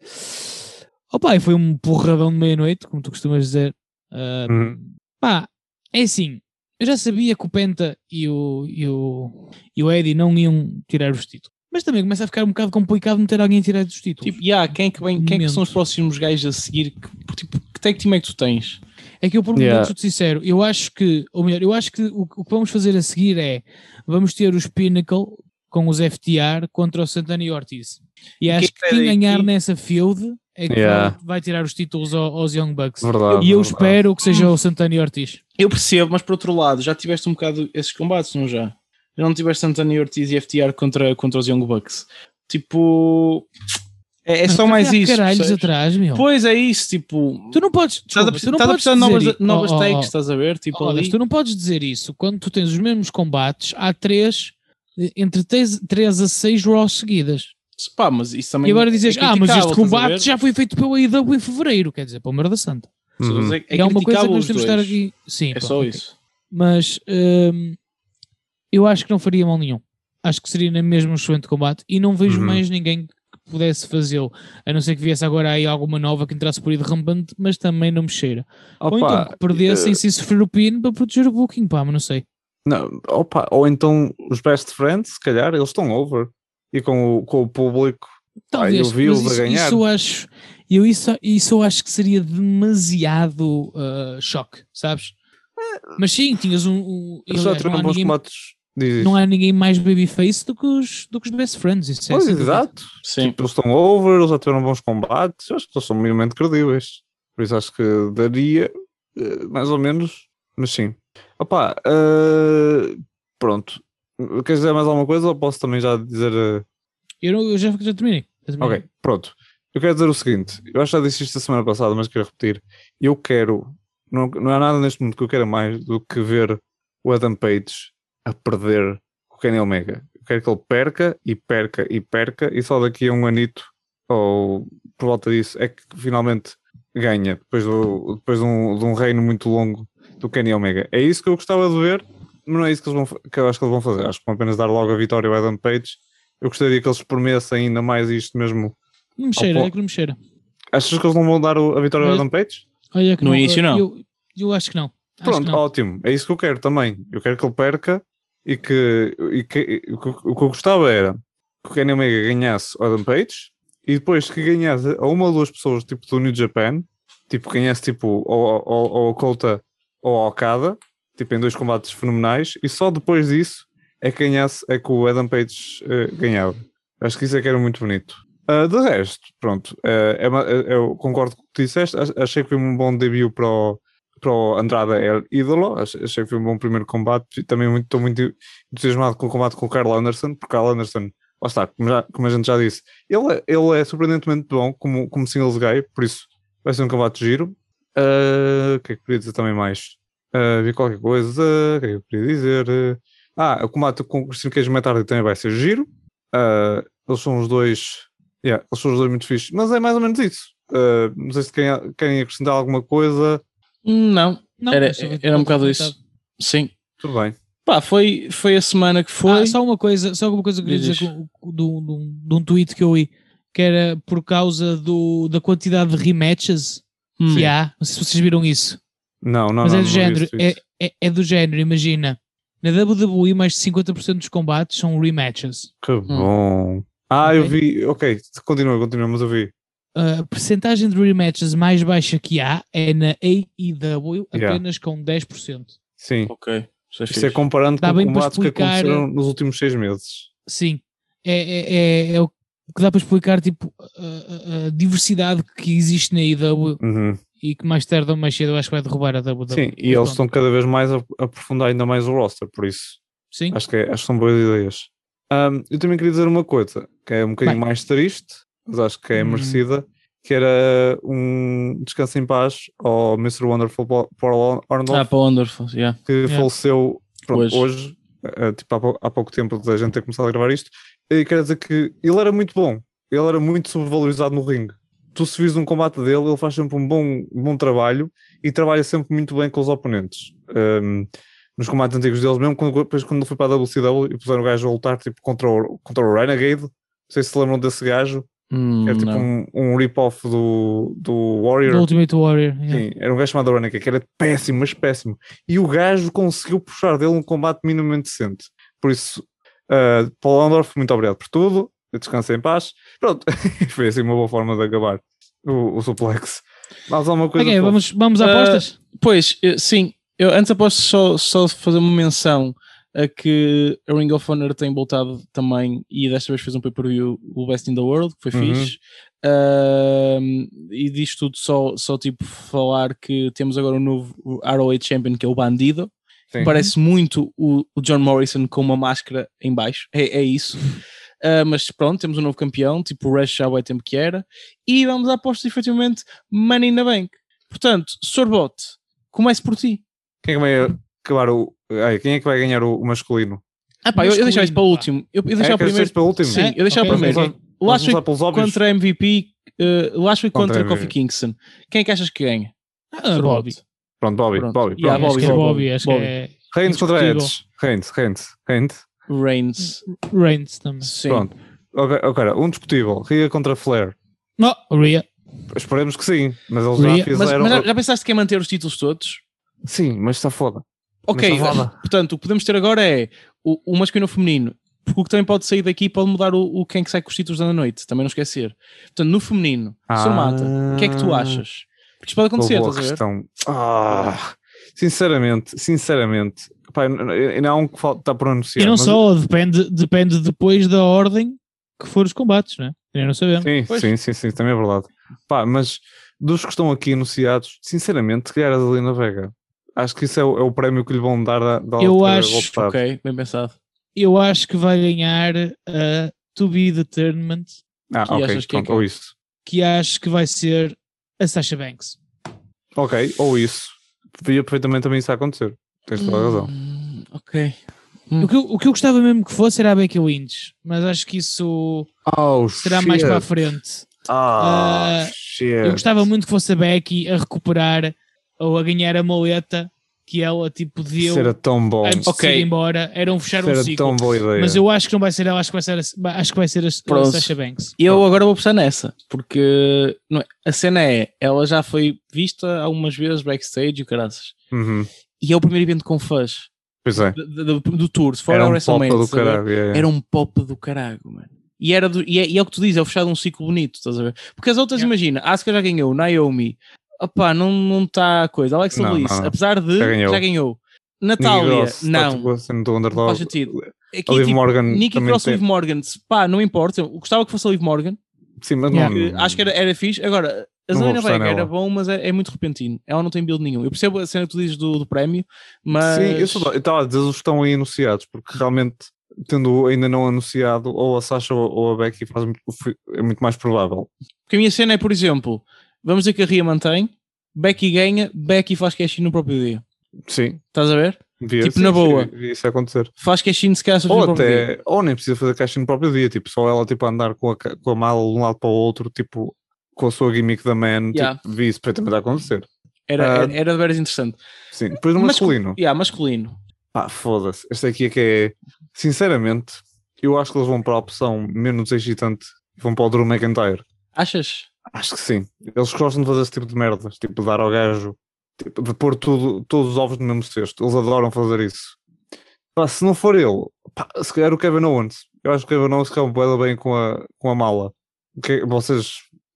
Opa, e foi um porradão de meia-noite, como tu costumas dizer. Ah, Uhum. Pá, é assim, eu já sabia que o Penta e o, e o, e o Eddie não iam tirar os títulos. Mas também começa a ficar um bocado complicado meter alguém a tirar os títulos. Tipo, yeah, quem, é que vem, quem é que são os Momento. próximos gajos a seguir? Que, tipo, que tag team é que tu tens? É que eu, por Yeah. momentos, sou sincero, eu acho que, ou melhor, eu acho que o, o que vamos fazer a seguir é vamos ter os Pinnacle com os FTR contra o Santana e Ortiz. E acho que quem ganhar nessa field é que Yeah. vai, vai tirar os títulos ao- aos Young Bucks. Verdade. E eu verdade. espero que seja o Santana e Ortiz. Eu percebo, mas por outro lado, já tiveste um bocado esses combates, não já? Já não tiveste Santana Ortiz e FTR contra, contra os Young Bucks? Tipo, é, é só mais isso. Caralhos atrás, meu. Pois é isso, tipo. Tu não podes. Estás a, desculpa, tu não estás a podes precisar de novas, novas oh, oh, takes, oh. estás a ver? Tipo, Oh, tu não podes dizer isso quando tu tens os mesmos combates há três, entre 3, a 6 Raw seguidas. Pá, mas isso também e agora é dizes, ah, mas este combate já foi feito pela IW em fevereiro, quer dizer, pela merda santa. Uhum. É, É, uma coisa que nós os temos de estar aqui. Sim, É pronto, só ok. isso. Mas hum, eu acho que não faria mal nenhum. Acho que seria na mesma um excelente combate e não vejo Uhum. mais ninguém que pudesse fazê-lo. A não ser que viesse agora aí alguma nova que entrasse por aí de rampante, mas também não me cheira. Ou então Opa, que perdessem eh, sem sofrer o pin para proteger o booking, pá, mas não sei. Não, opa, ou então os best friends, se calhar, eles estão over. E com o, com o público. Talvez, eu vi-os mas isso, ganhar. isso eu acho, eu isso, isso eu acho que seria demasiado ah, choque, sabes? Mas sim, tinhas um. um Eles já aliás, não tiveram há bons ninguém- não há ninguém mais babyface do que os, do que os best friends. Isso é Pois, dúvida. exato. Sim. Tipo, eles estão over, eles já tiveram bons combates, eu acho que eles são minimamente credíveis. Por isso acho que daria eh, mais ou menos, mas sim. Opa, eh, pronto. Queres dizer mais alguma coisa ou posso também já dizer. eh, Eu, não- eu já, já terminei. Já terminei. Ok, pronto. Eu quero dizer o seguinte: eu acho que já disse isto a semana passada, mas quero repetir. Eu quero, não, não há nada neste mundo que eu quero mais do que ver o Adam Page a perder com o Kenny Omega. Eu quero que ele perca e perca e perca, e só daqui a um anito, ou por volta disso, é que finalmente ganha, depois, do, depois de, um, de um reino muito longo do Kenny Omega. É isso que eu gostava de ver, mas não é isso que, eles vão, que eu acho que eles vão fazer. Acho que vão apenas dar logo a vitória ao Adam Page. Eu gostaria que eles expremessem ainda mais isto mesmo Não me cheira, Ao é que não me cheira. Achas que eles não vão dar o- a vitória ao Adam Page? Olha que No não, início, não. Eu, eu acho que não. Pronto, que não. ótimo. É isso que eu quero também. Eu quero que ele perca e que, e que- e o que o que eu gostava era que o Kenny Omega ganhasse o Adam Page e depois que ganhasse a uma ou duas pessoas tipo do New Japan, tipo ganhasse tipo ou, ou, ou a Kota ou a Okada, tipo em dois combates fenomenais, e só depois disso é que ganhasse, é que o Adam Page eh, ganhava. Acho que isso é que era muito bonito. Ah, de resto, pronto, eh, é uma- eu concordo com o que disseste, ach- achei que foi um bom debut para o, para o Andrada El Ídolo, ach- achei que foi um bom primeiro combate também estou muito entusiasmado com o combate com o Carl Anderson, porque Carl Anderson, está, como, já- como a gente já disse, ele, é- ele é surpreendentemente bom como, como singles guy, por isso vai ser um combate giro. Ah, O que é que eu queria dizer também mais? Ah, vi qualquer coisa, o que é que eu queria dizer? Ah, o combate com o Christian Cage Hardy também vai ser giro. Ah, eles são os dois, yeah, eles são os dois muito fixos, mas é mais ou menos isso. Ah, não sei se querem, querem acrescentar alguma coisa. Não, Não, era, era um bocado isso. Sim. Tudo bem. Pá, foi, foi a semana que foi. Ah, só uma coisa, só uma coisa que eu queria Diz, dizer de, um- tweet que eu vi, que era por causa do, da quantidade de rematches Hum. que há. Não sei se vocês viram isso. Não, não, mas não, é não do vi género, é, é, é do género, imagina. Na WWE mais de 50% dos combates são rematches. Que bom. Ah, eu Ok. vi. Ok, continua, continua, mas eu vi. A percentagem de rematches mais baixa que há é na AEW Yeah. apenas com 10%. Sim. Ok. Isso é Isso fixe. é comparando Dá com para combates que explicar- aconteceram nos últimos seis meses. Sim, é, é, é, é o que dá para explicar tipo, a, a- a diversidade que existe na AEW Uhum. e que mais tarde ou mais cedo eu acho que vai derrubar a WWE. Sim, e eles estão cada vez mais a aprofundar ainda mais o roster, por isso. Sim, Acho que, é- acho que são boas ideias. Ahm, eu também queria dizer uma coisa que é um bocadinho Bem. mais triste, mas acho que é Hum. merecida, que era um descanso em paz ao Mr. Wonderful Paul Paul Orndorff, Ah, para Wonderful, yeah. que Yeah. faleceu pronto, Hoje. hoje, eh, tipo há pouco tempo da gente ter começado a gravar isto. E quero dizer que ele era muito bom, ele era muito sobrevalorizado no ringue. Tu se vis um combate dele, ele faz sempre um bom, um bom trabalho e trabalha sempre muito bem com os oponentes. Ahm, nos combates antigos deles, mesmo quando, depois quando ele foi para a WCW e puseram o gajo a lutar tipo, contra, o, contra o Renegade, não sei se se lembram desse gajo, Hum, era tipo não. um, um rip-off do, do Warrior. do Ultimate Warrior. yeah. Sim, era um gajo chamado Renegade, que era péssimo, mas péssimo. E o gajo conseguiu puxar dele um combate minimamente decente. Por isso, uh, Paul Orndorff, muito obrigado por tudo. Descansa em paz. Pronto, foi assim uma boa forma de acabar o, o suplex. Mais alguma coisa? Ok, Paulo? vamos, vamos a Ah, apostas? Pois, eh, sim. Eu antes aposto só, só fazer uma menção a que a Ring of Honor tem voltado também e desta vez fez um pay-per-view o Best in the World, que foi Uhum. fixe. Ahm, e disto tudo só, só tipo falar que temos agora um novo ROH Champion que é o Bandido. Sim. Parece muito o, o John Morrison com uma máscara em baixo. É, é isso. Ah, mas pronto, temos um novo campeão, tipo o Rush já há bué tempo que era. E vamos a apostas efetivamente Money in the Bank. Portanto, Sorbot, comece por ti. Quem é que vai acabar o. Ai, quem é que vai ganhar o, o masculino? Ah pá, eu, eu deixava isso para o Masculino, último. Eu, eu É, deixava queres primeiro. para o último? Sim, É? eu deixava Ok, primeiro. Vamos, ok. vamos Lashley começar pelos óbvios. contra MVP, uh, Lashley Contra contra MVP. Kofi Kingston. Quem é que achas que ganha? Ah, Sorbot. Bobby. Pronto, Bobby. Pronto. Bobby, Yeah, pronto. acho que é Bobby, Bobby, acho Bobby. que é Reigns contra. Edge. Reigns, Reigns, Reigns. Reigns. Reigns também. Sim. Pronto. Ok, ok, um discutível. Rhea contra Flair. Não, Rhea. Esperemos que sim, mas eles Rhea, já Mas, fizeram. mas já, já pensaste que é manter os títulos todos? Sim, mas está foda. Ok, Mas está foda. portanto, o que podemos ter agora é o, o masculino e o feminino. Porque o que também pode sair daqui pode mudar o, o quem que sai com os títulos da noite, também não esquecer. Portanto, no feminino, Ah. Mata, o que é que tu achas? Porque isto pode acontecer, estás a ver? questão. Ah, sinceramente, sinceramente, pá, ainda há um que falta, está por anunciar. E não mas- só, depende, depende depois da ordem que for os combates, né? Ainda não sabemos. Sim, Pois. sim, sim, sim, também é verdade. Pá, mas dos que estão aqui anunciados, sinceramente, se calhar a Zelina Vega. Acho que isso é o, é o prémio que lhe vão dar da, da Eu outra acho- golpeada. Ok, bem pensado. Eu acho que vai ganhar a To Be Determined, Ah, E ok, é pronto, que é? ou isso. que acho que vai ser a Sasha Banks. Ok, ou isso. Podia perfeitamente também isso acontecer. Tens toda a razão. Hum, ok. Hum. O, que, eu- o que eu gostava mesmo que fosse era a Becky Lynch, mas acho que isso Oh, será mais para a frente. Ah, shit. Eu gostava muito que fosse a Becky a recuperar ou a ganhar a maleta que ela tipo deu era tão bom. antes Ok. de ir embora. Era um fechar Isso um era ciclo. tão boa ideia. Mas eu acho que não vai ser ela, acho que vai ser a, acho que vai ser a, a. Sasha Banks. Eu agora vou pensar nessa, porque não é- a cena é, ela já foi vista algumas vezes backstage e caraças. Uhum. E é o primeiro evento com fãs Pois é. do, do- do tour, se for Era a um WrestleMania. pop do a caralho. é, é. Era um pop do caralho, mano. E, era do- e, é, e é o que tu dizes, é o fechado um ciclo bonito, estás a ver? Porque as outras, Yeah. imagina, Asuka já ganhou, Naomi, opá, não não está a coisa. Alexa Não, Bliss, não, não. apesar de, Já já ganhou. ganhou. Nikki Natália, Cross, tá não. tipo Não faz sentido. Aqui, Liv tipo, Morgan Nikki Cross, Liv Morgan, pá, não importa. Eu gostava que fosse a Liv Morgan, Sim, mas Yeah. não. acho que era, era fixe. Agora, a Não Zelina Vega era bom, mas é, é muito repentino. Ela não tem build nenhum. Eu percebo a cena que tu dizes do, do prémio, mas. Sim, eu estava a dizer que estão aí anunciados, porque realmente, tendo ainda não anunciado, ou a Sasha ou ou a Becky faz muito, é muito mais provável. Porque a minha cena é, por exemplo, vamos dizer que a Ria mantém, Becky ganha, Becky faz cash no próprio dia. Sim, Estás a ver? via, Tipo, sim, na boa. via isso acontecer. Faz cash se calhar Ou até, ou nem precisa fazer caixa no próprio dia, tipo, só ela tipo, andar com a, com a mala de um lado para o outro, tipo, com a sua gimmick da man, Yeah. tipo, vi isso perfeitamente acontecer. Era, Ah, era, era de veras interessante. Sim, depois no Mascu- masculino. Yeah, masculino. Pá, foda-se. Este aqui é que é. Sinceramente, eu acho que eles vão para a opção menos excitante e vão para o Drew McIntyre. Achas? Acho que sim. Eles gostam de fazer esse tipo de merdas, tipo, de dar ao gajo, tipo, de pôr tudo, todos os ovos no mesmo cesto. Eles adoram fazer isso. Pá, se não for ele, pá, se calhar o Kevin Owens. Eu acho que o Kevin Owens calma bem com a, com a mala. O que- vocês,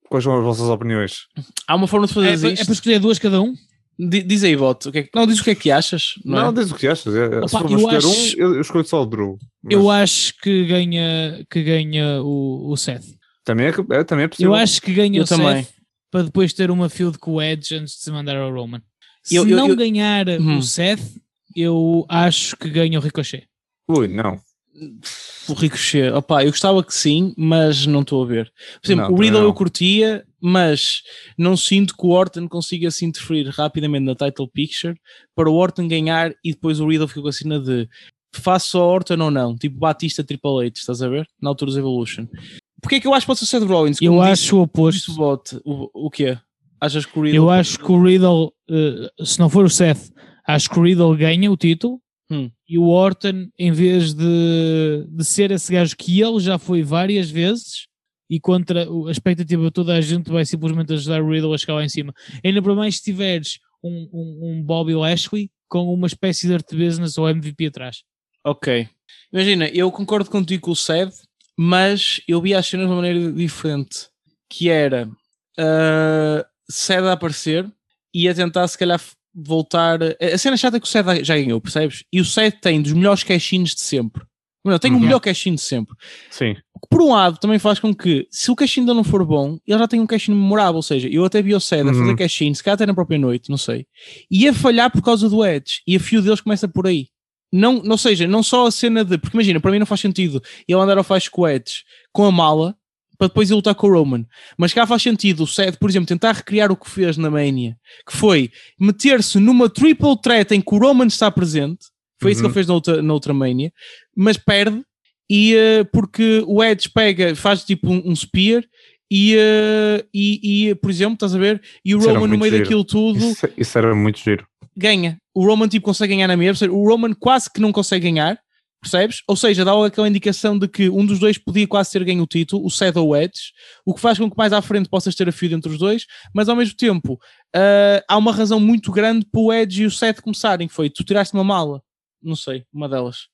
quais são as vossas opiniões? Há uma forma de fazer É, é para escolher duas cada um? Di- Diz aí, voto. O que é que- Não, diz o que é que achas. Não, Não, é? diz o que achas. É, se Opa, for eu escolher acho- um, eu, eu escolho só o Drew. Mas Eu acho que ganha, que ganha o, o Seth. Também é, é- também é possível. Eu acho que ganha Eu o também. Seth para depois ter uma field com o Edge antes de se mandar ao Roman. Se Eu- eu- não eu- ganhar Hum. o Seth, eu acho que ganha o Ricochet. Ui, não. O Ricochet, opá, eu gostava que sim, mas não estou a ver. Por exemplo, Não, o Riddle eu curtia, mas não sinto que o Orton consiga se interferir rapidamente na title picture para o Orton ganhar e depois o Riddle fica com a cena de faço só Orton ou não, tipo Batista Triple H, estás a ver? Na altura dos Evolution. Porque é que eu acho que pode ser o Seth Rollins? Eu Como acho o oposto. o bot, o, o quê? Achas que o Riddle... Eu acho que o Riddle, eh, se não for o Seth, acho que o Riddle ganha o título Hum. e o Orton, em vez de, de ser esse gajo que ele já foi várias vezes e contra a expectativa de toda a gente, vai simplesmente ajudar o Riddle a chegar lá em cima. Ainda para mais se tiveres um, um, um Bobby Lashley com uma espécie de art business ou MVP atrás. Ok. Imagina, eu concordo contigo com o Sed, mas eu vi as cenas de uma maneira diferente. Que era uh, Sed a aparecer e a tentar se calhar voltar. A cena chata é que o Sed já ganhou, percebes? E o Sed tem dos melhores caixinhos de sempre. Mano, tem o Uhum. melhor caixinho de sempre. Sim. O por um lado também faz com que, se o caixinho ainda não for bom, ele já tem um caixinho memorável. Ou seja, eu até vi o Sed a fazer Uhum. caixinho, se calhar até na própria noite, não sei. E a falhar por causa do Edge. E a fio deles começa por aí. Não, ou seja, não só a cena de. Porque imagina, para mim não faz sentido ele andar ao faz com o Edge com a mala para depois ele lutar com o Roman. Mas cá faz sentido o Seth, por exemplo, tentar recriar o que fez na Mania, que foi meter-se numa triple threat em que o Roman está presente. Foi isso que Uhum. ele fez na outra, na outra Mania, mas perde. E eh, porque o Edge pega, faz tipo um, um spear. E, eh, e, e, por exemplo, estás a ver? E o Isso Roman no meio giro. daquilo tudo Isso, isso era muito giro. ganha. O Roman tipo consegue ganhar na mesma, o Roman quase que não consegue ganhar, percebes? Ou seja, dá aquela indicação de que um dos dois podia quase ter ganho o título, o Seth ou o Edge, o que faz com que mais à frente possas ter a feud entre os dois, mas ao mesmo tempo ah, há uma razão muito grande para o Edge e o Seth começarem, que foi tu tiraste uma mala, não sei, uma delas.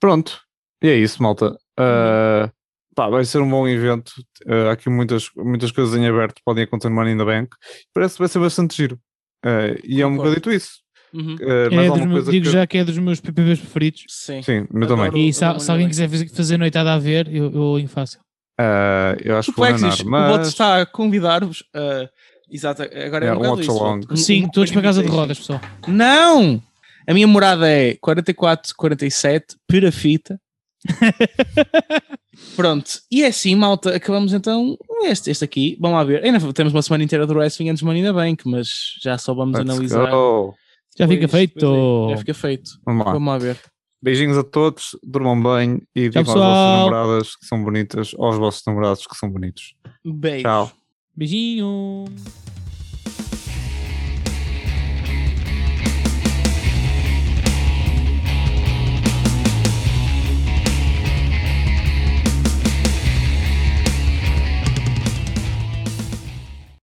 Pronto. E é isso, malta. Uh, pá, vai ser um bom evento. Uh, há aqui muitas, muitas coisas em aberto podem acontecer no Money in the Bank. Parece que vai ser bastante giro. Uh, e é um bocadito isso. Uhum. Mais É dos meus- digo que... já que é dos meus PPVs preferidos. Sim. Sim, meu Adoro. também. E se, se alguém quiser fazer, noitada a ver, eu, eu em fácil. Eh, eu acho O que vou Plexis, nanar, o bot mas... está a convidar-vos. a- exato, agora é, É, um um isso. Um- Sim, um todos para casa de rodas, pessoal. Não! A minha morada é 4447 Perafita. Pronto, e é assim, malta. Acabamos então este, este aqui. Vamos lá ver. Ainda temos uma semana inteira do wrestling antes do Money in the Bank, mas já só vamos Let's analisar. go. Já fica Pois, feito. pois é, já fica feito. Vamos lá. Vamos lá ver. Beijinhos a todos, durmam bem e digam às pessoal. vossas namoradas que são bonitas aos vossos namorados que são bonitos. Beijo. Tchau. Beijinho.